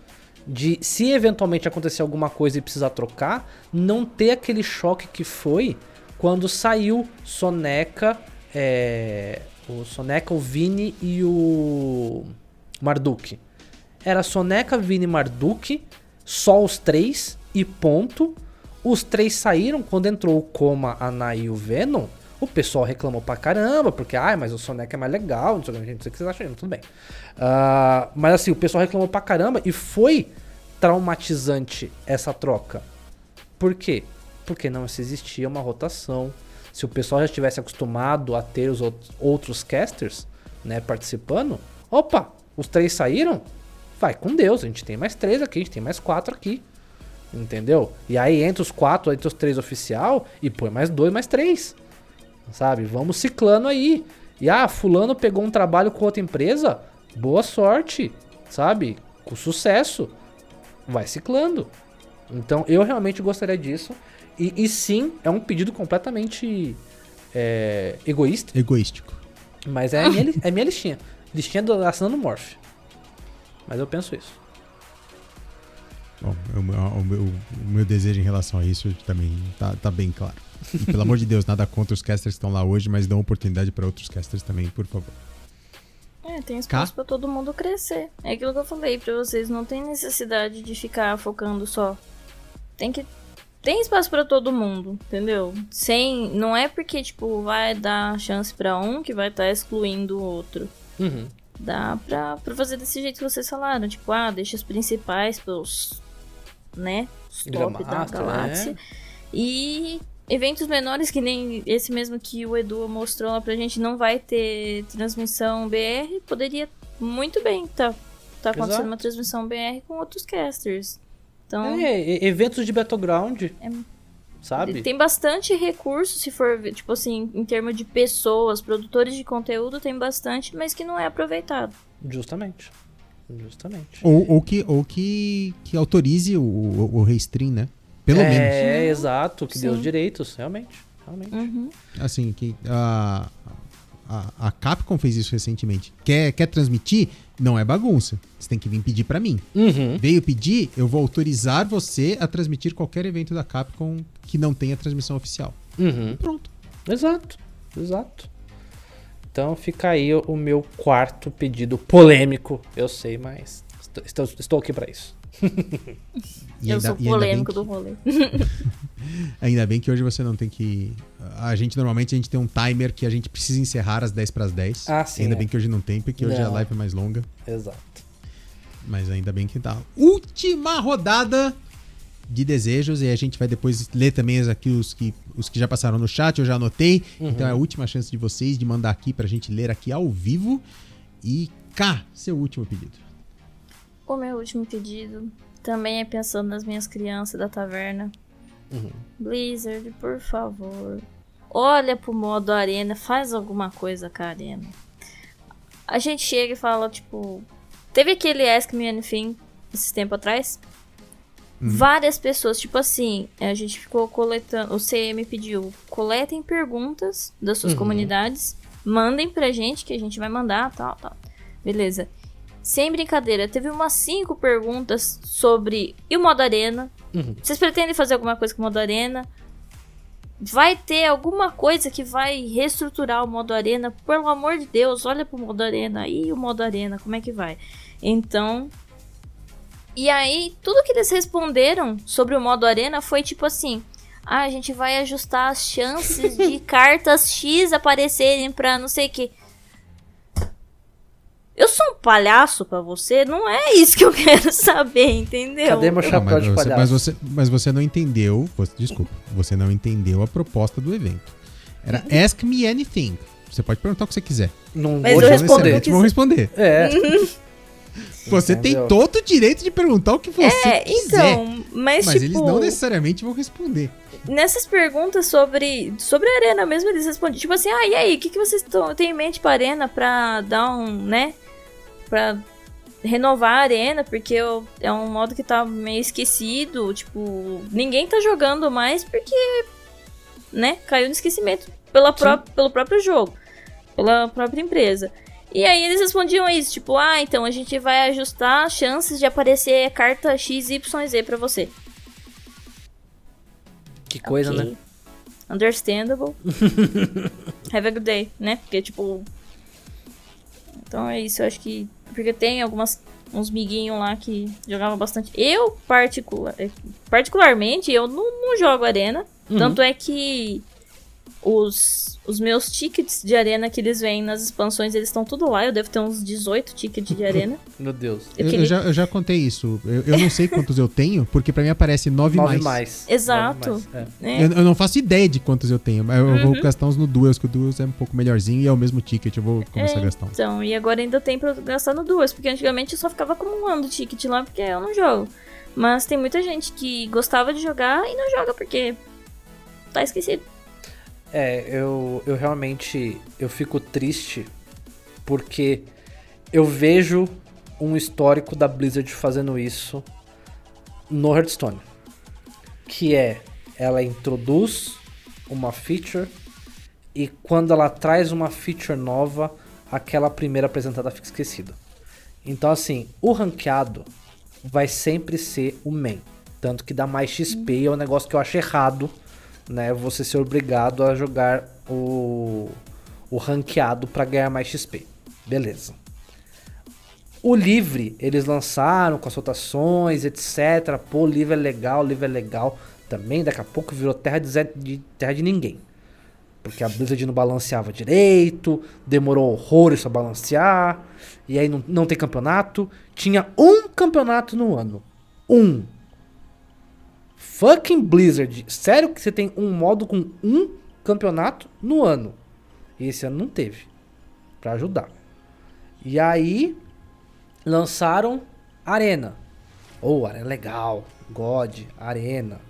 de se eventualmente acontecer alguma coisa e precisar trocar, não ter aquele choque que foi quando saiu Soneca, é, o Soneca, o Vini e o Marduk. Era Soneca, Vini e Marduk, só os três e ponto. Os três saíram quando entrou o Coma, a Nai e o Venom. O pessoal reclamou pra caramba, porque, ai, mas o Soneca é mais legal, não sei, não sei o que vocês acham, tudo bem. Ah, mas assim, o pessoal reclamou pra caramba e foi traumatizante essa troca. Por quê? Porque não se existia uma rotação. Se o pessoal já estivesse acostumado a ter os outros casters, né, participando, opa, os três saíram? Vai com Deus, a gente tem mais três aqui, a gente tem mais quatro aqui. Entendeu? E aí entre os quatro, entre os três oficial, e põe mais dois, mais três. Sabe? Vamos ciclando aí. E ah, fulano pegou um trabalho com outra empresa, boa sorte, sabe? Com sucesso. Vai ciclando. Então eu realmente gostaria disso. E, e sim, é um pedido completamente é, egoísta, Egoístico. mas é a minha, é minha listinha. Listinha do assinando Morph. Mas eu penso isso. Bom, o meu, o meu- o meu desejo em relação a isso também tá, tá bem claro. E, pelo amor de Deus, nada contra os casters que estão lá hoje, mas dão oportunidade para outros casters também, por favor. É, tem espaço pra todo mundo crescer. É aquilo que eu falei pra vocês, não tem necessidade de ficar focando só. Tem que tem espaço pra todo mundo, entendeu? Sem, não é porque tipo vai dar chance pra um que vai estar excluindo o outro. Uhum. Dá pra, pra fazer desse jeito que vocês falaram, tipo, ah, deixa os principais pros, né, os top da Gramaster, galáxia. é. E eventos menores, que nem esse mesmo que o Edu mostrou lá pra gente, não vai ter transmissão BR, poderia muito bem tá, tá acontecendo Exato. uma transmissão BR com outros casters. Então, É, eventos de Battleground, É- sabe? tem bastante recurso, se for tipo assim, em termos de pessoas, produtores de conteúdo, tem bastante, mas que não é aproveitado. Justamente. Justamente. Ou, ou que, ou que, que autorize o, o, o restream, né? Pelo é, menos. É, exato, que Sim. os direitos, realmente. realmente. Uhum. Assim, que a, a, a Capcom fez isso recentemente. Quer, quer transmitir? Não é bagunça. Você tem que vir pedir pra mim. Uhum. Veio pedir, eu vou autorizar você a transmitir qualquer evento da Capcom que não tenha transmissão oficial. Uhum. Pronto. Exato, exato. Então fica aí o, meu quarto pedido polêmico. Eu sei, mas estou, estou, aqui pra isso. E eu ainda- sou e ainda bem polêmico que- do rolê. Ainda bem que hoje você não tem que. A gente normalmente a gente tem um timer que a gente precisa encerrar às 10 para as 10. Ah, sim, Ainda é. bem que hoje não tem, porque hoje a Não. live é mais longa. Exato. Mas ainda bem que tá. Última rodada de desejos. E a gente vai depois ler também os aqui os que, os que já passaram no chat, eu já anotei. Então é a última chance de vocês de mandar aqui pra gente ler aqui ao vivo. E cá, seu último pedido. O meu último pedido também é pensando nas minhas crianças da taverna. Uhum. Blizzard, por favor. Olha pro modo arena, faz alguma coisa com a arena. A gente chega e fala, tipo. Teve aquele Ask Me Anything esse tempo atrás. Várias pessoas, tipo assim, a gente ficou coletando. O CM pediu: coletem perguntas das suas Uhum. comunidades, mandem pra gente que a gente vai mandar, tal, tal. Beleza. Sem brincadeira, teve umas cinco perguntas sobre e o modo arena. Uhum. Vocês pretendem fazer alguma coisa com o modo arena? Vai ter alguma coisa que vai reestruturar o modo arena? Pelo amor de Deus, olha pro modo arena. E o modo arena, como é que vai? Então. E aí, tudo que eles responderam sobre o modo arena foi tipo assim: ah, a gente vai ajustar as chances de cartas X aparecerem pra não sei o que. Eu sou um palhaço pra você? Não é isso que eu quero saber, entendeu? Cadê meu Não, chapéu mas, de você, palhaço? mas, você, mas você não entendeu. Você, desculpa, você não entendeu a proposta do evento. Era Ask Me Anything. Você pode perguntar o que você quiser. Não Mas vou eu respondo responder. vão responder. É. Você Entendeu? tem todo o direito de perguntar o que você É, quiser. então, mas, mas tipo, eles não necessariamente vão responder. nessas perguntas sobre, sobre a arena mesmo, eles respondem, tipo assim, ah, e aí, o que, que vocês têm em mente pra arena pra dar um, né, pra renovar a arena, porque eu- é um modo que tá meio esquecido, tipo, ninguém tá jogando mais porque, né, caiu no esquecimento pela pró pelo próprio jogo, pela própria empresa. E aí eles respondiam isso, tipo, ah, então a gente vai ajustar as chances de aparecer carta XYZ pra você. Que coisa, Ok. né? Understandable. Have a good day, né? Porque, tipo. Então é isso, eu acho que. Porque tem algumas. Uns miguinhos lá que jogavam bastante. Eu, particular, eh, particularmente, eu não, não jogo arena. Uhum. Tanto é que os, os meus tickets de arena que eles vêm nas expansões, eles estão tudo lá. Eu devo ter uns 18 tickets de arena. Meu Deus. Eu Eu, eu queria- já, eu já contei isso. Eu, eu não sei quantos eu tenho, porque pra mim aparece 9 Nove mais. mais. Exato. Nove mais, é. Né? Eu, eu não faço ideia de quantos eu tenho, mas eu Uhum. vou gastar uns no Duels, que o Duels é um pouco melhorzinho e é o mesmo ticket, eu vou começar É, a gastar uns. Então, e agora ainda tem pra eu gastar no duas, porque antigamente eu só ficava acumulando ticket lá porque eu não jogo. Mas tem muita gente que gostava de jogar e não joga porque tá esquecido. É, eu, eu realmente eu fico triste porque eu vejo um histórico da Blizzard fazendo isso no Hearthstone. Que é, ela introduz uma feature e quando ela traz uma feature nova, aquela primeira apresentada fica esquecida. Então assim, o ranqueado vai sempre ser o main. Tanto que dá mais XP é um negócio que eu acho errado, né? Você ser obrigado a jogar o, o ranqueado para ganhar mais XP. Beleza. O livre, eles lançaram com as rotações, etc. Pô, livre é legal, livre é legal. Também daqui a pouco virou terra de, de- terra de ninguém. Porque a Blizzard não balanceava direito, demorou horrores pra balancear, e aí não, não tem campeonato. Tinha um campeonato no ano. Um. Fucking Blizzard. Sério que você tem um modo com um campeonato no ano? E esse ano não teve. Pra ajudar. E aí lançaram Arena. Ou oh, Arena é legal. God, Arena.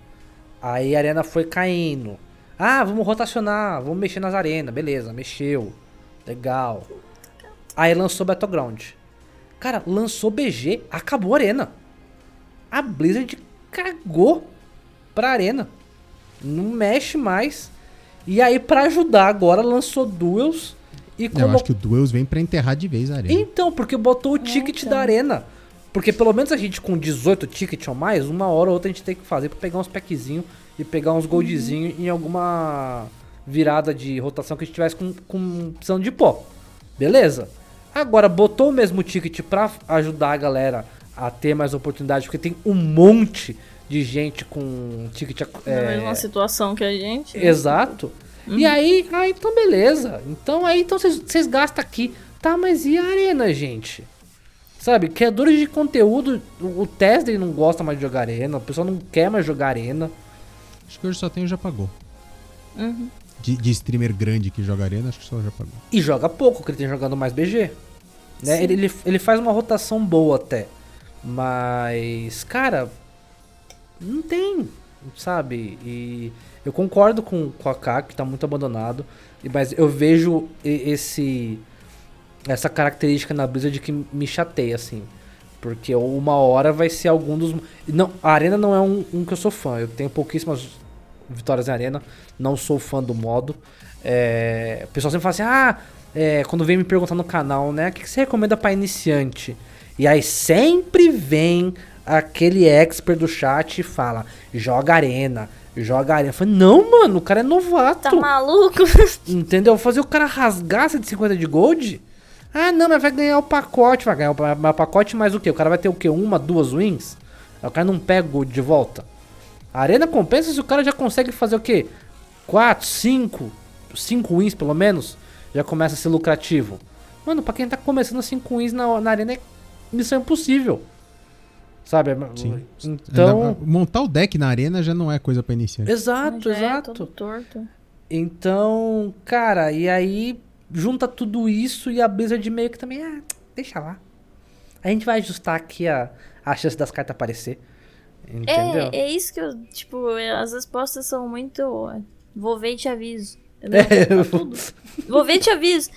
Aí a Arena foi caindo. Ah, vamos rotacionar, vamos mexer nas arenas. Beleza, mexeu. Legal. Aí lançou Battleground. Cara, lançou BG, acabou a Arena. A Blizzard cagou pra Arena. Não mexe mais. E aí, pra ajudar agora, lançou Duels. E Eu como acho que o Duels vem pra enterrar de vez a arena. então, porque botou o ticket então. da arena. Porque pelo menos a gente com 18 tickets ou mais, uma hora ou outra a gente tem que fazer pra pegar uns packzinhos e pegar uns goldzinhos em alguma virada de rotação que a gente tivesse com, com precisando de pó. Beleza. Agora botou o mesmo ticket pra ajudar a galera a ter mais oportunidade, porque tem um monte de gente com ticket Na é, mesma situação que a gente. né? Exato. E aí, ah, então beleza. Então aí então vocês gastam aqui. Tá, mas e a arena, gente? Sabe, criadores de conteúdo, o o Tesla não gosta mais de jogar arena, o pessoal não quer mais jogar arena. Acho que hoje só tem o já pagou. Uhum. De, de streamer grande que joga arena, acho que só já pagou. E joga pouco, que ele tem jogando mais BG. Né? Ele, ele, ele faz uma rotação boa até. Mas, cara, não tem, sabe? E eu concordo com, com a que tá muito abandonado. Mas eu vejo esse essa característica na Blizzard que me chateia, assim. Porque uma hora vai ser algum dos. Não, a Arena não é um, um que eu sou fã. Eu tenho pouquíssimas vitórias em Arena. Não sou fã do modo. É, o pessoal sempre fala assim: ah, é, quando vem me perguntar no canal, né? O que que você recomenda pra iniciante? E aí sempre vem aquele expert do chat fala: joga Arena, joga Arena. Eu falei: não, mano, o cara é novato. Tá maluco? Entendeu? Fazer o cara rasgar 150 de gold? Ah, não, mas vai ganhar o pacote. Vai ganhar o pa- o pacote mais o quê? O cara vai ter o quê? Uma, duas wins? O cara não pega o gold de volta. A arena compensa se o cara já consegue fazer o quê? 4, 5, 5 wins pelo menos. Já começa a ser lucrativo. Mano, pra quem tá começando 5 wins na, na arena é missão impossível. Sabe? Sim. Então. Ainda- montar o deck na arena já não é coisa pra iniciante. Exato, Já é exato. todo torto. Então, cara, e aí junta tudo isso e a Blizzard meio que também, ah, deixa lá. A gente vai ajustar aqui a, a chance das cartas aparecer. Entendeu? É, é isso que eu, tipo, as respostas são muito. Vou ver e te aviso. É, tudo. Vou ver e te aviso.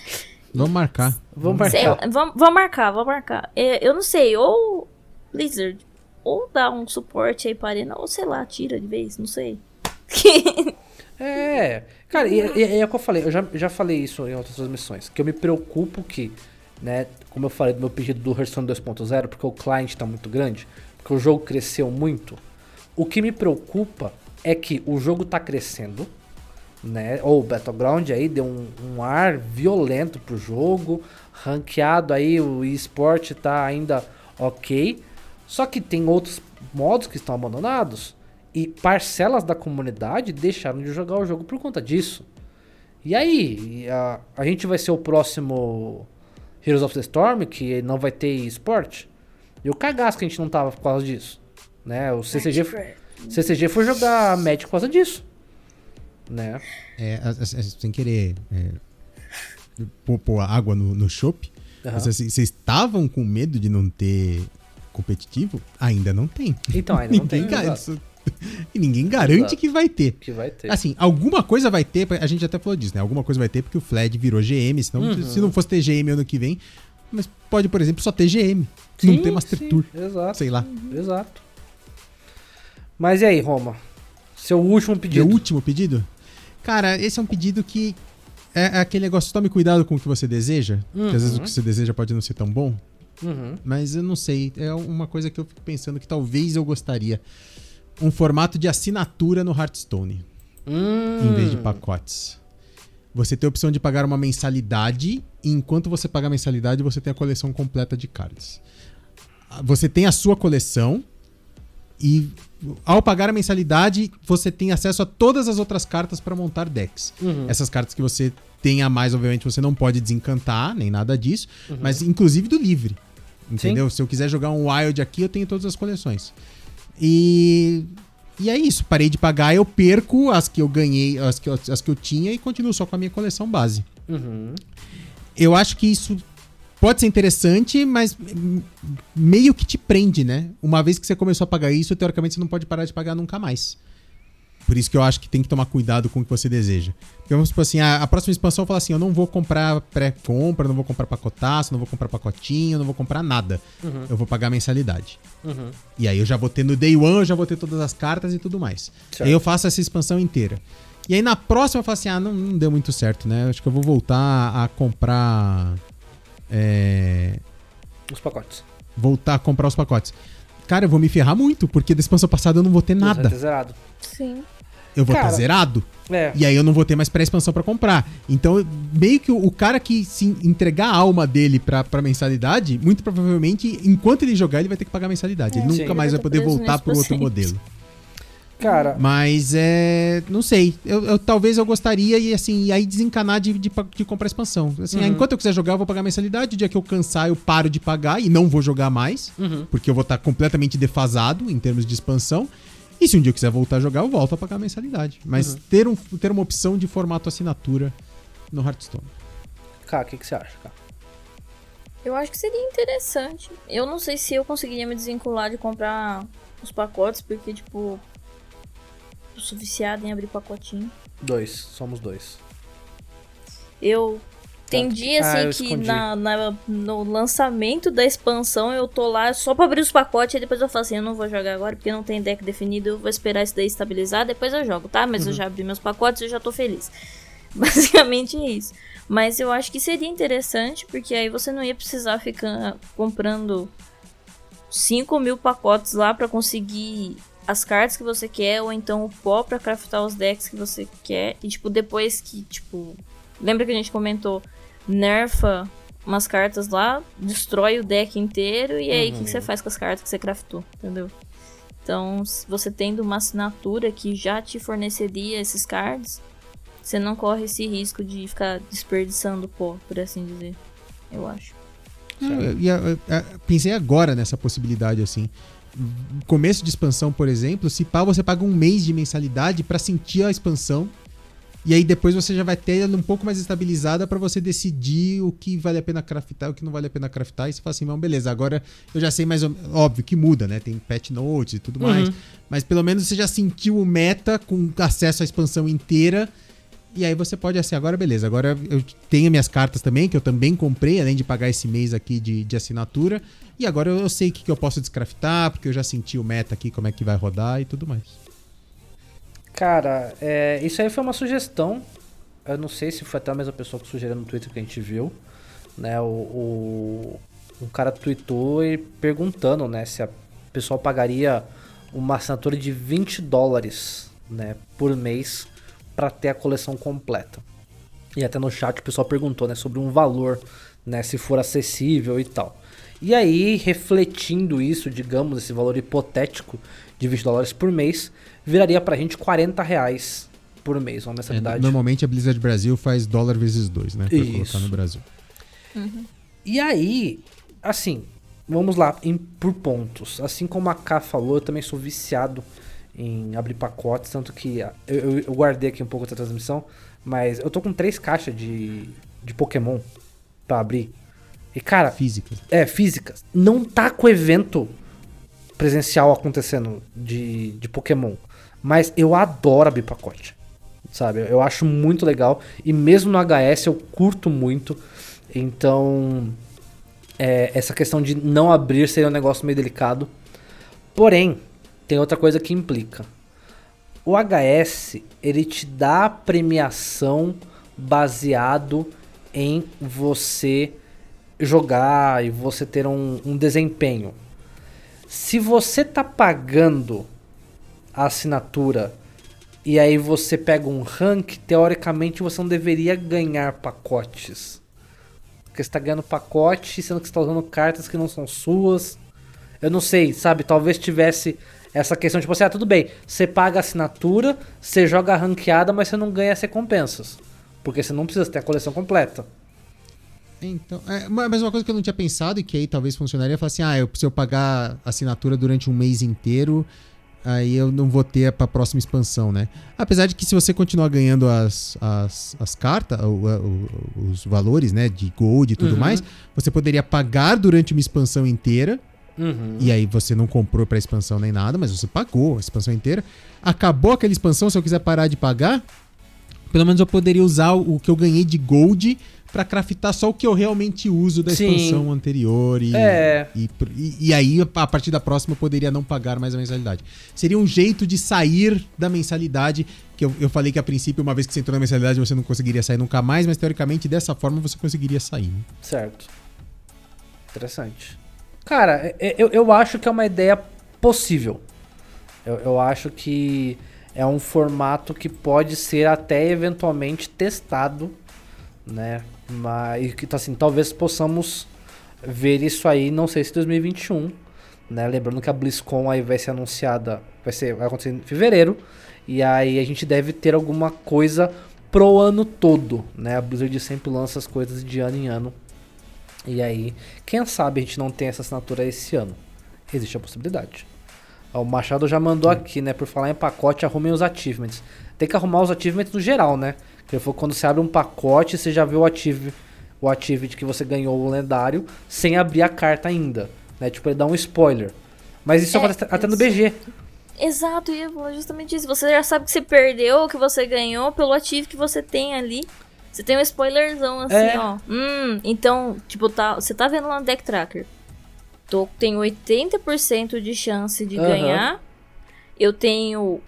Vamos marcar. Vamos Sei marcar. lá, vamos, vamos marcar, vamos marcar. É, eu não sei, ou Blizzard, ou dá um suporte aí pra Arena, ou sei lá, tira de vez, não sei. É, cara, e, e- e é o que eu falei, eu já, já falei isso em outras transmissões, que eu me preocupo que, né, como eu falei do meu pedido do Hearthstone 2.0, porque o client tá muito grande, porque o jogo cresceu muito, o que me preocupa é que o jogo tá crescendo, né, ou o Battleground aí deu um, um ar violento pro jogo, ranqueado aí, o eSport tá ainda ok, só que tem outros modos que estão abandonados e parcelas da comunidade deixaram de jogar o jogo por conta disso. E aí, a, a gente vai ser o próximo Heroes of the Storm, que não vai ter esporte? E o cagaço que a gente não tava por causa disso. Né? O CCG, CCG foi jogar Magic por causa disso. Né? É, sem querer é, pôr, pôr água no, no. Mas, assim, Vocês estavam com medo de não ter competitivo? Ainda não tem. Então, ainda não tem. E ninguém garante Exato. que vai ter. que vai ter. Assim, alguma coisa vai ter, a gente até falou disso, né? Alguma coisa vai ter porque o Fled virou GM, senão Uhum. se não fosse ter GM ano que vem, mas pode, por exemplo, só ter GM. não Sim, ter Master sim, Tour, Exato. sei lá. Exato. Mas e aí, Roma? Seu último pedido. Meu último pedido? Cara, esse é um pedido que é é aquele negócio, tome cuidado com o que você deseja, que às vezes o Uhum. que você deseja pode não ser tão bom, Uhum. mas eu não sei, é uma coisa que eu fico pensando que talvez eu gostaria. Um formato de assinatura no Hearthstone. Hum. em vez de pacotes. Você tem a opção de pagar uma mensalidade, e enquanto você paga a mensalidade, você tem a coleção completa de cards. Você tem a sua coleção, e ao pagar a mensalidade, você tem acesso a todas as outras cartas para montar decks. Uhum. Essas cartas que você tem a mais, obviamente, você não pode desencantar, nem nada disso, Uhum. mas inclusive do livre. Entendeu? Se eu quiser jogar um Wild aqui, eu tenho todas as coleções. E. E é isso, parei de pagar, eu perco as que eu ganhei, as que eu, as que eu tinha e continuo só com a minha coleção base. Uhum. Eu acho que isso pode ser interessante, mas meio que te prende, né? Uma vez que você começou a pagar isso, teoricamente você não pode parar de pagar nunca mais. Por isso que eu acho que tem que tomar cuidado com o que você deseja. Porque vamos supor assim, a, a próxima expansão fala assim, eu não vou comprar pré-compra, não vou comprar pacotaço, não vou comprar pacotinho, não vou comprar nada. Uhum. Eu vou pagar a mensalidade. Uhum. E aí eu já vou ter no day one, eu já vou ter todas as cartas e tudo mais. Certo. Aí eu faço essa expansão inteira. E aí na próxima eu falo assim, ah, não, não deu muito certo, né? Acho que eu vou voltar a comprar... É... Os pacotes. Voltar a comprar os pacotes. Cara, eu vou me ferrar muito, porque da expansão passada eu não vou ter Vai nada. zerado. Sim. Eu vou estar Cara, zerado. É. E aí eu não vou ter mais pré-expansão pra comprar. Então, meio que o, o cara que se entregar a alma dele pra, pra mensalidade, muito provavelmente, enquanto ele jogar, ele vai ter que pagar a mensalidade. ele É, nunca sim. mais vai Ele poder tá preso voltar pro outro modelo. Cara, Mas é. Não sei. Eu, eu- talvez eu gostaria e assim, e aí desencanar de, de, de comprar expansão. Assim, Uhum. enquanto eu quiser jogar, eu vou pagar mensalidade. O dia que eu cansar, eu paro de pagar e não vou jogar mais. Uhum. Porque eu vou estar completamente defasado em termos de expansão. E se um dia eu quiser voltar a jogar, eu volto a pagar a mensalidade. Mas Uhum. ter, um, ter uma opção de formato assinatura no Hearthstone. cara, o que, que você acha, cara? Eu acho que seria interessante. Eu não sei se eu conseguiria me desvincular de comprar os pacotes, porque, tipo, eu sou em abrir pacotinho. Dois, somos dois. Eu. Tem dia Ah, assim que escondi. na, na- no lançamento da expansão eu tô lá só pra abrir os pacotes e depois eu falo assim, eu não vou jogar agora porque não tem deck definido, eu vou esperar isso daí estabilizar, depois eu jogo, tá? Mas Uhum. eu já abri meus pacotes e eu já tô feliz. Basicamente é isso. Mas eu acho que seria interessante, porque aí você não ia precisar ficar comprando 5 mil pacotes lá pra conseguir as cartas que você quer, ou então o pó pra craftar os decks que você quer. E tipo, depois que, tipo. Lembra que a gente comentou? Nerfa umas cartas lá, destrói o deck inteiro, e aí o que, que você faz com as cartas que você craftou, entendeu? Então, se você tendo uma assinatura que já te forneceria esses cards, você não corre esse risco de ficar desperdiçando pó, por assim dizer. Eu acho. E, é, pensei agora nessa possibilidade, assim. Começo de expansão, por exemplo, se pá, você paga um mês de mensalidade pra sentir a expansão E aí depois você já vai ter ela um pouco mais estabilizada para você decidir o que vale a pena craftar e o que não vale a pena craftar. E você fala assim, bom, beleza, agora eu já sei mais ou Óbvio que muda, né? Tem patch notes e tudo Uhum. mais. Mas pelo menos você já sentiu o meta com acesso à expansão inteira. E aí você pode assim, agora beleza, agora eu tenho minhas cartas também, que eu também comprei, além de pagar esse mês aqui de, de assinatura. E agora eu sei o que, que eu posso descraftar, porque eu já senti o meta aqui, como é que vai rodar e tudo mais. Cara, é, isso aí foi uma sugestão. Eu não sei se foi até a mesma pessoa que sugeriu no Twitter que a gente viu. Né, o, o, um cara tweetou e perguntando né, se a pessoa pagaria uma assinatura de 20 dólares né, por mês para ter a coleção completa. E até no chat o pessoal perguntou né, sobre um valor, né, se for acessível e tal. E aí, refletindo isso, digamos, esse valor hipotético de 20 dólares por mês, viraria pra gente 40 reais por mês, uma É, mensalidade. normalmente a Blizzard Brasil faz dólar vezes dois, né? Pra Isso. colocar no Brasil. E aí, assim, vamos lá, em- por pontos. Assim como a K falou, eu também sou viciado em abrir pacotes, tanto que ah, eu, eu- eu guardei aqui um pouco da transmissão, mas eu tô com três caixas de, de Pokémon pra abrir. E cara, Físicas. é, físicas. Não tá com evento presencial acontecendo de, de Pokémon. Mas eu adoro abrir pacote. Sabe? Eu acho muito legal. E mesmo no HS eu curto muito. Então. é, essa questão de não abrir seria um negócio meio delicado. Porém, tem outra coisa que implica. O HS, ele te dá premiação baseado em você jogar e você ter um, um desempenho. Se você tá pagando a assinatura e aí você pega um rank, teoricamente você não deveria ganhar pacotes. Porque você tá ganhando pacote, sendo que você tá usando cartas que não são suas. Eu não sei, sabe? Talvez tivesse essa questão, tipo assim, ah, tudo bem, você paga a assinatura, você joga a ranqueada, mas você não ganha as recompensas. Porque você não precisa ter a coleção completa. Então, é, ma- mas uma coisa que eu não tinha pensado e que aí talvez funcionaria é falar assim: ah, eu, eu pagar assinatura durante um mês inteiro, aí eu não vou ter pra próxima expansão, né? Apesar de que se você continuar ganhando as, as, as cartas, os valores, né, de gold e tudo Uhum. mais, você poderia pagar durante uma expansão inteira. Uhum. E aí você não comprou pra expansão nem nada, mas você pagou a expansão inteira. Acabou aquela expansão, se eu quiser parar de pagar, pelo menos eu poderia usar o que eu ganhei de gold pra craftar só o que eu realmente uso da Sim. expansão anterior. E, É. e, e- e aí, a partir da próxima, eu poderia não pagar mais a mensalidade. Seria um jeito de sair da mensalidade, que eu, eu falei que a princípio, uma vez que você entrou na mensalidade, você não conseguiria sair nunca mais, mas teoricamente, dessa forma, você conseguiria sair. né? Certo. Interessante. Cara, é- é- eu, eu acho que é uma ideia possível. Eu, eu acho que é um formato que pode ser até eventualmente testado, né? Mas que tá assim, talvez possamos ver isso aí, não sei se 2021, né? Lembrando que a BlizzCon aí vai ser anunciada, vai ser vai acontecer em fevereiro, e aí a gente deve ter alguma coisa pro ano todo, né? A Blizzard sempre lança as coisas de ano em ano. E aí, quem sabe a gente não tem essa assinatura esse ano? Existe a possibilidade. O Machado já mandou aqui, né? Por falar em pacote, arrumem os achievements. Tem que arrumar os achievements no geral, né? Que foi quando você abre um pacote, você já vê o achieve, o achievement que você ganhou o lendário, sem abrir a carta ainda. Né? Tipo, ele dá um spoiler. Mas isso É, acontece até no. BG. Exato, eu ia falar justamente isso. Você já sabe que você perdeu, que você ganhou pelo ativo que você tem ali. Você tem um spoilerzão assim, É. ó. Hum, então, tipo, tá, você tá vendo lá no Deck Tracker. Tô, tenho 80% de chance de Aham. ganhar. Eu tenho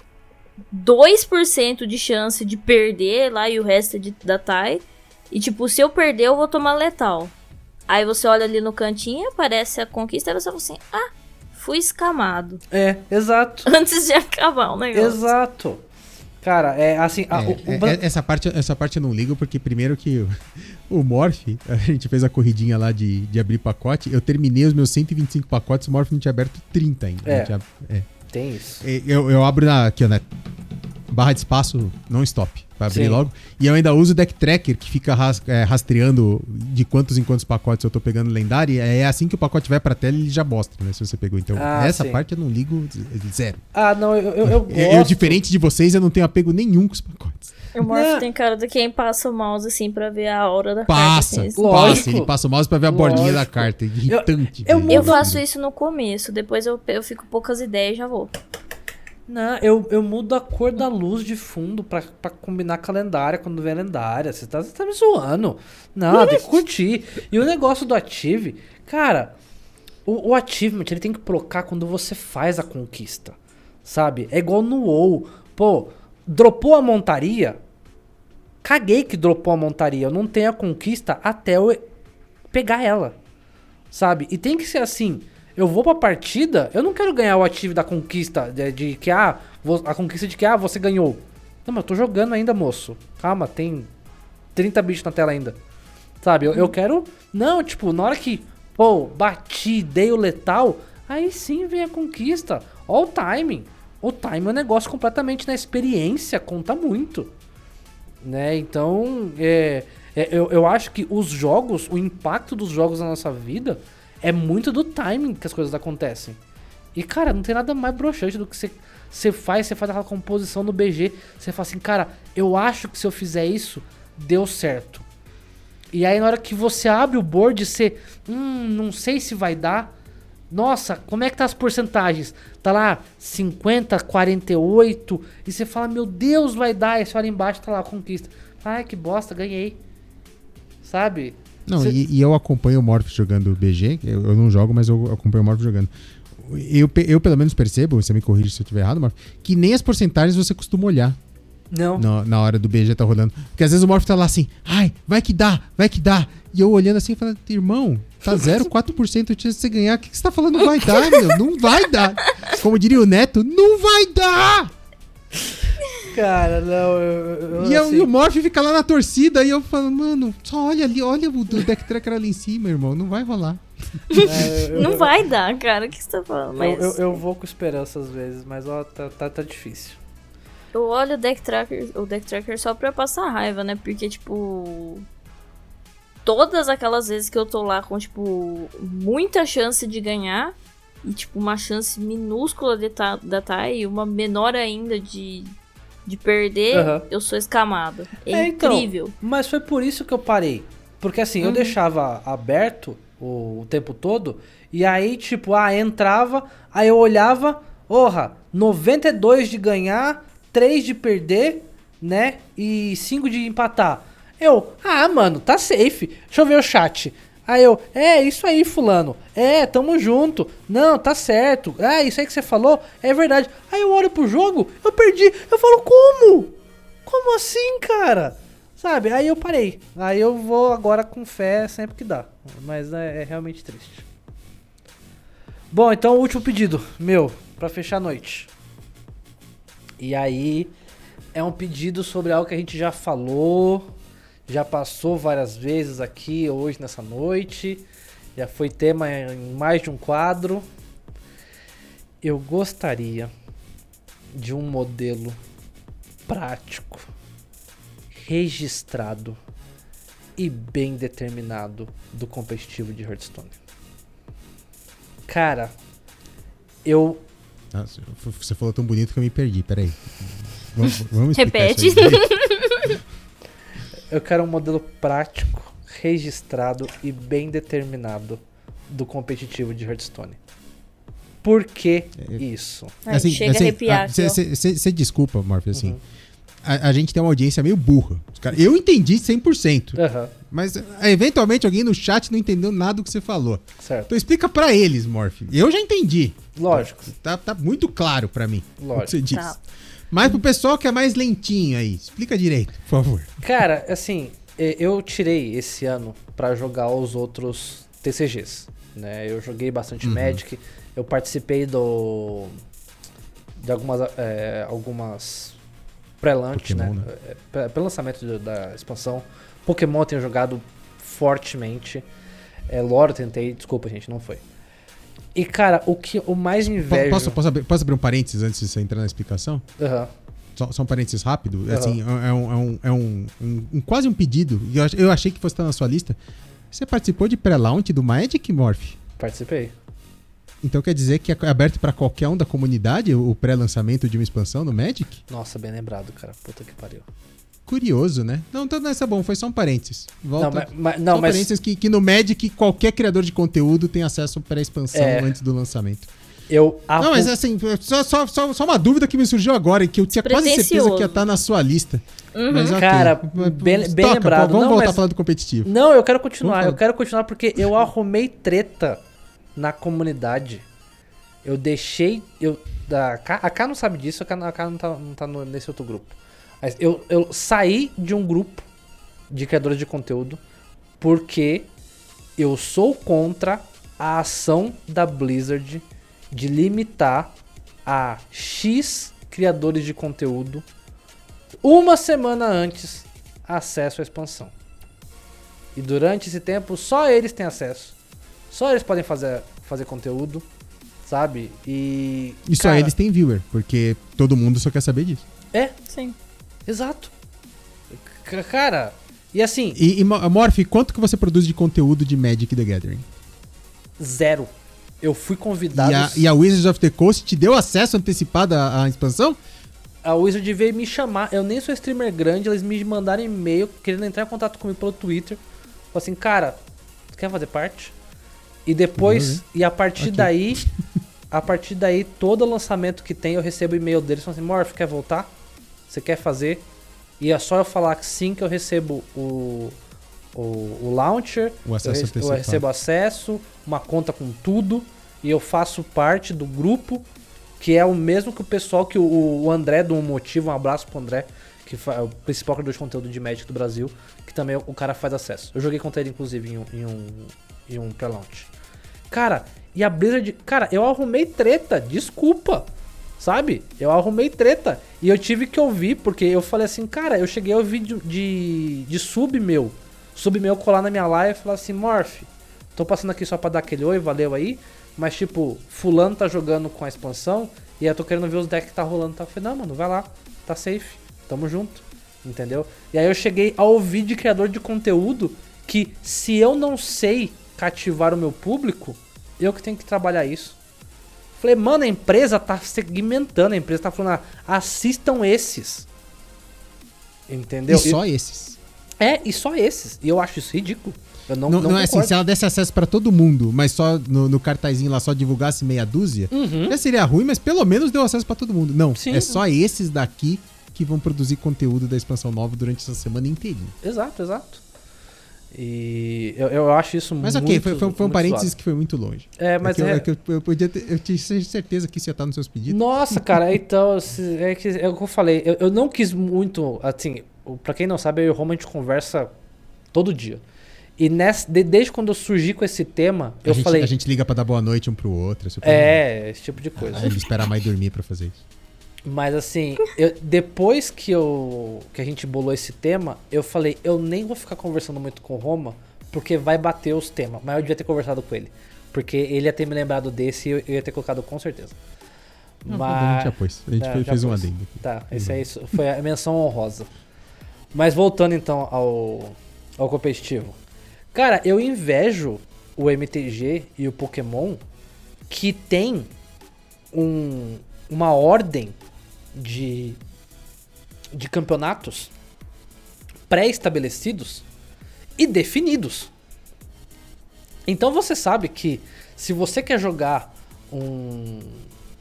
2% de chance de perder lá e o resto é de, da TAI. E tipo, se eu perder, eu vou tomar letal. Aí você olha ali no cantinho, aparece a conquista e você fala assim: Ah, fui escamado. É, exato. Antes de acabar o negócio. Exato. Cara, é assim. a- É, o- o é, é, essa, parte, essa parte eu não ligo, porque primeiro que o, o Morph, a gente fez a corridinha lá de, de abrir pacote, eu terminei os meus 125 pacotes, o Morph não tinha aberto 30 ainda. É. Tinha- é. Tem isso. Eu, eu abro na, aqui, né? Barra de espaço, não stop. Pra abrir Sim. logo. E eu ainda uso o Deck Tracker, que fica ras- é, rastreando de quantos em quantos pacotes eu tô pegando lendário. E é assim que o pacote vai pra tela, ele já mostra, né? Se você pegou. Então, Ah, essa sim. parte eu não ligo zero. Ah, não, eu, eu, eu gosto. Eu, eu, diferente de vocês, eu não tenho apego nenhum com os pacotes. O Morph Não. tem cara de quem passa o mouse assim pra ver a hora da Passa, carta. Assim, Lógico. passa. Ele passa o mouse pra ver a bordinha da Lógico. carta. Irritante. eu velho. Eu faço isso no começo, depois eu, eu fico poucas ideias e já vou. Não, eu, eu mudo a cor da luz de fundo pra, pra combinar com a lendária quando vem a lendária. Você tá, tá me zoando. Não, tem que curtir. E o negócio do Ative, cara, o, o Achievement ele tem que colocar quando você faz a conquista. Sabe? É igual no WoW. Pô, dropou a montaria. Caguei que dropou a montaria. Eu não tenho a conquista até eu pegar ela. Sabe? E tem que ser assim. Eu vou pra partida, eu não quero ganhar o ativo da conquista, de, de que, ah, a conquista de que, ah, você ganhou. Não, mas eu tô jogando ainda, moço. Calma, tem 30 bichos na tela ainda. Sabe? Eu, eu quero. Não, tipo, na hora que, pô, bati, dei o letal, aí sim vem a conquista. Ó o timing. O timing é um negócio completamente na experiência, conta muito. Né? Então, é, é, eu, eu acho que os jogos, o impacto dos jogos na nossa vida é muito do timing que as coisas acontecem. E, cara, não tem nada mais broxante do que você, você faz, você faz aquela composição no BG, você fala assim, cara, eu acho que se eu fizer isso, deu certo. E aí na hora que você abre o board, você, hum, não sei se vai dar. Nossa, como é que tá as porcentagens? Tá lá 50, 48, e você fala, meu Deus, vai dar. E você olha embaixo, tá lá conquista. Ai, que bosta, ganhei. Sabe? Não, Cê- e, e eu acompanho o Morph jogando BG, eu, eu não jogo, mas eu acompanho o Morph jogando. Eu, eu pelo menos percebo, você me corrige se eu estiver errado, Morph, que nem as porcentagens você costuma olhar Não. na, na hora do BG tá rolando. Porque às vezes o Morph tá lá assim, ai, vai que dá, vai que dá. E eu olhando assim, falando, irmão, tá 0,4% de chance de você ganhar. O que, que você tá falando? Vai dar, meu, não vai dar. Como diria o Neto, não vai dar! Cara, não, eu, eu, E, eu- assim, e o Morph fica lá na torcida e eu falo, mano, só olha ali, olha o deck tracker ali em cima, irmão, não vai rolar. é, eu- Não eu- vai dar, cara. O que você tá falando? Eu, Mas eu, eu vou com esperança às vezes, mas ó, tá, tá, tá difícil. Eu olho o deck tracker, o deck tracker só pra passar raiva, né? Porque, tipo. Todas aquelas vezes que eu tô lá com, tipo, muita chance de ganhar, e, tipo, uma chance minúscula de ta da TAI e uma menor ainda de, de perder, Aham. eu sou escamado. É, É, então, incrível. Mas foi por isso que eu parei. Porque assim, eu Uhum. deixava aberto o, o tempo todo, e aí, tipo, ah, entrava, aí eu olhava, orra, 92 de ganhar, 3 de perder, né? E 5 de empatar. Eu, ah, mano, tá safe. Deixa eu ver o chat. Aí eu, é, isso aí, fulano. É, tamo junto. Não, tá certo. Ah, isso aí que você falou é verdade. Aí eu olho pro jogo, eu perdi. Eu falo, como? Como assim, cara? Sabe? Aí eu parei. Aí eu vou agora com fé sempre que dá. Mas é, é realmente triste. Bom, então o último pedido, meu, pra fechar a noite. E aí é um pedido sobre algo que a gente já falou, já passou várias vezes aqui hoje nessa noite. Já foi tema em mais de um quadro. Eu gostaria de um modelo prático, registrado e bem determinado do competitivo de Hearthstone. Cara, eu Nossa, você falou tão bonito que eu me perdi, peraí. Vamos, vamos explicar Repete. Eu quero um modelo prático, registrado e bem determinado do competitivo de Hearthstone. Por que É, isso? Ai, chega a arrepiar. Você desculpa, Morph, assim. Uhum. A, a gente tem uma audiência meio burra. Cara- eu entendi 100%. Aham, Mas eh, eventualmente alguém no chat não entendeu nada do que você falou. certo. Então explica pra eles, Morph. Eu já entendi. Lógico, Tá, tá muito claro pra mim o que lógico. você disse. Tá. Mas pro pessoal que é mais lentinho aí, explica direito, por favor. Cara, assim, eh, eu tirei esse ano pra jogar os outros TCGs, né? Eu joguei bastante Uhum. Magic, eu participei do de algumas eh, algumas pré-launch, né? Né? Pré- Pré-lançamento da expansão. Pokémon eu tenho jogado fortemente. É, Lore eu tentei, desculpa, gente, não foi. E cara, o que o mais invejo. Posso, posso, abrir, posso abrir um parênteses antes de você entrar na explicação? Aham. Só, só um parênteses rápido. Aham. Assim, é, um, é, um, é um, um- quase um pedido. Eu, eu achei que fosse estar na sua lista. Você participou de pré-launch do Magic, Morph? Participei. Então quer dizer que é aberto pra qualquer um da comunidade o o pré-lançamento de uma expansão no Magic? Nossa, bem lembrado, cara. Puta que pariu. Curioso, né? Não, então nessa bom, foi só um parênteses. Volta. Não, mas, mas- só não, um mas parênteses que, que no Magic qualquer criador de conteúdo tem acesso pré-expansão É. antes do lançamento. eu. Não, mas assim, só, só, só, só uma dúvida que me surgiu agora e que eu tinha quase certeza que ia estar na sua lista. Mas ok. Cara, bem- bem Toca, lembrado. Vamos Não, voltar mas- falando do competitivo. Não, eu quero continuar. Eu quero continuar porque eu arrumei treta na comunidade. Eu deixei. Eu, da, a K- a K não sabe disso, a K, a K não tá, não tá no- nesse outro grupo. Eu, eu saí de um grupo de criadores de conteúdo porque eu sou contra a ação da Blizzard de limitar a X criadores de conteúdo uma semana antes acesso à expansão. E durante esse tempo só eles têm acesso. Só eles podem fazer, fazer conteúdo, sabe? E. E só cara, eles têm viewer, porque todo mundo só quer saber disso. É, Sim. Exato. Cara, e assim, E, e Mo- Morph, quanto que você produz de conteúdo de Magic the Gathering? zero. Eu fui convidado. E a, e a Wizards of the Coast te deu acesso antecipado à, à expansão? A Wizard veio me chamar. Eu nem sou streamer grande, eles me mandaram e-mail querendo entrar em contato comigo pelo Twitter. Falei assim, cara, tu quer fazer parte? E depois, e a partir Ok. daí, a partir daí, todo lançamento que tem, eu recebo e-mail deles falando assim, Morph, quer voltar? Você quer fazer? E é só eu falar que sim que eu recebo o, o, o launcher, O acesso eu, eu recebo acesso, uma conta com tudo, e eu faço parte do grupo, que é o mesmo que o pessoal que o, o André do Um Motivo, um abraço pro André, que é o principal criador de conteúdo de Magic do Brasil, que também o cara faz acesso. Eu joguei contra ele, inclusive, em um, em um, em um pré-launch. Cara, e a Blizzard. Cara, eu arrumei treta, desculpa. Sabe? Eu arrumei treta. E eu tive que ouvir, porque eu falei assim, cara, eu cheguei a ouvir de, de, de sub meu. Sub meu colar na minha live e falar assim, Morph, tô passando aqui só pra dar aquele oi, valeu aí. Mas tipo, fulano tá jogando com a expansão e eu tô querendo ver os decks que tá rolando. Tá? Eu falei, não, mano, vai lá, tá safe, tamo junto. Entendeu? E aí eu cheguei a ouvir de criador de conteúdo que se eu não sei cativar o meu público, eu que tenho que trabalhar isso. Falei, mano, a empresa tá segmentando, a empresa tá falando, ah, assistam esses. Entendeu? E só esses. É, e só esses. E eu acho isso ridículo. Eu não, Não, não, não é assim, se ela desse acesso pra todo mundo, mas só no, no cartazinho lá só divulgasse meia dúzia, Uhum. já seria ruim, mas pelo menos deu acesso pra todo mundo. Não, Sim. é só esses daqui que vão produzir conteúdo da expansão nova durante essa semana inteirinha. Exato, exato. E eu, eu acho isso Mas muito ok, foi, foi- foi um parênteses zoado. que foi muito longe. É, mas é eu, é- é eu, eu podia ter, eu tinha certeza que isso ia estar nos seus pedidos. Nossa, cara, então, é, que, é o que eu falei. Eu, eu não quis muito, assim, pra quem não sabe, eu e o Roma a gente conversa todo dia. E nessa, de- desde quando eu surgi com esse tema, A eu gente, falei. a gente liga pra dar boa noite um pro outro. super É, esse tipo de coisa. Aí ele espera mais dormir pra fazer isso. Mas assim, eu- depois que, eu, que a gente bolou esse tema, eu falei, eu nem vou ficar conversando muito com o Roma, porque vai bater os temas. Mas eu devia ter conversado com ele. Porque ele ia ter me lembrado desse e eu, ia ter colocado com certeza. Não, tá bom, a gente já Mas. pôs. A gente É, fez, já fez um adendo aqui. Tá, esse é isso. Foi a menção honrosa. Mas voltando então ao, ao competitivo. Cara, eu invejo o MTG e o Pokémon que tem um, uma ordem de, de campeonatos pré-estabelecidos e definidos. Então você sabe que se você quer jogar um,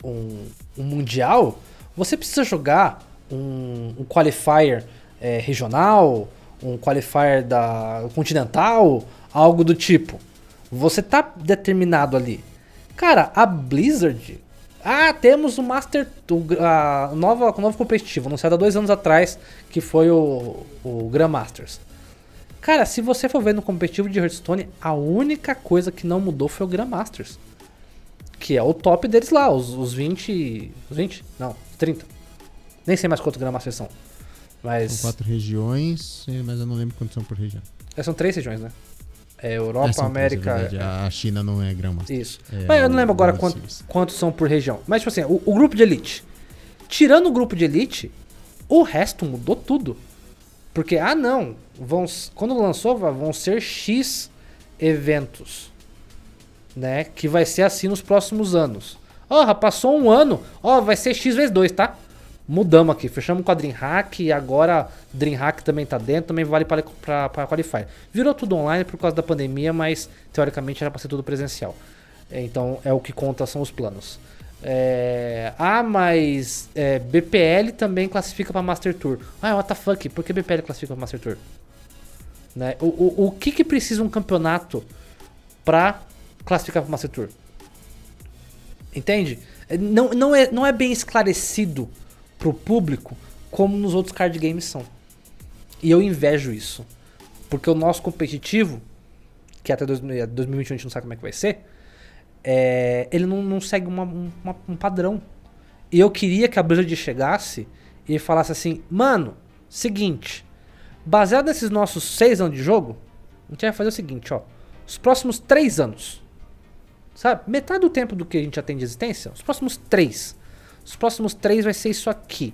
um, um mundial, você precisa jogar um, um qualifier é, regional, um qualifier da continental, algo do tipo. Você tá determinado ali. Cara, a Blizzard. Ah, temos o Master. O, a nova, o novo competitivo, anunciado há dois anos atrás, que foi o, o Grandmasters. Cara, se você for ver no competitivo de Hearthstone, a única coisa que não mudou foi o Grandmasters. Que é o top deles lá, os, os 20. Os 20? Não, 30. Nem sei mais quantos Grandmasters são. Mas. São quatro regiões, mas eu não lembro quantos são por região. é, São três regiões, né? É Europa, É, são três, é América. a China não é Grandmaster. Isso. É, Mas eu não lembro agora o quanto- quantos são por região. Mas, tipo assim, o, o grupo de elite. Tirando o grupo de elite, O resto mudou tudo. Porque, ah não, vão, quando lançou vão ser X eventos, né? Que vai ser assim nos próximos anos. Ó, oh, passou um ano, ó, oh, vai ser X vezes 2, tá? Mudamos aqui, fechamos com a DreamHack e agora DreamHack também tá dentro, também vale para Qualify. Virou tudo online por causa da pandemia, mas teoricamente era para ser tudo presencial. Então é o que conta são os planos. É... Ah, mas é, BPL também classifica para Master Tour. Ah, what the fuck? Por que BPL classifica para Master Tour? Né? O, o, o que, que precisa um campeonato para classificar para Master Tour? Entende? É, não, não, é, não é bem esclarecido pro público como nos outros card games são. E eu invejo isso. Porque o nosso competitivo, que até 2021 a gente não sabe como é que vai ser, é, ele não, não segue uma, uma, um padrão. E eu queria que a Blizzard chegasse e falasse assim: Mano, seguinte, baseado nesses nossos seis anos de jogo, a gente vai fazer o seguinte, ó. Os próximos três anos, sabe? Metade do tempo do que a gente já tem de existência, os próximos três os próximos três vai ser isso aqui.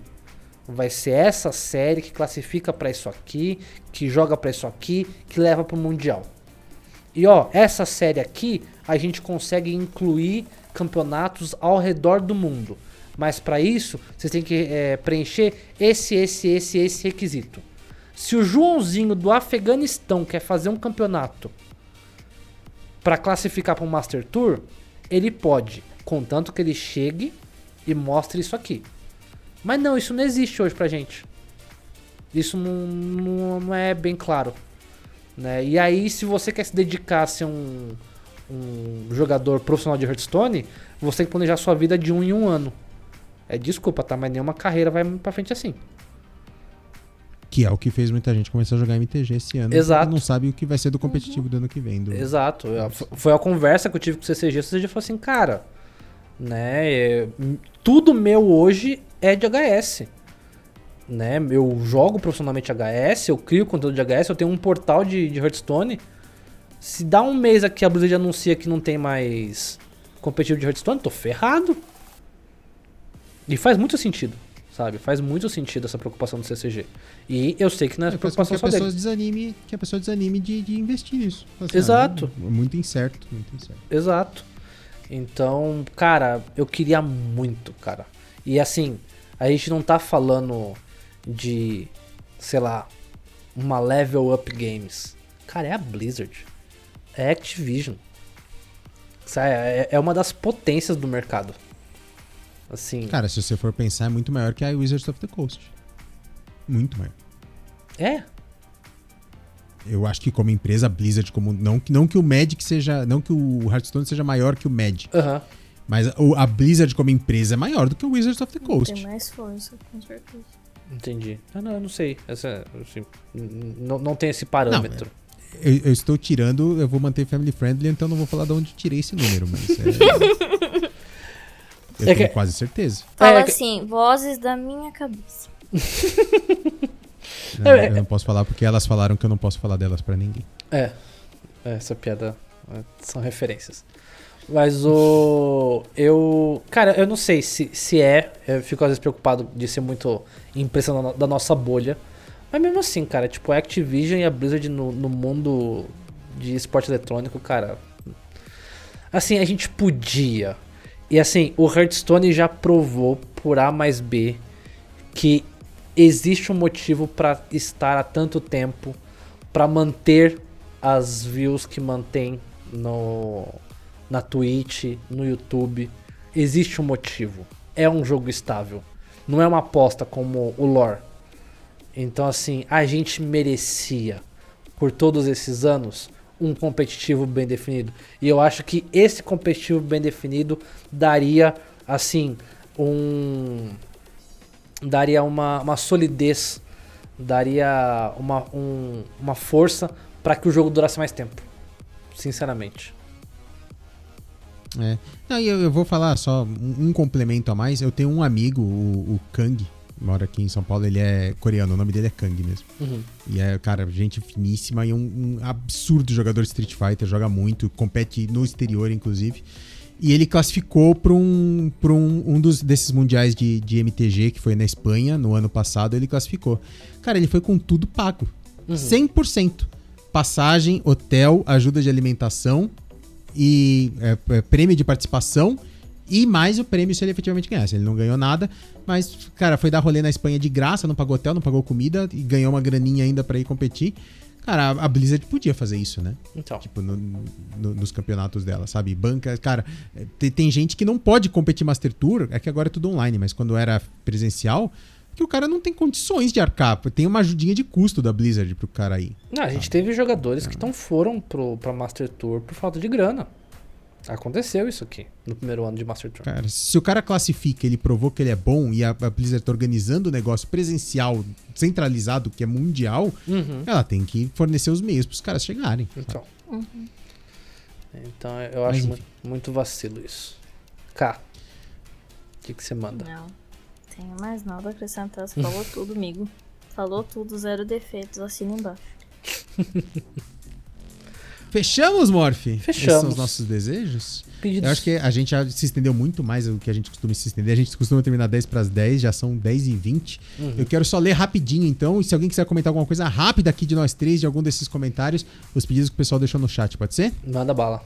Vai ser essa série que classifica para isso aqui, que joga para isso aqui, que leva para o mundial. E ó, essa série aqui a gente consegue incluir campeonatos ao redor do mundo. Mas para isso, vocês têm que é, preencher esse, esse, esse, esse requisito. Se o Joãozinho do Afeganistão quer fazer um campeonato para classificar para um Master Tour, ele pode, contanto que ele chegue e mostre isso aqui. Mas não, isso não existe hoje pra gente. Isso não, não, não é bem claro. Né? E aí, se você quer se dedicar a ser um, um jogador profissional de Hearthstone, você tem que planejar sua vida de um em um ano. É desculpa, tá? Mas nenhuma carreira vai pra frente assim. Que é o que fez muita gente começar a jogar MTG esse ano. Exato. Não sabe o que vai ser do competitivo uhum. do ano que vem. Do... Exato. Foi a conversa que eu tive com o CCG. O CCG falou assim, cara, né? É, tudo meu hoje é de HS. Né? Eu jogo profissionalmente HS, eu crio conteúdo de HS, eu tenho um portal de, de Hearthstone. Se dá um mês aqui a Blizzard anuncia que não tem mais competitivo de Hearthstone, tô ferrado. E faz muito sentido, sabe? Faz muito sentido essa preocupação do CCG. E eu sei que não é, é preocupação que a só pessoa desanime, Que a pessoa desanime de, de investir nisso. Assim, Exato. É muito incerto, muito incerto. Exato. Então, cara, eu queria muito, cara. E assim, a gente não tá falando de, sei lá, uma level up games. Cara, é a Blizzard. É Activision. É, é uma das potências do mercado. Assim. Cara, se você for pensar, é muito maior que a Wizards of the Coast. Muito maior. É? Eu acho que como empresa, a Blizzard, como não, não que o Magic seja. Não que o Hearthstone seja maior que o Magic. Uhum. Mas a, a Blizzard como empresa é maior do que o Wizards of the Coast. Tem mais força, com certeza. Entendi. Ah, não, eu não sei. Essa, assim, não, não tem esse parâmetro. Não, eu, eu, estou tirando, eu vou manter family friendly, então não vou falar de onde tirei esse número, mas. É, eu é tenho que... quase certeza. Fala é assim, vozes da minha cabeça. É, eu não posso falar porque elas falaram que eu não posso falar delas para ninguém. É. Essa piada é, são referências. Mas o. Eu. Cara, eu não sei se, se é. Eu fico às vezes preocupado de ser muito impressão da nossa bolha. Mas mesmo assim, cara, tipo, a Activision e a Blizzard no, no mundo de esporte eletrônico, cara. Assim, a gente podia. E assim, o Hearthstone já provou por A mais B que existe um motivo para estar há tanto tempo, para manter as views que mantém no na Twitch, no YouTube. Existe um motivo. É um jogo estável. Não é uma aposta como o lore. Então assim, a gente merecia por todos esses anos um competitivo bem definido. E eu acho que esse competitivo bem definido daria assim um daria uma, uma solidez, daria uma, um, uma força para que o jogo durasse mais tempo. Sinceramente. É. Não, eu, eu vou falar só um, um, complemento a mais. Eu tenho um amigo, o, o Kang, mora aqui em São Paulo, ele é coreano, o nome dele é Kang mesmo. Uhum. E é, cara, gente finíssima e um, um absurdo jogador de Street Fighter, joga muito, compete no exterior, inclusive. E ele classificou para um, pra um, um dos, desses mundiais de, de MTG, que foi na Espanha, no ano passado, ele classificou. Cara, ele foi com tudo pago. Uhum. 100%. Passagem, hotel, ajuda de alimentação e é, é, prêmio de participação e mais o prêmio se ele efetivamente ganhasse. Ele não ganhou nada, mas, cara, foi dar rolê na Espanha de graça, não pagou hotel, não pagou comida e ganhou uma graninha ainda para ir competir. Cara, a Blizzard podia fazer isso, né? Então. Tipo, no- no- nos campeonatos dela, sabe? Banca, cara, tem, tem gente que não pode competir Master Tour, é que agora é tudo online, mas quando era presencial, que o cara não tem condições de arcar. Tem uma ajudinha de custo da Blizzard pro cara ir. Não, a gente teve jogadores que não foram pro, pra Master Tour por falta de grana. Aconteceu isso aqui no primeiro ano de Master. Cara, se o cara classifica, ele provou que ele é bom e a, a Blizzard tá organizando o negócio presencial, centralizado, que é mundial, Uhum. ela tem que fornecer os meios pros caras chegarem. Então. Uhum. Então eu acho muito, muito vacilo isso. Cá. O que que você manda? Não. Tenho mais nada a acrescentar. Você falou tudo, amigo. Falou tudo, zero defeitos. Assina embaixo. Fechamos, Morph? Esses são Fechamos. os nossos desejos? Pedidos. Eu acho que a gente já se estendeu muito mais do que a gente costuma se estender. A gente costuma terminar 10 para as 10, já são 10 e 20. Uhum. Eu quero só ler rapidinho, então. E se alguém quiser comentar alguma coisa rápida aqui de nós três, de algum desses comentários, os pedidos que o pessoal deixou no chat, pode ser? Manda bala.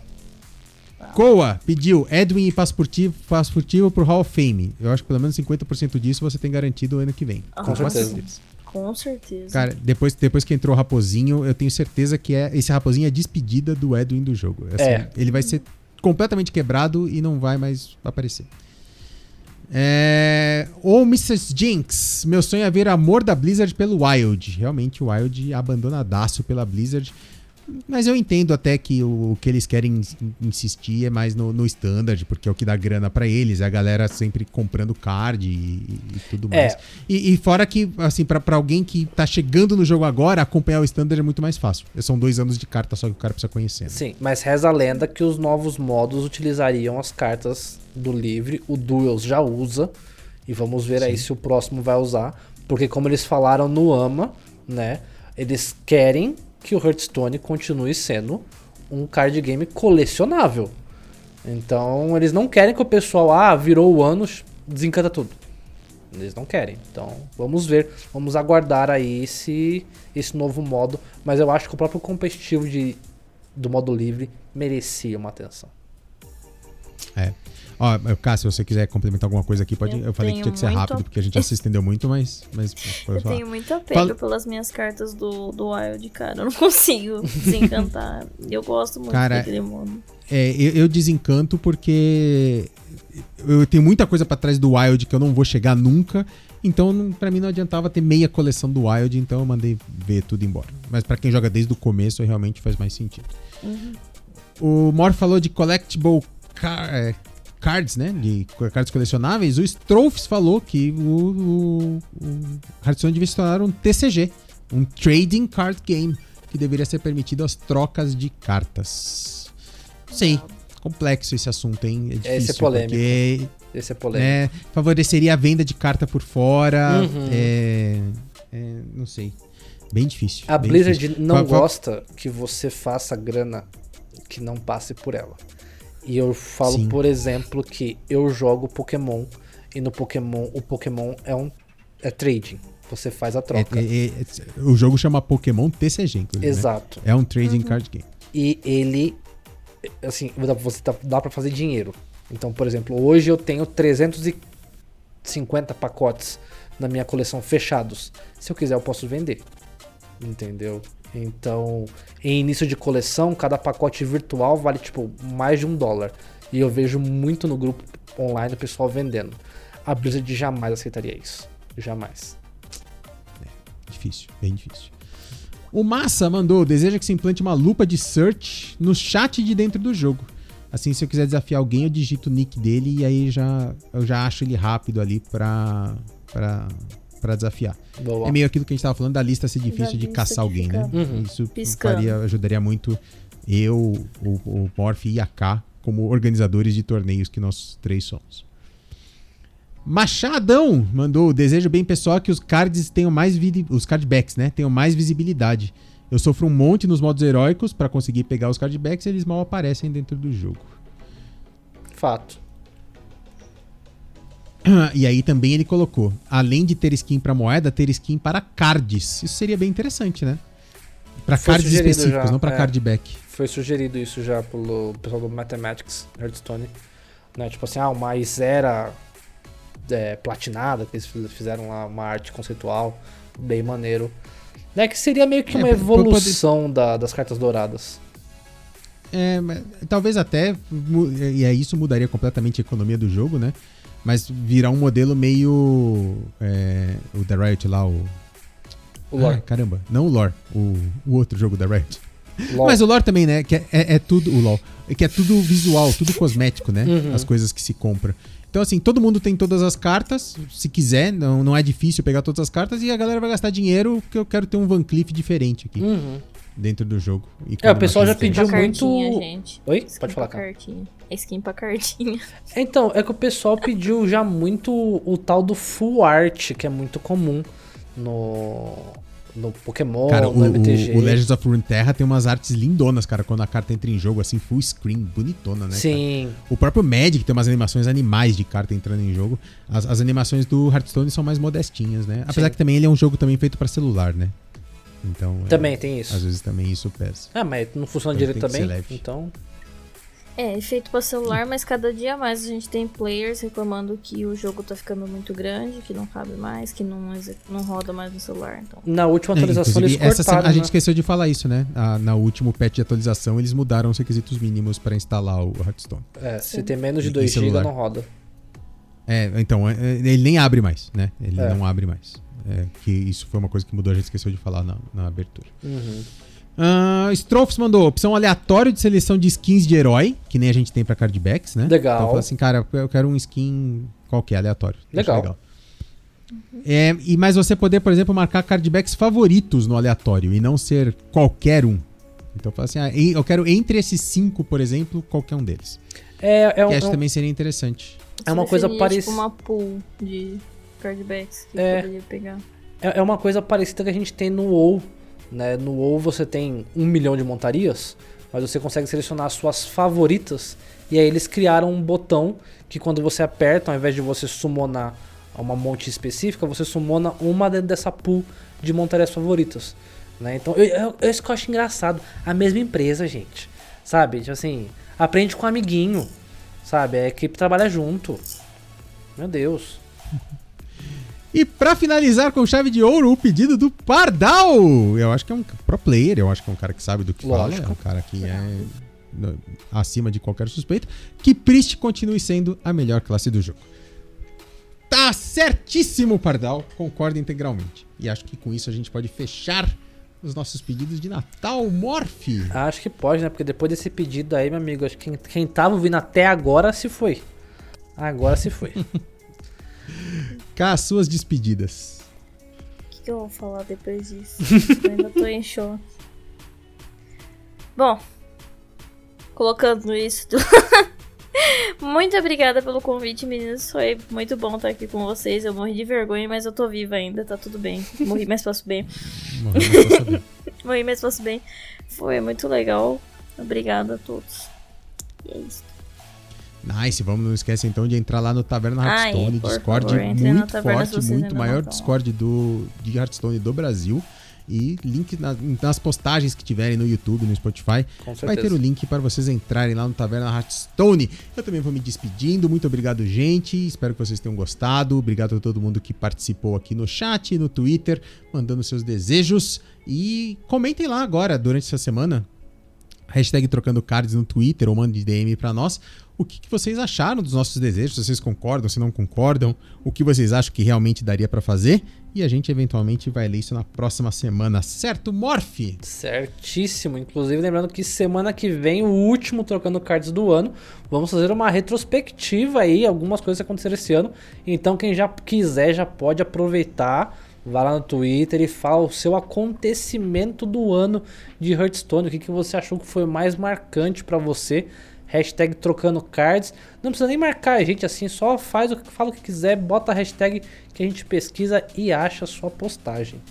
Coa pediu Edwin e passo furtivo, passo furtivo pro Hall of Fame. Eu acho que pelo menos 50% disso você tem garantido o ano que vem. Ah, Com certeza. certeza. Com certeza. Cara, depois, depois que entrou o Raposinho, eu tenho certeza que é, esse Raposinho é a despedida do Edwin do jogo. Assim, É. Ele vai ser completamente quebrado e não vai mais aparecer. É... Ô, Mrs. Jinx, meu sonho é ver amor da Blizzard pelo Wild. Realmente, o Wild abandonadaço pela Blizzard. Mas eu entendo até que o, o que eles querem ins- insistir é mais no, no standard, porque é o que dá grana pra eles, é a galera sempre comprando card e, e- tudo É. mais. E, e fora que, assim, pra, pra alguém que tá chegando no jogo agora, acompanhar o standard é muito mais fácil. São dois anos de carta só que o cara precisa conhecer. né? Sim, mas reza a lenda que os novos modos utilizariam as cartas do livre. O Duels já usa. E vamos ver aí se o próximo vai usar. Porque como eles falaram no AMA, né? Eles querem que o Hearthstone continue sendo um card game colecionável. Então eles não querem que o pessoal, ah, virou o ano, desencanta tudo. Eles não querem. Então vamos ver, vamos aguardar aí esse, esse novo modo. Mas eu acho que o próprio competitivo de, do modo livre merecia uma atenção. É. Ó, Cássio, se você quiser complementar alguma coisa aqui, pode. Eu, Eu falei que tinha que ser rápido, a- porque a gente já se estendeu muito, mas. mas Eu falar. tenho muito apego Fala- pelas minhas cartas do, do Wild, cara. Eu não consigo desencantar. eu gosto muito Cara, daquele modo. É, eu, eu desencanto porque eu tenho muita coisa pra trás do Wild que eu não vou chegar nunca. Então, pra mim não adiantava ter meia coleção do Wild, então eu mandei ver tudo embora. Mas pra quem joga desde o começo, realmente faz mais sentido. O Mor falou de collectible car- é, cards, né? De cards colecionáveis. O Strophs falou que o, o, o Hearthstone devia se tornar um TCG, um Trading Card Game, que deveria ser permitido as trocas de cartas. Sei, complexo esse assunto, hein? É difícil. Esse é polêmico. Porque Esse é polêmico. é, favoreceria a venda de carta por fora. Uhum. É, é, não sei. Bem difícil. A bem Blizzard difícil. não fa- gosta que você faça grana que não passe por ela. E eu falo, Sim. por exemplo, que eu jogo Pokémon e no Pokémon o Pokémon é um é trading. Você faz a troca. É- é- é- o jogo chama Pokémon TCG, inclusive. né? Exato. É um trading card game. E ele assim, dá- você dá, dá para fazer dinheiro. Então, por exemplo, hoje eu tenho 350 pacotes na minha coleção fechados. Se eu quiser, eu posso vender. Entendeu? Então, em início de coleção, cada pacote virtual vale tipo mais de um dólar. E eu vejo muito no grupo online o pessoal vendendo. A Blizzard jamais aceitaria isso. Jamais. Difícil, bem difícil. O Massa mandou, deseja que se implante uma lupa de search no chat de dentro do jogo. Assim, se eu quiser desafiar alguém, eu digito o nick dele e aí já, eu já acho ele rápido ali pra, pra, pra desafiar. Boa. É meio aquilo que a gente tava falando da lista ser Da difícil de caçar de alguém, né? Uhum. Isso faria, ajudaria muito eu, o, o Morph e a K como organizadores de torneios que nós três somos. Machadão mandou desejo bem pessoal que os cards tenham mais os cardbacks, né? Tenham mais visibilidade. Eu sofro um monte nos modos heróicos pra conseguir pegar os cardbacks e eles mal aparecem dentro do jogo. Fato. E aí também ele colocou, além de ter skin pra moeda, ter skin para cards. Isso seria bem interessante, né? Pra Foi cards específicos, já, não pra é. cardback. Foi sugerido isso já pelo pessoal do Mathematics Hearthstone. Né? Tipo assim, ah, uma Isera é, platinada, que eles fiz- fizeram lá uma arte conceitual, bem maneiro. Né? Que seria meio que É, uma pra- pra poder- evolução da- das cartas douradas. É, mas talvez até, e aí isso mudaria completamente a economia do jogo, né? Mas virar um modelo meio. é, o da Riot lá, o. O lore. Ah, caramba, não o lore, o, o outro jogo da Riot. LOL. Mas o lore também, né? Que é, é- é tudo. O LOL. é Que é tudo visual, tudo cosmético, né? Uhum. As coisas que se compra. Então, assim, todo mundo tem todas as cartas. Se quiser, não, não é difícil pegar todas as cartas. E a galera vai gastar dinheiro porque eu quero ter um Van Cleef diferente aqui Uhum. dentro do jogo. E É, o pessoal já pediu muito- cartinha, gente. Oi? Skin Pode falar, cara. cartinha. É skin pra cartinha. Então, é que o pessoal pediu já muito o tal do full art, que é muito comum no, no Pokémon, Cara, no o, MTG. o, o Legends of Runeterra tem umas artes lindonas, cara, quando a carta entra em jogo, assim, full screen, bonitona, né? cara? Sim, O próprio Magic tem umas animações animais de carta entrando em jogo. As, as animações do Hearthstone são mais modestinhas, né? Apesar Sim. que também ele é um jogo também feito pra celular, né? Então, é, também tem isso. às vezes também isso pesa. Ah, mas não funciona Então direito também, então... É, feito pra celular, mas cada dia mais a gente tem players reclamando que o jogo tá ficando muito grande, que não cabe mais, que não, não roda mais no celular. Então, Na última atualização É, eles cortaram, semana- a gente né? esqueceu de falar isso, né? A- na último patch de atualização, eles mudaram os requisitos mínimos pra instalar o Hearthstone. É, se Sim. tem menos de Em 2 GB não roda. É, então, é, é, ele nem abre mais, né? Ele É. não abre mais. É, que isso foi uma coisa que mudou, a gente esqueceu de falar na, na abertura. Uhum. Ah, Strophs mandou opção aleatória de seleção de skins de herói, que nem a gente tem pra cardbacks, né? Legal. Então fala assim, cara, eu quero um skin qualquer, aleatório. Acho Legal. É, e mas você poder, por exemplo, marcar cardbacks favoritos no aleatório e não ser qualquer um. Então fala assim, ah, e- eu quero entre esses cinco, por exemplo, qualquer um deles. É, é, que um, acho é um- também seria interessante. É uma coisa definir, parec- Tipo uma pool de cardbacks que É. poderia pegar. é- é uma coisa parecida que a gente tem no WoW. Né? No WoW você tem um milhão de montarias, mas você consegue selecionar as suas favoritas. E aí eles criaram um botão que quando você aperta, ao invés de você summonar uma monte específica, você summona uma dessa pool de montarias favoritas. Né? Então, eu, eu, eu, isso que eu acho engraçado. A mesma empresa, gente. Sabe? Tipo assim, aprende com um amiguinho. Sabe? A equipe trabalha junto. Meu Deus. E pra finalizar com chave de ouro, o pedido do Pardal. Eu acho que é um pro player, eu acho que é um cara que sabe do que Lógico. fala, é um cara que é acima de qualquer suspeita, que Priest continue sendo a melhor classe do jogo. Tá certíssimo, Pardal, concordo integralmente. E acho que com isso a gente pode fechar os nossos pedidos de Natal, Morph. Acho que pode, né? Porque depois desse pedido aí, meu amigo, acho que quem, quem tava ouvindo até agora se foi. Agora se foi. Cá, as suas despedidas. O que, que eu vou falar depois disso? eu ainda tô em choque. Bom, colocando isso tudo. muito obrigada pelo convite, meninos. Foi muito bom estar aqui com vocês. Eu morri de vergonha, mas eu tô viva ainda, tá tudo bem. Morri, mas faço bem. Morri, mas faço bem. Foi muito legal. Obrigada a todos. E é isso. Nice, vamos, não esquece então de entrar lá no Taverna Ai, Hearthstone, por Discord favor, muito Taverna forte, muito maior. Discord do, de Hearthstone do Brasil. E link na- nas postagens que tiverem no YouTube, no Spotify, vai ter o link para vocês entrarem lá no Taverna Hearthstone. Eu também vou me despedindo. Muito obrigado, gente. Espero que vocês tenham gostado. Obrigado a todo mundo que participou aqui no chat, no Twitter, mandando seus desejos. E comentem lá agora, durante essa semana, hashtag trocando cards no Twitter ou mande DM pra nós. O que, que vocês acharam dos nossos desejos? Se vocês concordam, se não concordam, o que vocês acham que realmente daria pra fazer? E a gente eventualmente vai ler isso na próxima semana, certo, Morph? Certíssimo. Inclusive, lembrando que semana que vem, o último Trocando Cards do ano, vamos fazer uma retrospectiva aí, algumas coisas que aconteceram esse ano. Então, quem já quiser, já pode aproveitar. Vai lá no Twitter e fala o seu acontecimento do ano de Hearthstone. O que, que você achou que foi mais marcante pra você? Hashtag trocando cards. Não precisa nem marcar a gente assim, só faz o que fala o que quiser, bota a hashtag que a gente pesquisa e acha a sua postagem.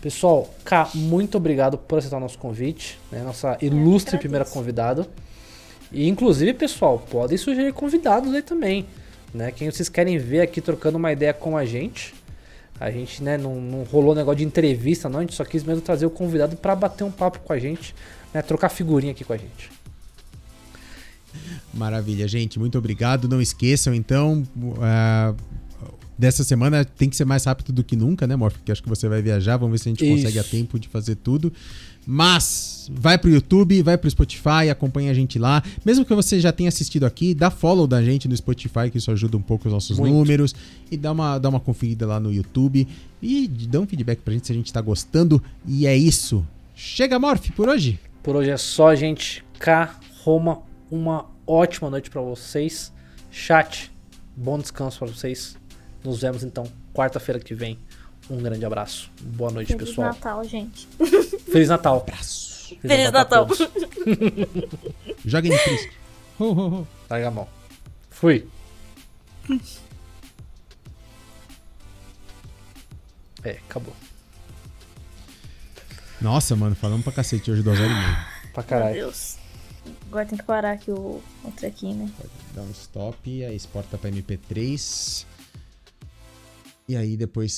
Pessoal, Cá, muito obrigado por aceitar o nosso convite, né? Nossa ilustre primeira convidada. E inclusive, pessoal, podem sugerir convidados aí também. Né? Quem vocês querem ver aqui trocando uma ideia com a gente. A gente, né, não, não rolou negócio de entrevista, não. A gente só quis mesmo trazer o convidado para bater um papo com a gente, né? Trocar figurinha aqui com a gente. Maravilha, gente. Muito obrigado. Não esqueçam, então, uh, dessa semana tem que ser mais rápido do que nunca, né, Morph? Porque acho que você vai viajar. Vamos ver se a gente Isso. consegue a tempo de fazer tudo. Mas vai pro YouTube, vai pro Spotify, acompanha a gente lá. Mesmo que você já tenha assistido aqui, dá follow da gente no Spotify, que isso ajuda um pouco os nossos Muito. números. E dá uma, dá uma conferida lá no YouTube. E dá um feedback pra gente se a gente tá gostando. E é isso. Chega, Morph, por hoje. Por hoje é só, gente. K, Roma, uma ótima noite para vocês. Chat, bom descanso para vocês. Nos vemos então quarta-feira que vem. Um grande abraço. Boa noite, Feliz pessoal. Feliz Natal, gente. Feliz Natal. Abraço. Feliz, Feliz Natal. Natal. Jogue no Cristo. Ho, ho, ho. Larga a mão. Fui. É, acabou. Nossa, mano, falamos pra cacete hoje, duas horas e meia. Pra caralho. Meu Deus. Agora tem que parar aqui o, o trequinho, né? Dá um stop, aí exporta pra MP3. E aí depois